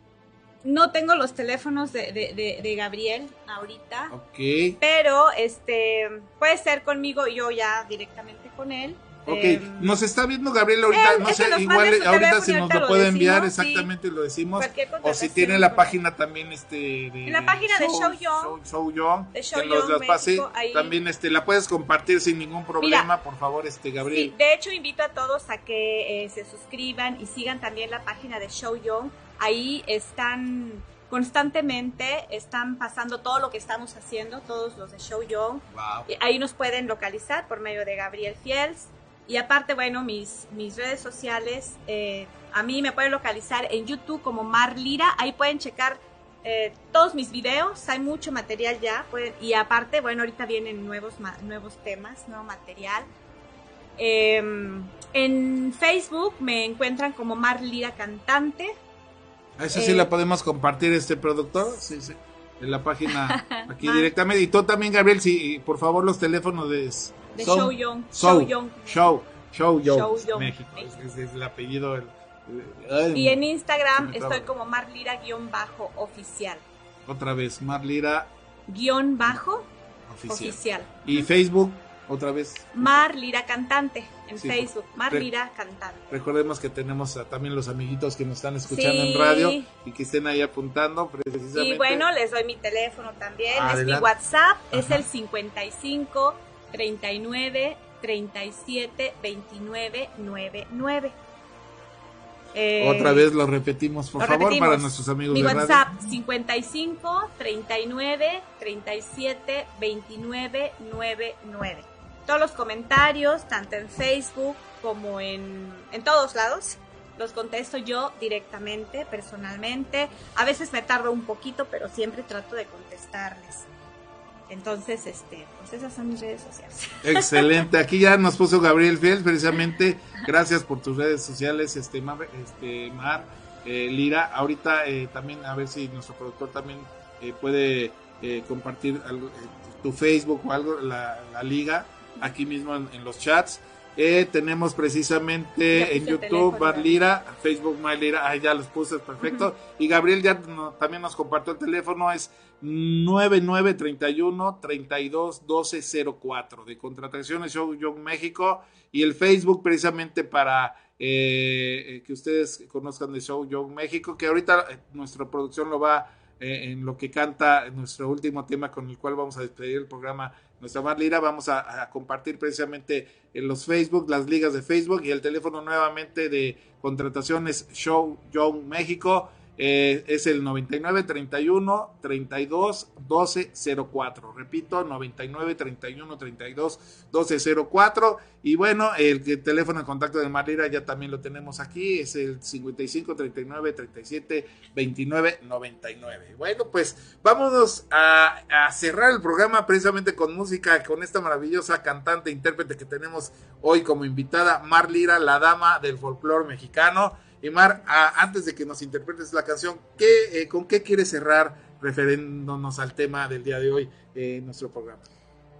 no tengo los teléfonos de, de, de, Gabriel ahorita. Ok. Pero este puede ser conmigo yo ya directamente con él. Ok, em, nos está viendo Gabriel ahorita, no sé, igual ahorita si nos lo puede enviar exactamente lo decimos. O si tiene la página también este de, en la página de Show Young, Show, Young, que nos las pase, también este la puedes compartir sin ningún problema, por favor, este Gabriel. Sí, de hecho invito a todos a que eh, se suscriban y sigan también la página de Show Young. Ahí están constantemente están pasando todo lo que estamos haciendo, todos los de Show Young. Ahí nos pueden localizar por medio de Gabriel Fiels. Y aparte, bueno, mis, mis redes sociales, eh, a mí me pueden localizar en YouTube como Mar Lira, ahí pueden checar eh, todos mis videos, hay mucho material ya, y aparte, bueno, ahorita vienen nuevos, nuevos temas, nuevo material. Em, en Facebook me encuentran como Mar Lira Cantante. A esa sí la eh, podemos compartir, este productor, sí, sí, en la página aquí directamente. Y tú también, Gabriel, si por favor los teléfonos de de Show Young. Show, Young. Show, Show Young. México. Es, el apellido. y en Instagram estoy como Marlira-oficial. Otra vez, Marlira. Guión bajo oficial. Y Facebook, otra vez. Marlira Cantante en Facebook. Marlira Cantante. Recordemos que tenemos también los amiguitos que nos están escuchando en radio y que estén ahí apuntando precisamente. Y bueno, les doy mi teléfono también. Es mi WhatsApp, es el 55 39 37 29 99. Otra vez lo repetimos, por favor, para nuestros amigos Mi WhatsApp 55 39 37 29 99. Todos los comentarios, tanto en Facebook como en, en todos lados, los contesto yo directamente, personalmente. A veces me tardo un poquito, pero siempre trato de contestarles. Entonces, este, pues esas son mis redes sociales. Excelente. Aquí ya nos puso Gabriel Fiel, precisamente. Gracias por tus redes sociales, este, Mar, este, Mar eh, Lira. Ahorita eh, también, a ver si nuestro productor también eh, puede compartir tu Facebook o algo, la, liga, aquí mismo en, los chats. Tenemos precisamente en YouTube Marlira, Facebook Marlira, ahí ya los puse, perfecto. Y Gabriel ya también nos compartió el teléfono, es 9931 32 1204 de Contrataciones Show Young México y el Facebook precisamente para eh, eh, que ustedes conozcan de Show Young México, que ahorita eh, nuestra producción lo va en lo que canta nuestro último tema con el cual vamos a despedir el programa Nuestra Marlira, vamos a, compartir precisamente en los Facebook, las ligas de Facebook y el teléfono nuevamente de contrataciones Show Young México eh, es el 99 31 32 12 04. Repito, 99 31 32 12 04. Y bueno, el, teléfono de contacto de Marlira ya también lo tenemos aquí. Es el 55 39 37 29 99. Bueno, pues vámonos a, a cerrar el programa precisamente con música, con esta maravillosa cantante, intérprete que tenemos hoy como invitada, Marlira, la dama del folclore mexicano. Y Mar, antes de que nos interpretes la canción, ¿qué, eh, ¿con qué quieres cerrar refiriéndonos al tema del día de hoy en nuestro programa?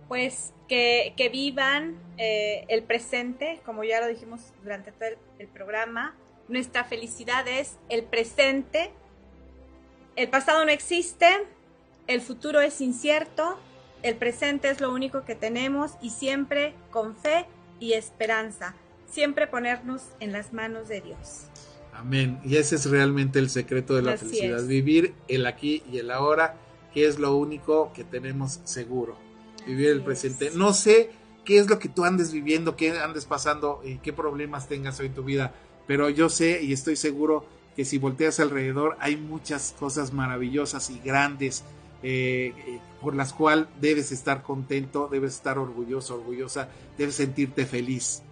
Pues que, vivan eh, el presente, como ya lo dijimos durante todo el, programa. Nuestra felicidad es el presente. El pasado no existe, el futuro es incierto, el presente es lo único que tenemos y siempre con fe y esperanza. Siempre ponernos en las manos de Dios. Amén. Y ese es realmente el secreto de la felicidad. Vivir el aquí y el ahora, que es lo único que tenemos seguro. Vivir el presente. No sé qué es lo que tú andes viviendo, qué andes pasando y qué problemas tengas hoy en tu vida, pero yo sé y estoy seguro que si volteas alrededor hay muchas cosas maravillosas y grandes eh, eh, por las cuales debes estar contento, debes estar orgulloso, orgullosa, debes sentirte feliz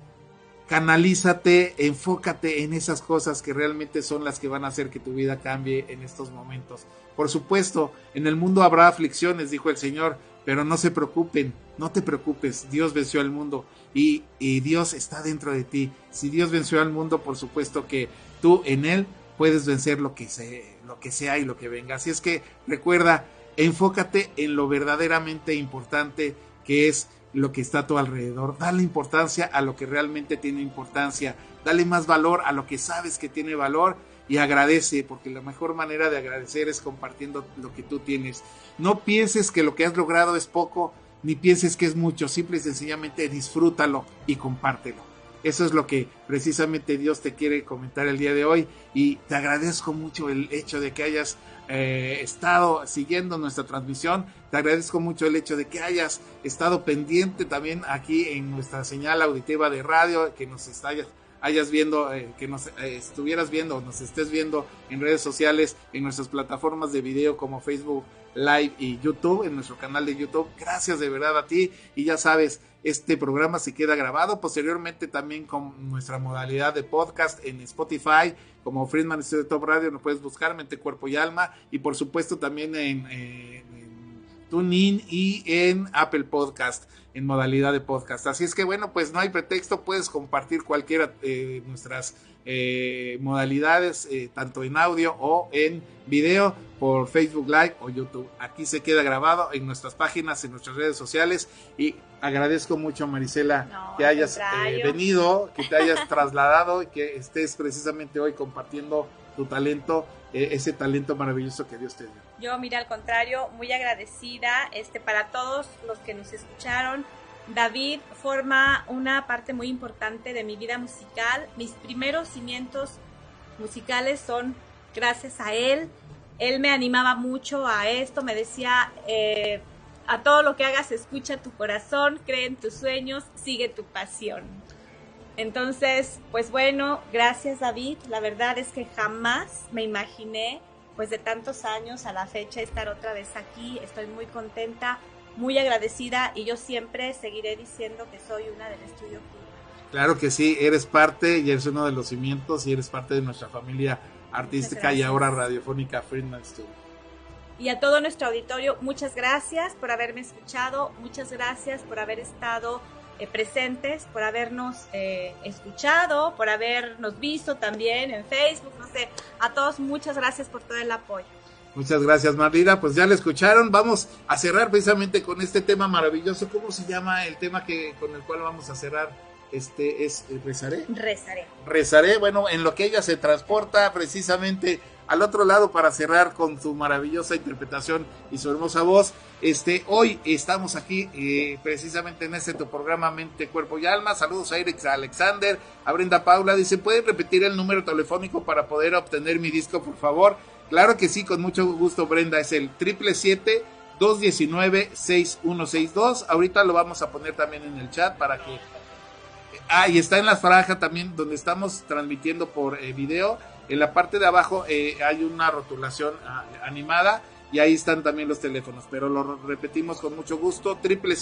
canalízate, enfócate en esas cosas que realmente son las que van a hacer que tu vida cambie en estos momentos. Por supuesto, en el mundo habrá aflicciones, dijo el Señor, pero no se preocupen, no te preocupes, Dios venció al mundo y, Dios está dentro de ti. Si Dios venció al mundo, por supuesto que tú en Él puedes vencer lo que, lo que sea y lo que venga. Así es que recuerda, enfócate en lo verdaderamente importante que es lo que está a tu alrededor. Dale importancia a lo que realmente tiene importancia. Dale más valor a lo que sabes que tiene valor y agradece, porque la mejor manera de agradecer es compartiendo lo que tú tienes. No pienses que lo que has logrado es poco, ni pienses que es mucho, simple y sencillamente disfrútalo y compártelo. Eso es lo que precisamente Dios te quiere comentar el día de hoy y te agradezco mucho el hecho de que hayas eh, estado siguiendo nuestra transmisión. Te agradezco mucho el hecho de que hayas estado pendiente también aquí en nuestra señal auditiva de radio, que nos hayas, viendo, eh, que nos eh, estuvieras viendo, nos estés viendo en redes sociales, en nuestras plataformas de video como Facebook Live y YouTube, en nuestro canal de YouTube. Gracias de verdad a ti y ya sabes, este programa se queda grabado posteriormente también con nuestra modalidad de podcast en Spotify, como Friedman Studio Top Radio, nos puedes buscar Mente, Cuerpo y Alma, y por supuesto también en, en TuneIn y en Apple Podcast, en modalidad de podcast. Así es que bueno, pues no hay pretexto, puedes compartir cualquiera de nuestras eh, modalidades, eh, tanto en audio o en video, por Facebook Live o YouTube. Aquí se queda grabado en nuestras páginas, en nuestras redes sociales y agradezco mucho Marisela que hayas eh, venido, que te hayas trasladado y que estés precisamente hoy compartiendo tu talento, ese talento maravilloso que Dios te dio. Yo, mira, al contrario, muy agradecida este, para todos los que nos escucharon, David forma una parte muy importante de mi vida musical. Mis primeros cimientos musicales son gracias a él. Él me animaba mucho a esto, me decía, eh, a todo lo que hagas, escucha tu corazón, cree en tus sueños, sigue tu pasión. Entonces, pues bueno, gracias David. La verdad es que jamás me imaginé, pues de tantos años a la fecha, estar otra vez aquí. Estoy muy contenta muy agradecida y yo siempre seguiré diciendo que soy una del estudio Claro que sí, eres parte y eres uno de los cimientos y eres parte de nuestra familia artística y ahora radiofónica Friedman Studio. Y a todo nuestro auditorio, muchas gracias por haberme escuchado, muchas gracias por haber estado eh, presentes, por habernos eh, escuchado, por habernos visto también en Facebook, no sé, a todos muchas gracias por todo el apoyo. Muchas gracias, Marlina. Pues ya le escucharon. Vamos a cerrar precisamente con este tema maravilloso. ¿Cómo se llama el tema que con el cual vamos a cerrar? Este es eh, rezaré. Rezaré. Rezaré. Bueno, en lo que ella se transporta precisamente al otro lado para cerrar con su maravillosa interpretación y su hermosa voz. Este, hoy estamos aquí eh, precisamente en este tu programa Mente, Cuerpo y Alma. Saludos a Eric Alexander, a Brenda Paula. Dice, ¿pueden repetir el número telefónico para poder obtener mi disco, por favor? Claro que sí, con mucho gusto, Brenda. Es el triple 219 6162. Ahorita lo vamos a poner también en el chat para que. Ah, y está en la franja también donde estamos transmitiendo por eh, video. En la parte de abajo eh, hay una rotulación ah, animada y ahí están también los teléfonos. Pero lo repetimos con mucho gusto. Triple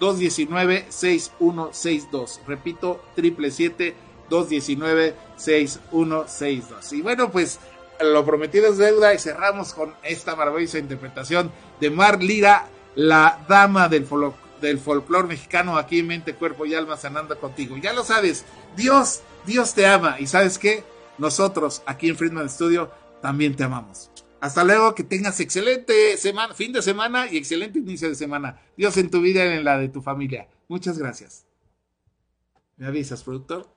219 6162. Repito, triple 219 6162. Y bueno, pues lo prometido es deuda y cerramos con esta maravillosa interpretación de Mar Lira, la dama del, del folclore mexicano aquí en mente, cuerpo y alma sanando contigo. Ya lo sabes, Dios, Dios te ama y sabes qué, nosotros aquí en Friedman Studio también te amamos. Hasta luego, que tengas excelente semana, fin de semana y excelente inicio de semana. Dios en tu vida y en la de tu familia. Muchas gracias. ¿Me avisas, productor?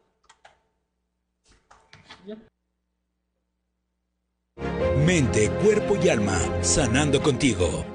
Mente, cuerpo y alma, sanando contigo.